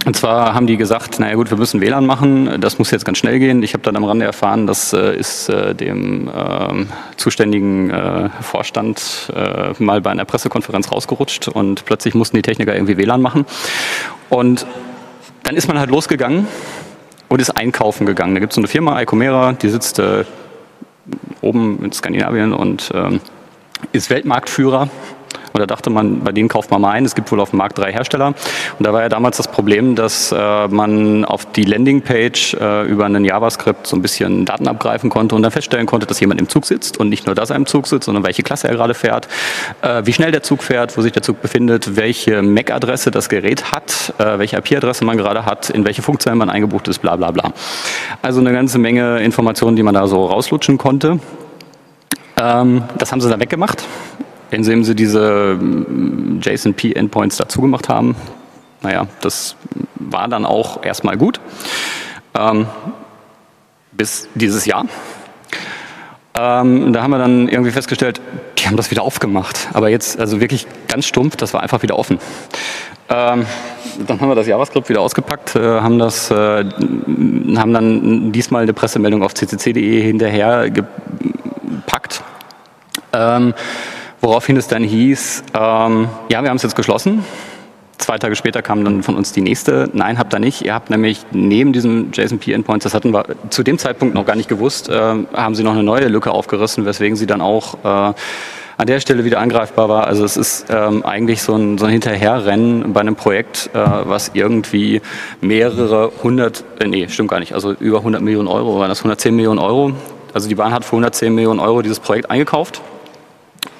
Und zwar haben die gesagt, naja gut, wir müssen WLAN machen, das muss jetzt ganz schnell gehen. Ich habe dann am Rande erfahren, das äh, ist äh, dem äh, zuständigen Vorstand äh, mal bei einer Pressekonferenz rausgerutscht und plötzlich mussten die Techniker irgendwie WLAN machen. Und dann ist man halt losgegangen und ist einkaufen gegangen. Da gibt es so eine Firma, Icomera, die sitzt äh, oben in Skandinavien und ähm, ist Weltmarktführer und da dachte man, bei denen kauft man mal ein. Es gibt wohl auf dem Markt drei Hersteller. Und da war ja damals das Problem, dass äh, man auf die Landingpage äh, über einen JavaScript so ein bisschen Daten abgreifen konnte und dann feststellen konnte, dass jemand im Zug sitzt und nicht nur, dass er im Zug sitzt, sondern welche Klasse er gerade fährt, äh, wie schnell der Zug fährt, wo sich der Zug befindet, welche MAC-Adresse das Gerät hat, äh, welche IP-Adresse man gerade hat, in welche Funkzellen man eingebucht ist, bla bla bla. Also eine ganze Menge Informationen, die man da so rauslutschen konnte. Ähm, das haben sie dann weggemacht indem sie diese mm, JSON-P-Endpoints dazu gemacht haben. Naja, das war dann auch erstmal gut. Ähm, bis dieses Jahr. Ähm, da haben wir dann irgendwie festgestellt, die haben das wieder aufgemacht. Aber jetzt, also wirklich ganz stumpf, das war einfach wieder offen. Ähm, dann haben wir das JavaScript wieder ausgepackt, äh, haben das, äh, haben dann diesmal eine Pressemeldung auf ccc.de hinterher gepackt. Ähm, Woraufhin es dann hieß, ähm, ja, wir haben es jetzt geschlossen. Zwei Tage später kam dann von uns die nächste. Nein, habt ihr nicht. Ihr habt nämlich neben diesem JSON-P-Endpoints, das hatten wir zu dem Zeitpunkt noch gar nicht gewusst, äh, haben sie noch eine neue Lücke aufgerissen, weswegen sie dann auch äh, an der Stelle wieder angreifbar war. Also es ist ähm, eigentlich so ein, so ein Hinterherrennen bei einem Projekt, äh, was irgendwie mehrere hundert, äh, nee, stimmt gar nicht, also über 100 Millionen Euro, waren das 110 Millionen Euro. Also die Bahn hat für 110 Millionen Euro dieses Projekt eingekauft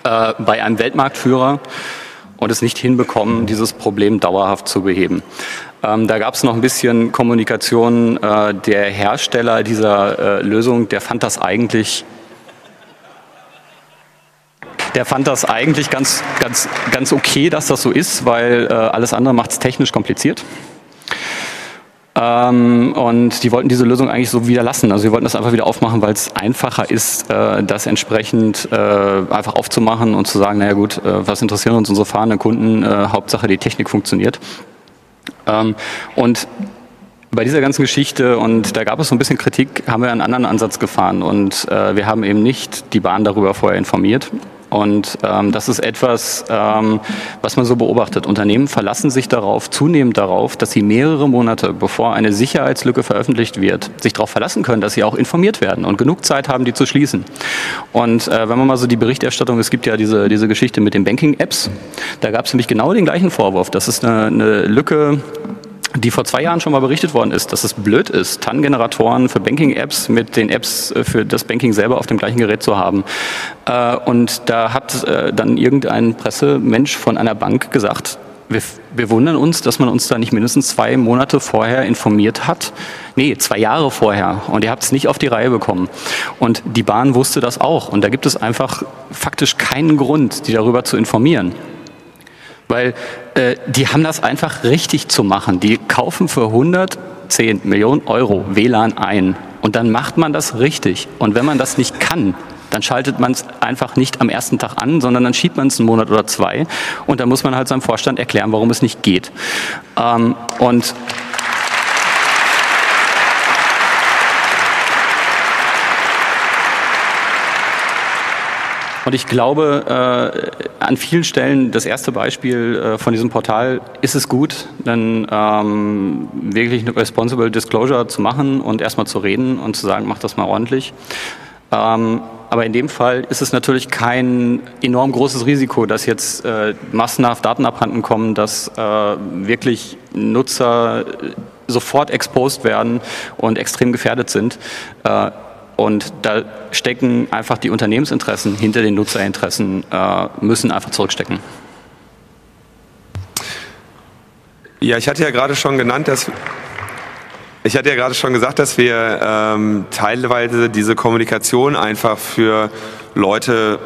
äh, bei einem Weltmarktführer und es nicht hinbekommen, dieses Problem dauerhaft zu beheben. Ähm, da gab es noch ein bisschen Kommunikation. Äh, der Hersteller dieser äh, Lösung, der fand das eigentlich der fand das eigentlich ganz, ganz, ganz okay, dass das so ist, weil äh, alles andere macht es technisch kompliziert. Ähm, und die wollten diese Lösung eigentlich so wieder lassen. Also sie wollten das einfach wieder aufmachen, weil es einfacher ist, äh, das entsprechend äh, einfach aufzumachen und zu sagen, naja gut, äh, was interessieren uns unsere fahrenden Kunden? Hauptsache die Technik funktioniert. Ähm, und bei dieser ganzen Geschichte, und da gab es so ein bisschen Kritik, haben wir einen anderen Ansatz gefahren. Und wir haben eben nicht die Bahn darüber vorher informiert, und ähm, das ist etwas, ähm, was man so beobachtet. Unternehmen verlassen sich darauf, zunehmend darauf, dass sie mehrere Monate, bevor eine Sicherheitslücke veröffentlicht wird, sich darauf verlassen können, dass sie auch informiert werden und genug Zeit haben, die zu schließen. Und äh, wenn man mal so die Berichterstattung, es gibt ja diese, diese Geschichte mit den Banking-Apps, da gab es nämlich genau den gleichen Vorwurf. Das ist eine, eine Lücke, die vor zwei Jahren schon mal berichtet worden ist, dass es blöd ist, TAN-Generatoren für Banking-Apps mit den Apps äh, für das Banking selber auf dem gleichen Gerät zu haben. Äh, und da hat äh, dann irgendein Pressemensch von einer Bank gesagt, wir, wir wundern uns, dass man uns da nicht mindestens zwei Monate vorher informiert hat. Nee, zwei Jahre vorher. Und ihr habt es nicht auf die Reihe bekommen. Und die Bahn wusste das auch. Und da gibt es einfach faktisch keinen Grund, die darüber zu informieren. Weil äh, die haben das einfach richtig zu machen. Die kaufen für 110 Millionen Euro WLAN ein und dann macht man das richtig. Und wenn man das nicht kann, dann schaltet man es einfach nicht am ersten Tag an, sondern dann schiebt man es einen Monat oder zwei und dann muss man halt seinem Vorstand erklären, warum es nicht geht. Ähm, und Und ich glaube, äh, an vielen Stellen, das erste Beispiel äh, von diesem Portal, ist es gut, dann ähm, wirklich eine Responsible Disclosure zu machen und erstmal zu reden und zu sagen, mach das mal ordentlich. Ähm, aber in dem Fall ist es natürlich kein enorm großes Risiko, dass jetzt äh, massenhaft Daten abhanden kommen, dass äh, wirklich Nutzer sofort exposed werden und extrem gefährdet sind. Äh, und da stecken einfach die Unternehmensinteressen hinter den Nutzerinteressen, äh, müssen einfach zurückstecken. Ja, ich hatte ja gerade schon genannt, dass ich hatte ja gerade schon gesagt, dass wir ähm, teilweise diese Kommunikation einfach für Leute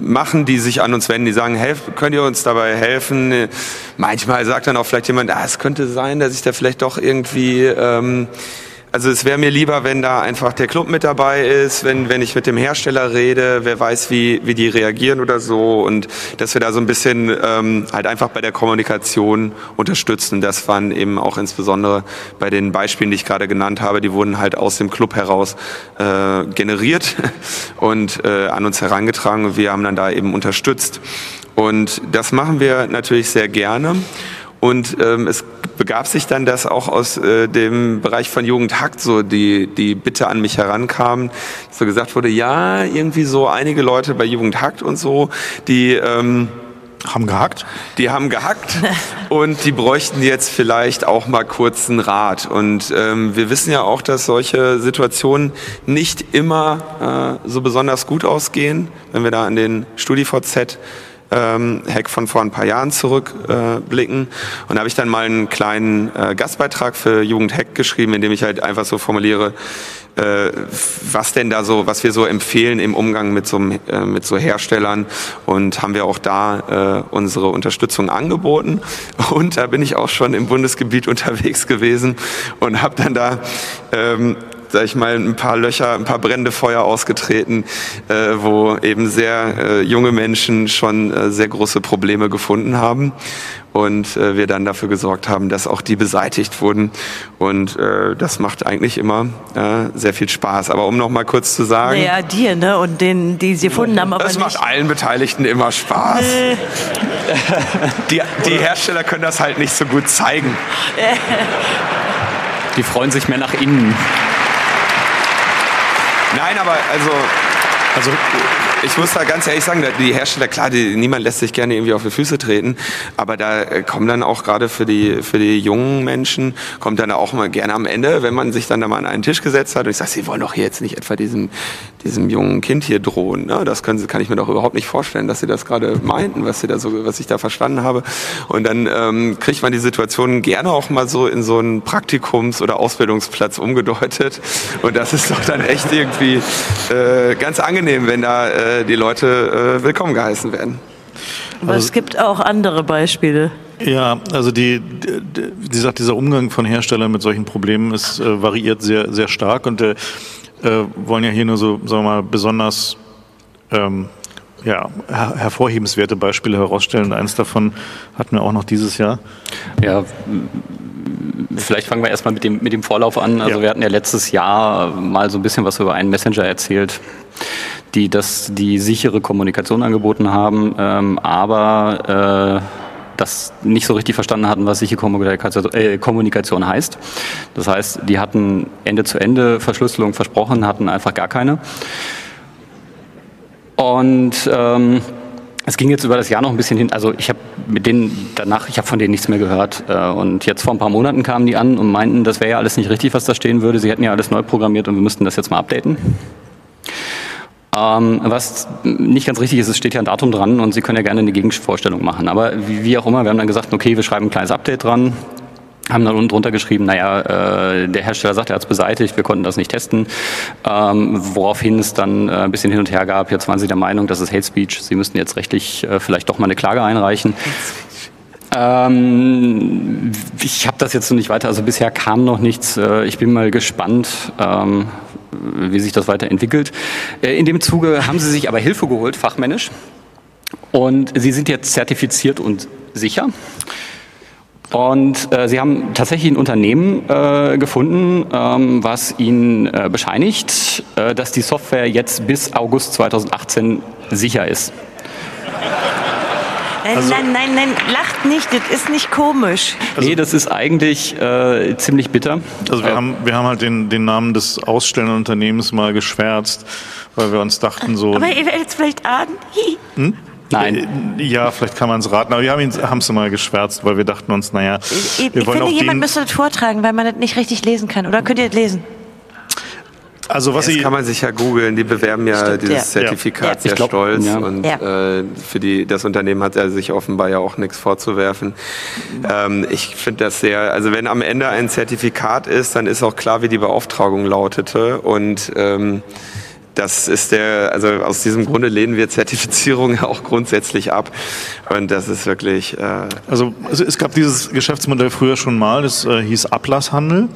machen, die sich an uns wenden, die sagen, helf, könnt ihr uns dabei helfen? Manchmal sagt dann auch vielleicht jemand, ah, es könnte sein, dass ich da vielleicht doch irgendwie ähm, also es wäre mir lieber, wenn da einfach der Club mit dabei ist, wenn, wenn ich mit dem Hersteller rede, wer weiß, wie, wie die reagieren oder so und dass wir da so ein bisschen ähm, halt einfach bei der Kommunikation unterstützen. Das waren eben auch insbesondere bei den Beispielen, die ich gerade genannt habe, die wurden halt aus dem Club heraus äh, generiert und äh, an uns herangetragen wir haben dann da eben unterstützt. Und das machen wir natürlich sehr gerne. Und ähm, es begab sich dann, dass auch aus äh, dem Bereich von Jugendhackt so die, die Bitte an mich herankam, so gesagt wurde, ja, irgendwie so einige Leute bei Jugendhackt und so, die... Ähm, haben gehackt? Die haben gehackt und die bräuchten jetzt vielleicht auch mal kurz einen Rat. Und ähm, wir wissen ja auch, dass solche Situationen nicht immer äh, so besonders gut ausgehen. Wenn wir da an den StudiVZ ähm, Hack von vor ein paar Jahren zurückblicken. Äh, und da habe ich dann mal einen kleinen äh, Gastbeitrag für Jugend Hack geschrieben, in dem ich halt einfach so formuliere, äh, was denn da so, was wir so empfehlen im Umgang mit so, äh, mit so Herstellern und haben wir auch da äh, unsere Unterstützung angeboten und da bin ich auch schon im Bundesgebiet unterwegs gewesen und habe dann da ähm, sag ich mal, ein paar Löcher, ein paar brennende Feuer ausgetreten, äh, wo eben sehr äh, junge Menschen schon äh, sehr große Probleme gefunden haben und äh, wir dann dafür gesorgt haben, dass auch die beseitigt wurden. Und äh, das macht eigentlich immer äh, sehr viel Spaß. Aber um noch mal kurz zu sagen. Naja, dir, ne? Und denen, die sie gefunden haben, aber Das nicht. macht allen Beteiligten immer Spaß. Äh, Die, die Hersteller können das halt nicht so gut zeigen. Die freuen sich mehr nach innen. Nein, aber also Also Ich muss da ganz ehrlich sagen, die Hersteller, klar, die, niemand lässt sich gerne irgendwie auf die Füße treten, aber da äh, kommen dann auch gerade für die, für die jungen Menschen, kommt dann auch mal gerne am Ende, wenn man sich dann da mal an einen Tisch gesetzt hat und ich sage, sie wollen doch hier jetzt nicht etwa diesem, diesem jungen Kind hier drohen. Ne? Das können kann ich mir doch überhaupt nicht vorstellen, dass sie das gerade meinten, was sie da so, was ich da verstanden habe. Und dann ähm, kriegt man die Situation gerne auch mal so in so einen Praktikums- oder Ausbildungsplatz umgedeutet. Und das ist doch dann echt irgendwie äh, ganz angenehm, wenn da äh, die Leute äh, willkommen geheißen werden. aber es gibt auch andere Beispiele. Ja, also die, die, wie gesagt, dieser Umgang von Herstellern mit solchen Problemen ist äh, variiert sehr, sehr stark und äh, äh, wollen ja hier nur so, sagen wir mal, besonders ähm, ja, her hervorhebenswerte Beispiele herausstellen. Eins davon hatten wir auch noch dieses Jahr. Ja, vielleicht fangen wir erstmal mit dem, mit dem Vorlauf an. Also Ja. wir hatten ja letztes Jahr mal so ein bisschen was über einen Messenger erzählt, die das, die sichere Kommunikation angeboten haben, ähm, aber äh, das nicht so richtig verstanden hatten, was sichere Kommunikation, äh, Kommunikation heißt. Das heißt, die hatten Ende-zu-Ende Verschlüsselung versprochen, hatten einfach gar keine. Und ähm, es ging jetzt über das Jahr noch ein bisschen hin. Also ich habe mit denen danach, ich habe von denen nichts mehr gehört. Äh, Und jetzt vor ein paar Monaten kamen die an und meinten, das wäre ja alles nicht richtig, was da stehen würde. Sie hätten ja alles neu programmiert und wir müssten das jetzt mal updaten. Ähm, was nicht ganz richtig ist, es steht ja ein Datum dran und Sie können ja gerne eine Gegenvorstellung machen. Aber wie, wie auch immer, wir haben dann gesagt, okay, wir schreiben ein kleines Update dran. Haben dann unten drunter geschrieben, naja, äh, der Hersteller sagt, er hat es beseitigt, wir konnten das nicht testen. Ähm, woraufhin es dann äh, ein bisschen hin und her gab. Jetzt waren sie der Meinung, das ist Hate Speech. Sie müssten jetzt rechtlich äh, vielleicht doch mal eine Klage einreichen. Ähm, ich habe das jetzt noch nicht weiter, also bisher kam noch nichts. Äh, ich bin mal gespannt, ähm, wie sich das weiterentwickelt. Äh, in dem Zuge haben Sie sich aber Hilfe geholt, fachmännisch. Und Sie sind jetzt zertifiziert und sicher. Und äh, Sie haben tatsächlich ein Unternehmen äh, gefunden, ähm, was Ihnen äh, bescheinigt, äh, dass die Software jetzt bis August 2018 sicher ist. Nein, Also- nein, nein, nein, lacht nicht, das ist nicht komisch. nee, das ist eigentlich äh, ziemlich bitter. Also wir Äh, haben, wir haben halt den, den Namen des ausstellenden Unternehmens mal geschwärzt, weil wir uns dachten so, Aber ihr werdet es vielleicht ahnen. Hi. Nein, ja, vielleicht kann man es raten, aber wir haben es mal geschwärzt, weil wir dachten uns, naja, Ich, ich wir wollen finde, auch jemand den, müsste das vortragen, weil man das nicht richtig lesen kann. Oder könnt ihr das lesen? Also was Das kann man sich ja googeln. Die bewerben ja Stimmt, dieses ja. Zertifikat Ja. sehr glaub, stolz. ja. Und Ja. äh, für die, das Unternehmen hat er sich offenbar ja auch nichts vorzuwerfen. Ähm, ich finde das sehr, also wenn am Ende ein Zertifikat ist, dann ist auch klar, wie die Beauftragung lautete. Und ähm, das ist der, also aus diesem Grunde lehnen wir Zertifizierung ja auch grundsätzlich ab. Und das ist wirklich, äh, also es, es gab dieses Geschäftsmodell früher schon mal, das äh, hieß Ablasshandel.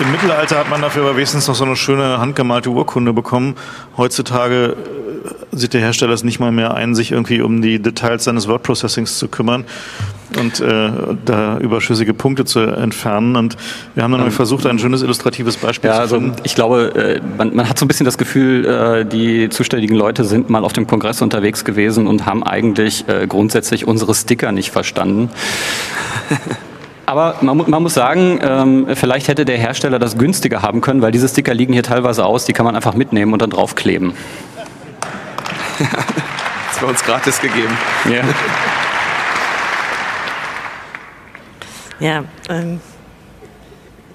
Im Mittelalter hat man dafür aber wenigstens noch so eine schöne handgemalte Urkunde bekommen. Heutzutage äh, sieht der Hersteller es nicht mal mehr ein, sich irgendwie um die Details seines Word-Processings zu kümmern und äh, da überschüssige Punkte zu entfernen. Und wir haben dann ähm, versucht, ein schönes illustratives Beispiel ja, zu also finden. ich glaube, äh, man, man, hat so ein bisschen das Gefühl, äh, die zuständigen Leute sind mal auf dem Kongress unterwegs gewesen und haben eigentlich äh, grundsätzlich unsere Sticker nicht verstanden. Aber man, man, muss sagen, ähm, vielleicht hätte der Hersteller das günstiger haben können, weil diese Sticker liegen hier teilweise aus, die kann man einfach mitnehmen und dann draufkleben. das war uns gratis gegeben. Ja. Ja, ähm,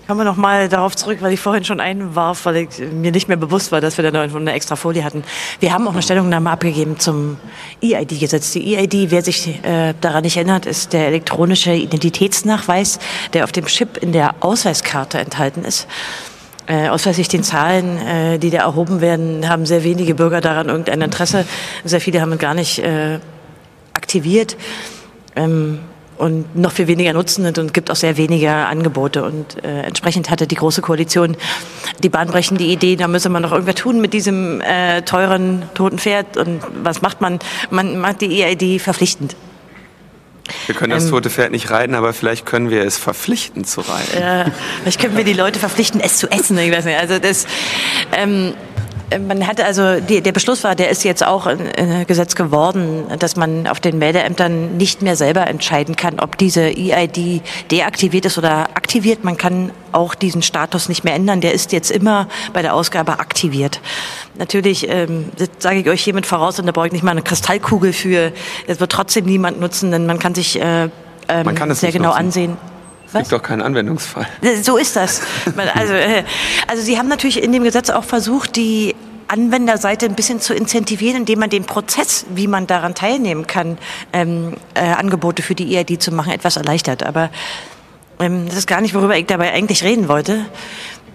Kommen wir noch mal darauf zurück, weil ich vorhin schon einwarf, weil ich, mir nicht mehr bewusst war, dass wir da noch eine extra Folie hatten. Wir haben auch eine Stellungnahme abgegeben zum EID-Gesetz. Die EID, wer sich äh, daran nicht erinnert, ist der elektronische Identitätsnachweis, der auf dem Chip in der Ausweiskarte enthalten ist. Äh, ausweislich den Zahlen, äh, die da erhoben werden, haben sehr wenige Bürger daran irgendein Interesse. Sehr viele haben es gar nicht äh, aktiviert. Ähm, und noch viel weniger nutzen und gibt auch sehr wenige Angebote. Und äh, entsprechend hatte die Große Koalition die bahnbrechende Idee, da müsse man noch irgendwas tun mit diesem äh, teuren toten Pferd. Und was macht man? Man macht die EID verpflichtend. Wir können das ähm, tote Pferd nicht reiten, aber vielleicht können wir es verpflichten zu reiten. Äh, vielleicht können wir die Leute verpflichten, es zu essen. Ich weiß nicht. Also das, ähm, man hatte also, die, der Beschluss war, der ist jetzt auch in Gesetz geworden, dass man auf den Meldeämtern nicht mehr selber entscheiden kann, ob diese EID deaktiviert ist oder aktiviert. Man kann auch diesen Status nicht mehr ändern. Der ist jetzt immer bei der Ausgabe aktiviert. Natürlich ähm, sage ich euch hiermit voraus, und da brauche ich nicht mal eine Kristallkugel für. Das wird trotzdem niemand nutzen, denn man kann sich äh, ähm, man kann sehr genau nutzen. ansehen. Es gibt doch keinen Anwendungsfall. So ist das. Also, äh, also Sie haben natürlich in dem Gesetz auch versucht, die Anwenderseite ein bisschen zu incentivieren, indem man den Prozess, wie man daran teilnehmen kann, ähm, äh, Angebote für die EID zu machen, etwas erleichtert. Aber ähm, das ist gar nicht, worüber ich dabei eigentlich reden wollte.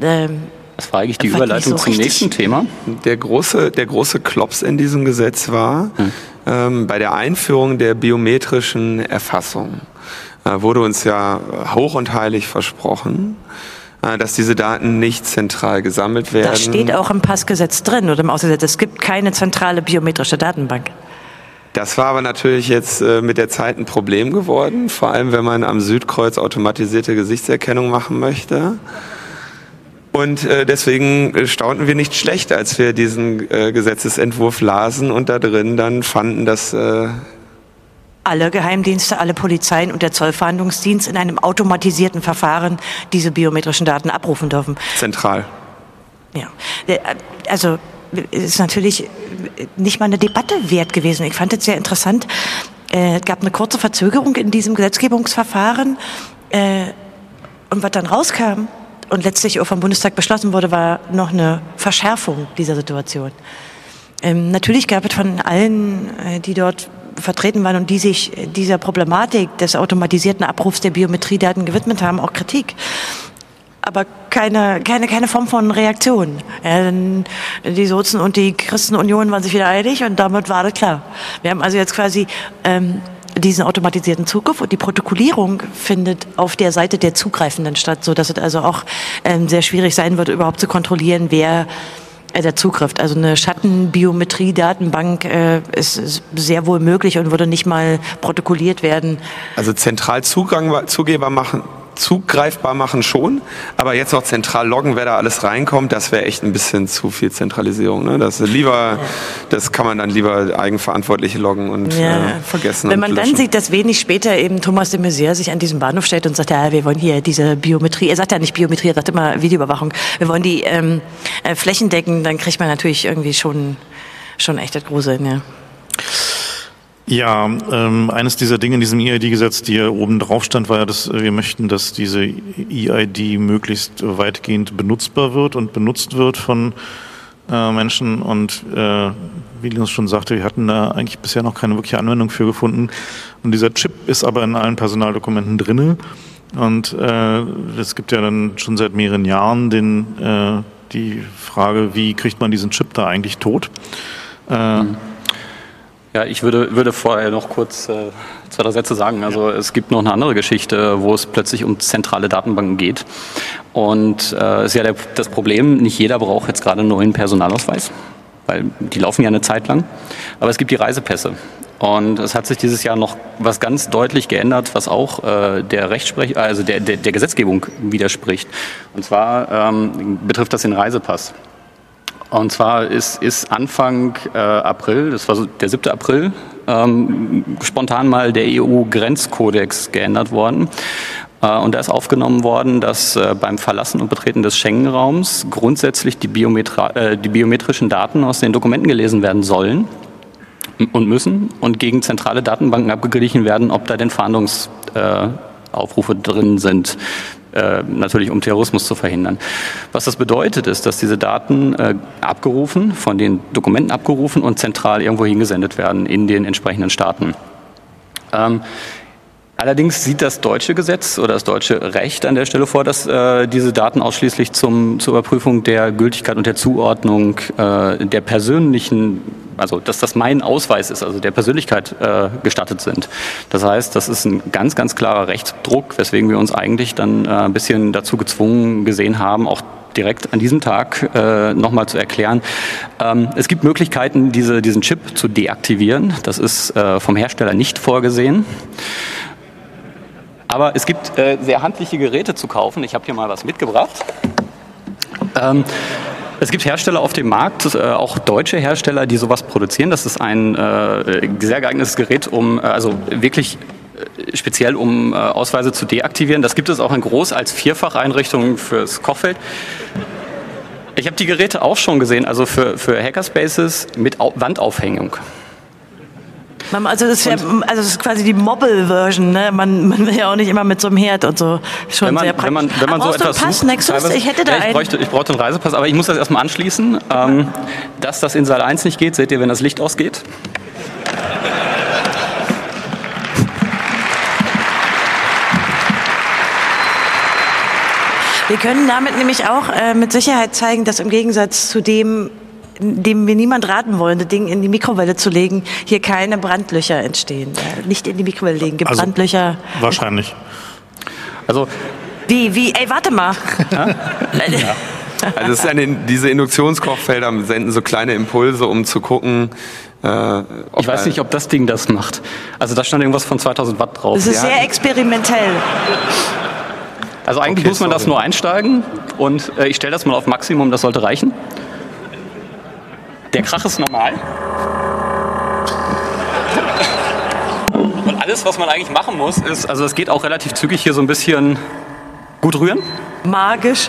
Ähm, das war eigentlich die Überleitung so zum nächsten Thema. Der große, der große Klops in diesem Gesetz war hm. ähm, bei der Einführung der biometrischen Erfassung. Äh, wurde uns ja hoch und heilig versprochen, äh, dass diese Daten nicht zentral gesammelt werden. Das steht auch im Passgesetz drin oder im Ausgesetz. Es gibt keine zentrale biometrische Datenbank. Das war aber natürlich jetzt äh, mit der Zeit ein Problem geworden, vor allem wenn man am Südkreuz automatisierte Gesichtserkennung machen möchte. Und deswegen staunten wir nicht schlecht, als wir diesen Gesetzesentwurf lasen und da drin dann fanden, dass alle Geheimdienste, alle Polizeien und der Zollverhandlungsdienst in einem automatisierten Verfahren diese biometrischen Daten abrufen dürfen. Zentral. Ja, also ist natürlich nicht mal eine Debatte wert gewesen. Ich fand es sehr interessant. Äh, es gab eine kurze Verzögerung in diesem Gesetzgebungsverfahren äh, und was dann rauskam und letztlich auch vom Bundestag beschlossen wurde, war noch eine Verschärfung dieser Situation. Ähm, natürlich gab es von allen, äh, die dort vertreten waren und die sich dieser Problematik des automatisierten Abrufs der Biometriedaten gewidmet haben, auch Kritik aber keine, keine, keine Form von Reaktion. Die Sozen und die Christenunion waren sich wieder einig und damit war das klar. Wir haben also jetzt quasi ähm, diesen automatisierten Zugriff und die Protokollierung findet auf der Seite der Zugreifenden statt, so dass es also auch ähm, sehr schwierig sein wird, überhaupt zu kontrollieren, wer der Zugriff. Also eine Schattenbiometrie-Datenbank äh, ist, ist, sehr wohl möglich und würde nicht mal protokolliert werden. Also zentral Zugang, Zugeber machen, zugreifbar machen schon, aber jetzt noch zentral loggen, wer da alles reinkommt, das wäre echt ein bisschen zu viel Zentralisierung. Ne? Das lieber, das kann man dann lieber eigenverantwortlich loggen und ja. äh, vergessen. Wenn man dann sieht, dass wenig später eben Thomas de Maizière sich an diesem Bahnhof stellt und sagt, ja, wir wollen hier diese Biometrie, er sagt ja nicht Biometrie, er sagt immer Videoüberwachung, wir wollen die ähm, äh, flächendecken, dann kriegt man natürlich irgendwie schon, schon echt das Gruseln, ja. Ja, ähm, eines dieser Dinge in diesem EID-Gesetz, die ja oben drauf stand, war ja, dass wir möchten, dass diese EID möglichst weitgehend benutzbar wird und benutzt wird von äh, Menschen. Und äh, wie Linus schon sagte, wir hatten da eigentlich bisher noch keine wirkliche Anwendung für gefunden. Und dieser Chip ist aber in allen Personaldokumenten drinne. Und äh, es gibt ja dann schon seit mehreren Jahren den, äh, die Frage, wie kriegt man diesen Chip da eigentlich tot? Äh, mhm Ja, ich würde, würde vorher noch kurz äh, zwei, drei Sätze sagen. Also es gibt noch eine andere Geschichte, wo es plötzlich um zentrale Datenbanken geht. Und äh, ist ja der, das Problem, nicht jeder braucht jetzt gerade einen neuen Personalausweis, weil die laufen ja eine Zeit lang. Aber es gibt die Reisepässe. Und es hat sich dieses Jahr noch was ganz deutlich geändert, was auch äh, der Rechtsprech also der, der, der Gesetzgebung widerspricht. Und zwar ähm, betrifft das den Reisepass. Und zwar ist, ist Anfang äh, April, das war so der 7. April, ähm, spontan mal der EU-Grenzkodex geändert worden. Äh, und da ist aufgenommen worden, dass äh, beim Verlassen und Betreten des Schengen-Raums grundsätzlich die, Biometra äh, die biometrischen Daten aus den Dokumenten gelesen werden sollen und müssen und gegen zentrale Datenbanken abgeglichen werden, ob da denn Fahndungsaufrufe äh, drin sind. Äh, natürlich um Terrorismus zu verhindern. Was das bedeutet, ist, dass diese Daten äh, abgerufen, von den Dokumenten abgerufen und zentral irgendwo hingesendet werden in den entsprechenden Staaten. Ähm, Allerdings sieht das deutsche Gesetz oder das deutsche Recht an der Stelle vor, dass äh, diese Daten ausschließlich zum, zur Überprüfung der Gültigkeit und der Zuordnung äh, der persönlichen, also dass das mein Ausweis ist, also der Persönlichkeit äh, gestattet sind. Das heißt, das ist ein ganz, ganz klarer Rechtsdruck, weswegen wir uns eigentlich dann äh, ein bisschen dazu gezwungen gesehen haben, auch direkt an diesem Tag äh, nochmal zu erklären. Ähm, es gibt Möglichkeiten, diese, diesen Chip zu deaktivieren. Das ist äh, vom Hersteller nicht vorgesehen. Aber es gibt äh, sehr handliche Geräte zu kaufen. Ich habe hier mal was mitgebracht. Ähm, es gibt Hersteller auf dem Markt, äh, auch deutsche Hersteller, die sowas produzieren. Das ist ein äh, sehr geeignetes Gerät, um äh, also wirklich äh, speziell um äh, Ausweise zu deaktivieren. Das gibt es auch in groß als Vierfacheinrichtungen fürs Kochfeld. Ich habe die Geräte auch schon gesehen, also für, für Hackerspaces mit Au Wandaufhängung. Also das, ja, also das ist quasi die Mobile-Version. Ne? Man, man will ja auch nicht immer mit so einem Herd und so. Schon wenn man, sehr praktisch. Wenn man, wenn man so etwas Pass, sucht, Nexus? Ich hätte da ja, ich, einen. bräuchte, ich brauchte einen Reisepass, aber ich muss das erstmal anschließen. Ähm, dass das in Saal 1 nicht geht, seht ihr, wenn das Licht ausgeht. Wir können damit nämlich auch äh, mit Sicherheit zeigen, dass im Gegensatz zu dem, dem wir niemand raten wollen, das Ding in die Mikrowelle zu legen, hier keine Brandlöcher entstehen. Nicht in die Mikrowelle legen, gibt Also- Brandlöcher. Wahrscheinlich. Also Wie, wie, ey, warte mal. Also es ist eine, diese Induktionskochfelder senden so kleine Impulse, um zu gucken, äh, ob ich weiß nicht, ob das Ding das macht. Also da stand irgendwas von 2000 Watt drauf. Das ist sehr experimentell. Also eigentlich Okay, muss man das sorry. nur einsteigen und äh, ich stelle das mal auf Maximum, das sollte reichen. Der Krach ist normal. Und alles, was man eigentlich machen muss, ist, also es geht auch relativ zügig hier so ein bisschen gut rühren Magisch.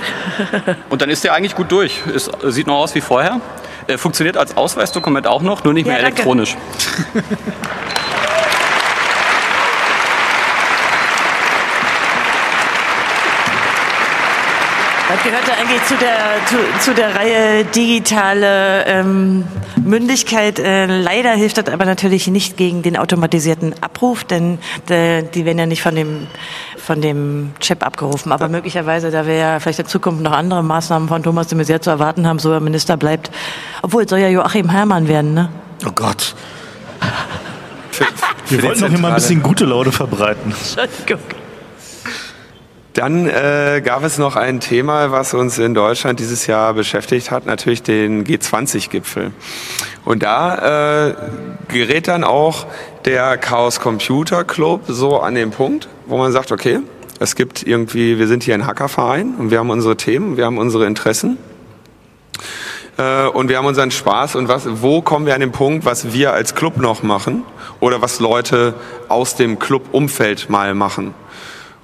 und dann ist der eigentlich gut durch. Es sieht noch aus wie vorher. Äh, funktioniert als Ausweisdokument auch noch, nur nicht Ja, mehr danke. elektronisch. Gehört ja eigentlich zu der, zu, zu der Reihe digitale ähm, Mündigkeit. Äh, leider hilft das aber natürlich nicht gegen den automatisierten Abruf, denn äh, die werden ja nicht von dem, von dem Chip abgerufen. Aber möglicherweise, da wir ja vielleicht in Zukunft noch andere Maßnahmen von Thomas de Maizière zu erwarten haben, so er Minister bleibt. Obwohl, es soll ja Joachim Herrmann werden, ne? Oh Gott. für, für Wir die wollten noch hier mal ein bisschen gute Laune verbreiten. Entschuldigung. Dann äh, gab es noch ein Thema, was uns in Deutschland dieses Jahr beschäftigt hat, natürlich den G20-Gipfel. Und da äh, gerät dann auch der Chaos Computer Club so an den Punkt, wo man sagt, okay, es gibt irgendwie, wir sind hier ein Hackerverein und wir haben unsere Themen, wir haben unsere Interessen äh, und wir haben unseren Spaß und was, wo kommen wir an den Punkt, was wir als Club noch machen oder was Leute aus dem Club-Umfeld mal machen.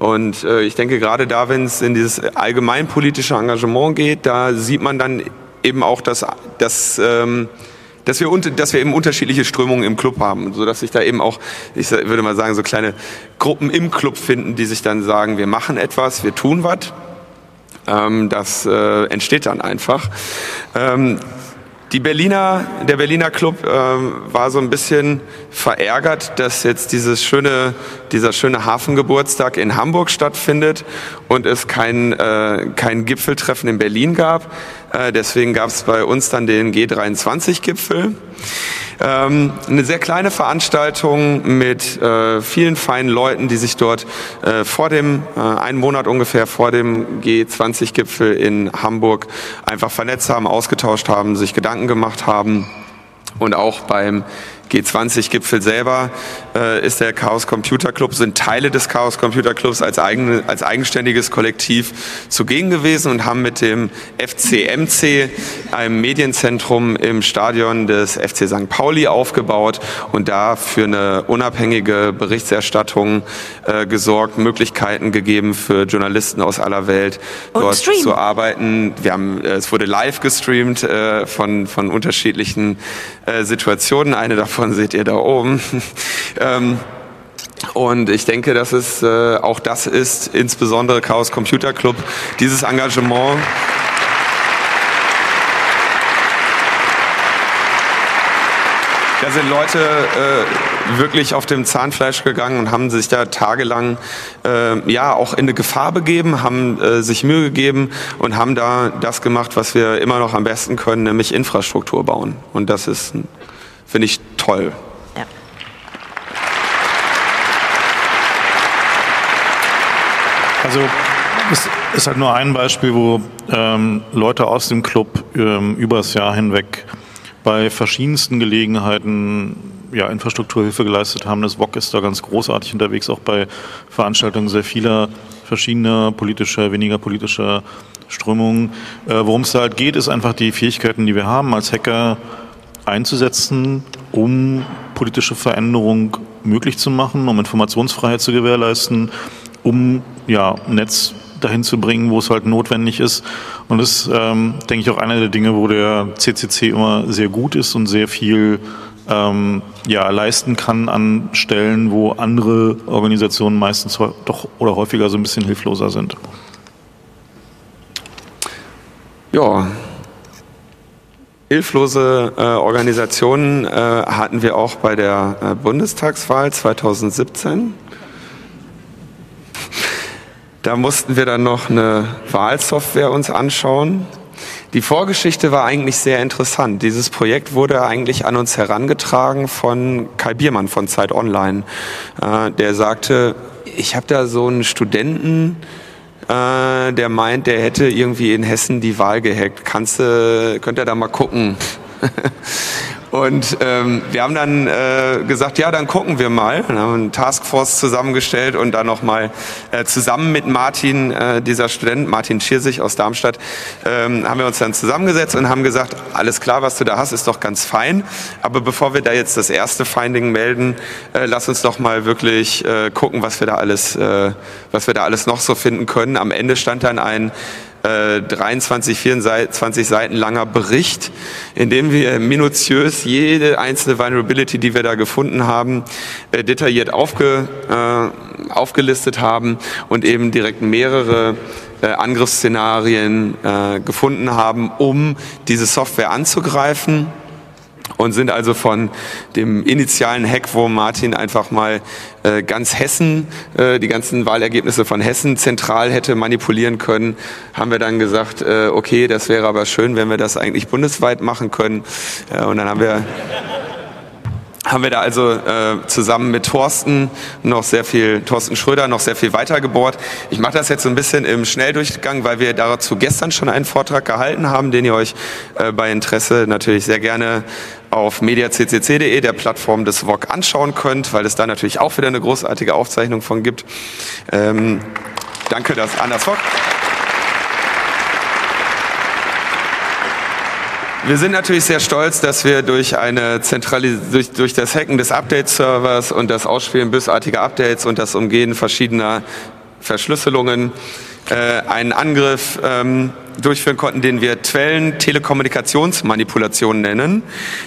Und äh, ich denke, gerade da, wenn es in dieses allgemeinpolitische Engagement geht, da sieht man dann eben auch, dass, dass, ähm, dass, wir, unter, dass wir eben unterschiedliche Strömungen im Club haben, so dass sich da eben auch, ich würde mal sagen, so kleine Gruppen im Club finden, die sich dann sagen, wir machen etwas, wir tun was. Ähm, das äh, entsteht dann einfach. Ähm, die Berliner, der Berliner Club ähm, war so ein bisschen verärgert, dass jetzt dieses schöne, dieser schöne Hafengeburtstag in Hamburg stattfindet und es kein, äh, kein Gipfeltreffen in Berlin gab. Äh, deswegen gab es bei uns dann den G23-Gipfel. Ähm, eine sehr kleine Veranstaltung mit äh, vielen feinen Leuten, die sich dort äh, vor dem, äh, einen Monat ungefähr vor dem G20-Gipfel in Hamburg einfach vernetzt haben, ausgetauscht haben, sich Gedanken gemacht haben und auch beim G20-Gipfel selber äh, ist der Chaos Computer Club, sind Teile des Chaos Computer Clubs als, eigene, als eigenständiges Kollektiv zugegen gewesen und haben mit dem FCMC, einem Medienzentrum im Stadion des FC St. Pauli aufgebaut und da für eine unabhängige Berichterstattung äh, gesorgt, Möglichkeiten gegeben für Journalisten aus aller Welt dort zu arbeiten. Wir haben, äh, es wurde live gestreamt äh, von, von unterschiedlichen äh, Situationen. Eine davon davon seht ihr da oben. ähm, und ich denke, dass es äh, auch das ist, insbesondere Chaos Computer Club, dieses Engagement. Da sind Leute äh, wirklich auf dem Zahnfleisch gegangen und haben sich da tagelang äh, ja auch in eine Gefahr begeben, haben äh, sich Mühe gegeben und haben da das gemacht, was wir immer noch am besten können, nämlich Infrastruktur bauen. Und das ist Finde ich toll. Ja. Also es ist halt nur ein Beispiel, wo ähm, Leute aus dem Club ähm, übers Jahr hinweg bei verschiedensten Gelegenheiten ja, Infrastrukturhilfe geleistet haben. Das WOC ist da ganz großartig unterwegs, auch bei Veranstaltungen sehr vieler verschiedener politischer, weniger politischer Strömungen. Äh, Worum es da halt geht, ist einfach die Fähigkeiten, die wir haben als Hacker, einzusetzen, um politische Veränderung möglich zu machen, um Informationsfreiheit zu gewährleisten, um ja, Netz dahin zu bringen, wo es halt notwendig ist. Und das ist, ähm, denke ich, auch einer der Dinge, wo der CCC immer sehr gut ist und sehr viel ähm, ja, leisten kann an Stellen, wo andere Organisationen meistens doch oder häufiger so ein bisschen hilfloser sind. Ja, Hilflose äh, Organisationen äh, hatten wir auch bei der äh, Bundestagswahl 2017. Da mussten wir dann noch eine Wahlsoftware uns anschauen. Die Vorgeschichte war eigentlich sehr interessant. Dieses Projekt wurde eigentlich an uns herangetragen von Kai Biermann von Zeit Online. Äh, der sagte, ich habe da so einen Studenten, äh, der meint, der hätte irgendwie in Hessen die Wahl gehackt. Kannst du, könnt ihr da mal gucken? Und ähm, wir haben dann äh, gesagt, ja, dann gucken wir mal. Dann haben eine Taskforce zusammengestellt und dann nochmal äh, zusammen mit Martin, äh, dieser Student, Martin Schirsich aus Darmstadt, ähm, haben wir uns dann zusammengesetzt und haben gesagt, alles klar, was du da hast, ist doch ganz fein. Aber bevor wir da jetzt das erste Finding melden, äh, lass uns doch mal wirklich äh, gucken, was wir da alles, äh, was wir da alles noch so finden können. Am Ende stand dann ein 23, äh, 24 Seiten langer Bericht, in dem wir minutiös jede einzelne Vulnerability, die wir da gefunden haben, äh, detailliert aufge, äh, aufgelistet haben und eben direkt mehrere Angriffsszenarien gefunden haben, um diese Software anzugreifen und sind also von dem initialen Hack, wo Martin einfach mal äh, ganz Hessen, äh, die ganzen Wahlergebnisse von Hessen zentral hätte manipulieren können, haben wir dann gesagt, äh, okay, das wäre aber schön, wenn wir das eigentlich bundesweit machen können. Äh, und dann haben wir haben wir da also äh, zusammen mit Thorsten noch sehr viel, Thorsten Schröder noch sehr viel weiter gebohrt. Ich mache das jetzt so ein bisschen im Schnelldurchgang, weil wir dazu gestern schon einen Vortrag gehalten haben, den ihr euch äh, bei Interesse natürlich sehr gerne auf mediaccc.de, der Plattform des VOG, anschauen könnt, weil es da natürlich auch wieder eine großartige Aufzeichnung von gibt. Ähm, danke das an das VOG. Wir sind natürlich sehr stolz, dass wir durch, eine Zentralis durch, durch das Hacken des Update-Servers und das Ausspielen bösartiger Updates und das Umgehen verschiedener Verschlüsselungen äh, einen Angriff ähm, durchführen konnten, den wir Quellen-Telekommunikationsmanipulation nennen,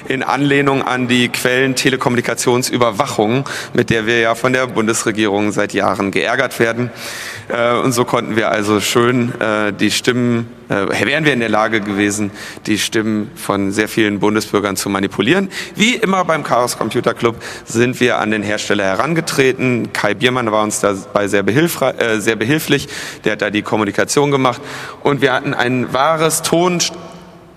in Anlehnung an die Quellen-Telekommunikationsüberwachung, mit der wir ja von der Bundesregierung seit Jahren geärgert werden. Äh, und so konnten wir also schön äh, die Stimmen, äh, wären wir in der Lage gewesen, die Stimmen von sehr vielen Bundesbürgern zu manipulieren. Wie immer beim Chaos Computer Club sind wir an den Hersteller herangetreten. Kai Biermann war uns dabei sehr, sehr behilflich. Der hat da die Kommunikation gemacht. Und wir hatten ein wahres Ton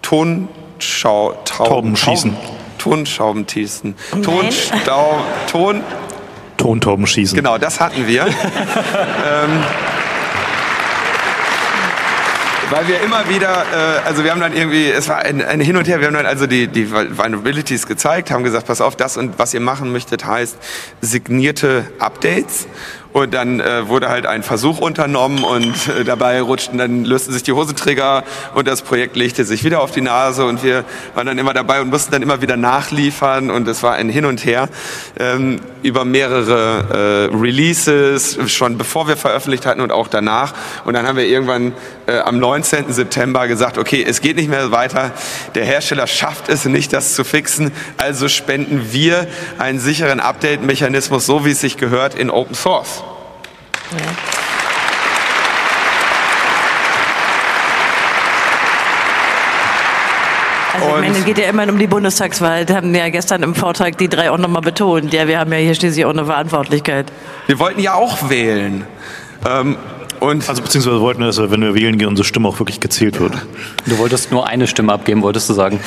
Tonschau, Tauben, Taubenschießen. Tonschaubenschießen. Tonstau, Ton, Tontauben schießen. Genau, das hatten wir. ähm, weil wir immer wieder, äh, also wir haben dann irgendwie, es war ein, ein Hin und Her, wir haben dann also die, die Vulnerabilities gezeigt, haben gesagt, pass auf, das und was ihr machen möchtet, heißt signierte Updates. Und dann äh, wurde halt ein Versuch unternommen und äh, dabei rutschten, dann lösten sich die Hosenträger und das Projekt legte sich wieder auf die Nase und wir waren dann immer dabei und mussten dann immer wieder nachliefern und es war ein Hin und Her ähm, über mehrere äh, Releases, schon bevor wir veröffentlicht hatten und auch danach. Und dann haben wir irgendwann äh, am 19. September gesagt, okay, es geht nicht mehr weiter, der Hersteller schafft es nicht, das zu fixen, also spenden wir einen sicheren Update-Mechanismus, so wie es sich gehört, in Open Source. Also ich meine, es geht ja immerhin um die Bundestagswahl. Da haben wir ja gestern im Vortrag die drei auch nochmal betont. Ja, wir haben ja hier schließlich auch eine Verantwortlichkeit. Wir wollten ja auch wählen. Ähm, und Also beziehungsweise wollten wir, dass wenn wir wählen gehen, unsere Stimme auch wirklich gezählt wird. Du wolltest nur eine Stimme abgeben, wolltest du sagen.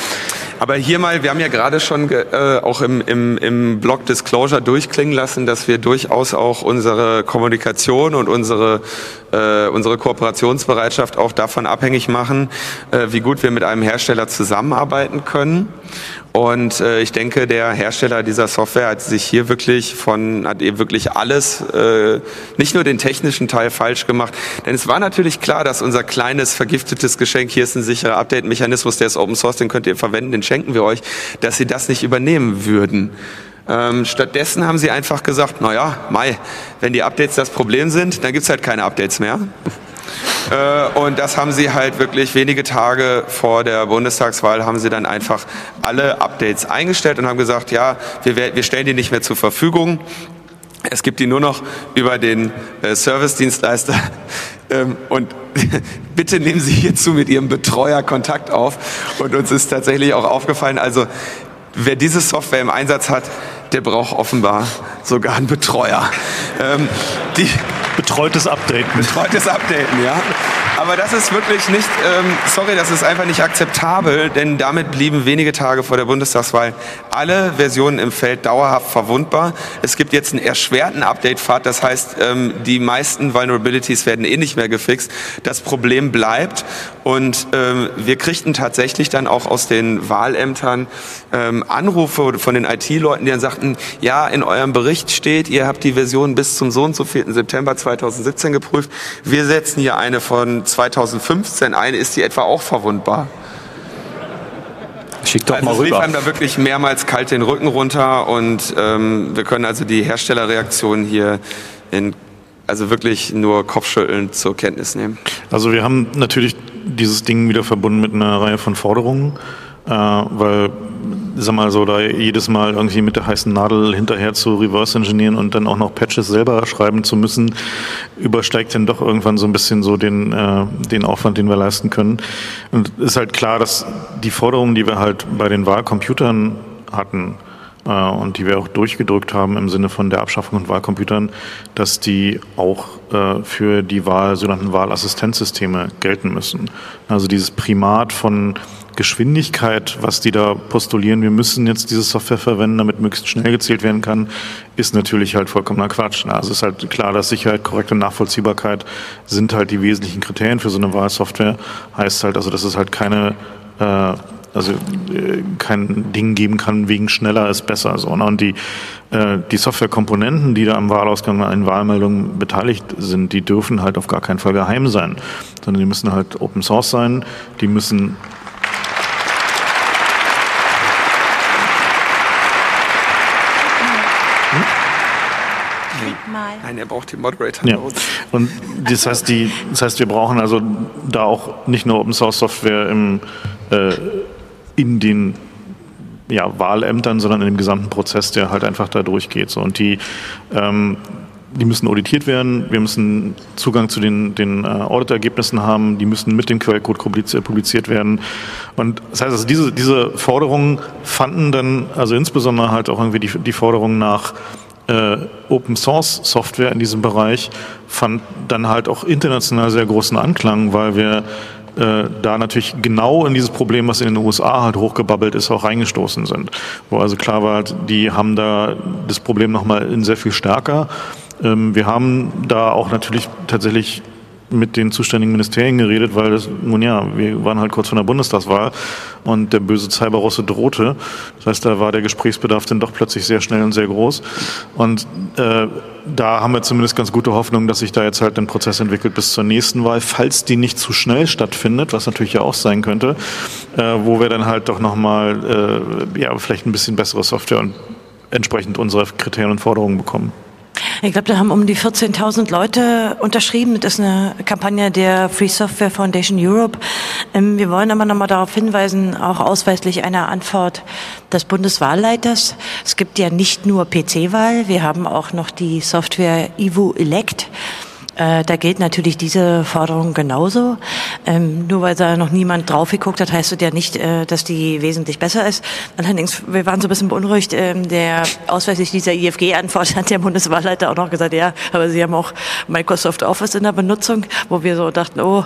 Aber hier mal, wir haben ja gerade schon ge- äh, auch im, im, im Blog Disclosure durchklingen lassen, dass wir durchaus auch unsere Kommunikation und unsere, äh, unsere Kooperationsbereitschaft auch davon abhängig machen, äh, wie gut wir mit einem Hersteller zusammenarbeiten können. Und äh, ich denke, der Hersteller dieser Software hat sich hier wirklich von, hat eben wirklich alles, äh, nicht nur den technischen Teil falsch gemacht. Denn es war natürlich klar, dass unser kleines vergiftetes Geschenk, hier ist ein sicherer Update-Mechanismus, der ist Open Source, den könnt ihr verwenden, den schenken wir euch, dass sie das nicht übernehmen würden. Ähm, stattdessen haben sie einfach gesagt, naja, Mai, wenn die Updates das Problem sind, dann gibt's halt keine Updates mehr. Äh, Und das haben sie halt wirklich wenige Tage vor der Bundestagswahl haben sie dann einfach alle Updates eingestellt und haben gesagt, ja, wir, wir stellen die nicht mehr zur Verfügung. Es gibt die nur noch über den äh, Service-Dienstleister. Ähm, und bitte nehmen Sie hierzu mit Ihrem Betreuer Kontakt auf. Und uns ist tatsächlich auch aufgefallen, also wer diese Software im Einsatz hat, der braucht offenbar sogar einen Betreuer. Ähm, die, Betreutes Updaten. Betreutes Updaten, ja. Aber das ist wirklich nicht, ähm, sorry, das ist einfach nicht akzeptabel, denn damit blieben wenige Tage vor der Bundestagswahl alle Versionen im Feld dauerhaft verwundbar. Es gibt jetzt einen erschwerten Update-Pfad, das heißt, ähm, die meisten Vulnerabilities werden eh nicht mehr gefixt. Das Problem bleibt und ähm, wir kriegten tatsächlich dann auch aus den Wahlämtern ähm, Anrufe von den IT-Leuten, die dann sagten, ja, in eurem Bericht steht, ihr habt die Version bis zum so und so 4. September 2017 geprüft. Wir setzen hier eine von 2015 ein. Ist die etwa auch verwundbar? Schick doch Also mal es lief rüber. einem da wirklich mehrmals kalt den Rücken runter und ähm, wir können also die Herstellerreaktion hier in, also wirklich nur kopfschüttelnd zur Kenntnis nehmen. Also wir haben natürlich dieses Ding wieder verbunden mit einer Reihe von Forderungen, äh, weil, sag mal so, da jedes Mal irgendwie mit der heißen Nadel hinterher zu reverse engineeren und dann auch noch Patches selber schreiben zu müssen, übersteigt dann doch irgendwann so ein bisschen so den, äh, den Aufwand, den wir leisten können. Und ist halt klar, dass die Forderungen, die wir halt bei den Wahlcomputern hatten, und die wir auch durchgedrückt haben im Sinne von der Abschaffung von Wahlcomputern, dass die auch äh, für die Wahl, sogenannten Wahlassistenzsysteme gelten müssen. Also dieses Primat von Geschwindigkeit, was die da postulieren, wir müssen jetzt diese Software verwenden, damit möglichst schnell gezählt werden kann, ist natürlich halt vollkommener Quatsch. Also es ist halt klar, dass Sicherheit, korrekte Nachvollziehbarkeit sind halt die wesentlichen Kriterien für so eine Wahlsoftware. Heißt halt also, dass es halt keine äh, also äh, kein Ding geben kann, wegen schneller ist besser. So, ne? Und die, äh, die Softwarekomponenten, die da am Wahlausgang an Wahlmeldungen beteiligt sind, die dürfen halt auf gar keinen Fall geheim sein, sondern die müssen halt Open Source sein, die müssen Mal. Nein, er braucht die Moderator. Ja. Und das heißt, die, das heißt, wir brauchen also da auch nicht nur Open Source Software im, äh, in den ja, Wahlämtern, sondern in dem gesamten Prozess, der halt einfach da durchgeht. So. Und die, ähm, die müssen auditiert werden, wir müssen Zugang zu den, den äh, Auditergebnissen haben, die müssen mit dem Quellcode publiziert, werden. Und das heißt also, diese, diese Forderungen fanden dann, also insbesondere halt auch irgendwie die, die Forderung nach äh, Open Source Software in diesem Bereich fand dann halt auch international sehr großen Anklang, weil wir äh, da natürlich genau in dieses Problem, was in den USA halt hochgebabbelt ist, auch reingestoßen sind. Wo also klar war, die haben da das Problem nochmal in sehr viel stärker. Ähm, wir haben da auch natürlich tatsächlich mit den zuständigen Ministerien geredet, weil das, nun ja, wir waren halt kurz vor der Bundestagswahl und der böse Cyberrusse drohte. Das heißt, da war der Gesprächsbedarf dann doch plötzlich sehr schnell und sehr groß. Und äh, da haben wir zumindest ganz gute Hoffnung, dass sich da jetzt halt ein Prozess entwickelt bis zur nächsten Wahl, falls die nicht zu schnell stattfindet, was natürlich ja auch sein könnte, äh, wo wir dann halt doch nochmal, äh, ja, vielleicht ein bisschen bessere Software und entsprechend unsere Kriterien und Forderungen bekommen. Ich glaube, da haben um die 14.000 Leute unterschrieben. Das ist eine Kampagne der Free Software Foundation Europe. Ähm, wir wollen aber nochmal darauf hinweisen, auch ausweislich einer Antwort des Bundeswahlleiters. Es gibt ja nicht nur PC-Wahl, wir haben auch noch die Software Ivo Elect. Äh, da gilt natürlich diese Forderung genauso. Ähm, nur weil da noch niemand drauf geguckt hat, heißt es ja nicht, äh, dass die wesentlich besser ist. Allerdings, wir waren so ein bisschen beunruhigt. Ähm, der ausweislich dieser IFG-Antwort hat der Bundeswahlleiter auch noch gesagt, ja, aber Sie haben auch Microsoft Office in der Benutzung, wo wir so dachten, oh,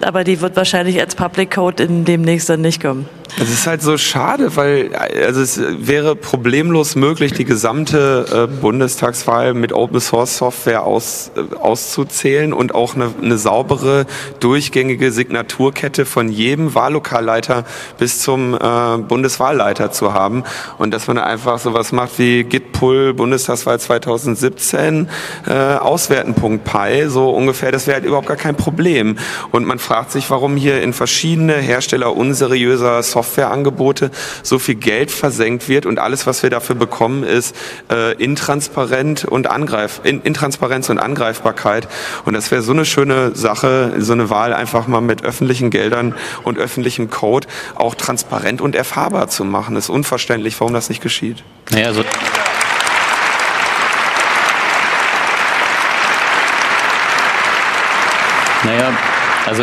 aber die wird wahrscheinlich als Public Code in demnächst dann nicht kommen. Es ist halt so schade, weil also es wäre problemlos möglich, die gesamte äh, Bundestagswahl mit Open Source Software aus, äh, auszuzählen und auch eine, eine saubere, durchgängige Signaturkette von jedem Wahllokalleiter bis zum äh, Bundeswahlleiter zu haben. Und dass man einfach sowas macht wie Git-Pull Bundestagswahl 2017, äh, auswerten.py, so ungefähr, das wäre halt überhaupt gar kein Problem. Und man fragt sich, warum hier in verschiedene Hersteller unseriöser Softwareangebote so viel Geld versenkt wird und alles, was wir dafür bekommen, ist äh, intransparent und Angreif, in, Intransparenz und Angreifbarkeit. Und das wäre so eine schöne Sache, so eine Wahl einfach mal mit öffentlichen Geldern und öffentlichem Code auch transparent und erfahrbar zu machen. Das ist unverständlich, warum das nicht geschieht. Naja, also Naja, also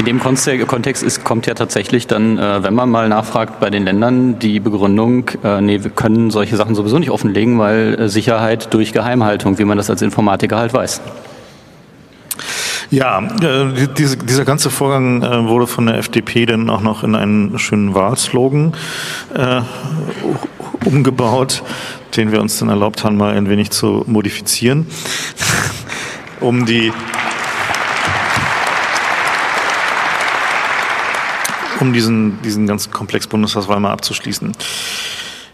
in dem Kontext ist, kommt ja tatsächlich dann, äh, wenn man mal nachfragt bei den Ländern, die Begründung, äh, nee, wir können solche Sachen sowieso nicht offenlegen, weil äh, Sicherheit durch Geheimhaltung, wie man das als Informatiker halt weiß. Ja, äh, diese, dieser ganze Vorgang äh, wurde von der FDP dann auch noch in einen schönen Wahlslogan äh, umgebaut, den wir uns dann erlaubt haben, mal ein wenig zu modifizieren, um die um diesen, diesen ganzen Komplex Bundestagswahl mal abzuschließen.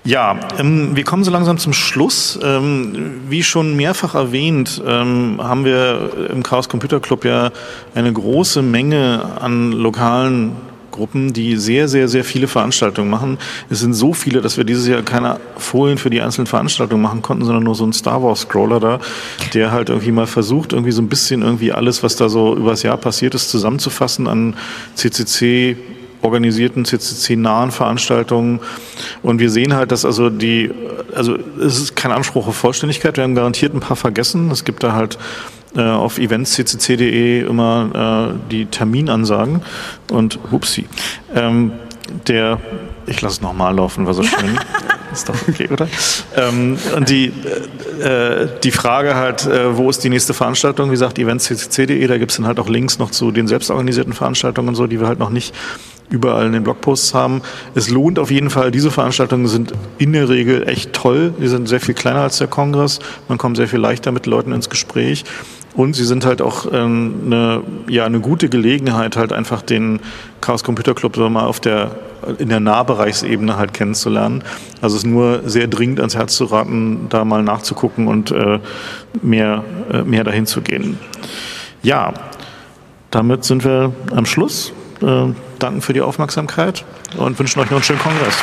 Ja, ähm, wir kommen so langsam zum Schluss. Ähm, wie schon mehrfach erwähnt, ähm, haben wir im Chaos Computer Club ja eine große Menge an lokalen Gruppen, die sehr, sehr, sehr viele Veranstaltungen machen. Es sind so viele, dass wir dieses Jahr keine Folien für die einzelnen Veranstaltungen machen konnten, sondern nur so ein Star Wars Scroller da, der halt irgendwie mal versucht, irgendwie so ein bisschen irgendwie alles, was da so übers Jahr passiert ist, zusammenzufassen an CCC organisierten CCC-nahen Veranstaltungen. Und wir sehen halt, dass also die, also es ist kein Anspruch auf Vollständigkeit. Wir haben garantiert ein paar vergessen. Es gibt da halt äh, auf eventsccc.de immer äh, die Terminansagen und hupsi. Ähm, der, ich lasse es nochmal laufen, war so schön. ist doch okay, oder? Ähm, und die, äh, die Frage halt, äh, wo ist die nächste Veranstaltung? Wie gesagt, eventsccc.de, da gibt es dann halt auch Links noch zu den selbstorganisierten Veranstaltungen und so, die wir halt noch nicht überall in den Blogposts haben. Es lohnt auf jeden Fall. Diese Veranstaltungen sind in der Regel echt toll. Die sind sehr viel kleiner als der Kongress. Man kommt sehr viel leichter mit Leuten ins Gespräch. Und sie sind halt auch ähm, eine, ja, eine gute Gelegenheit, halt einfach den Chaos Computer Club so mal auf der, in der Nahbereichsebene halt kennenzulernen. Also es ist nur sehr dringend ans Herz zu raten, da mal nachzugucken und äh, mehr, äh, mehr dahin zu gehen. Ja, damit sind wir am Schluss. Äh, danken für die Aufmerksamkeit und wünschen euch noch einen schönen Kongress.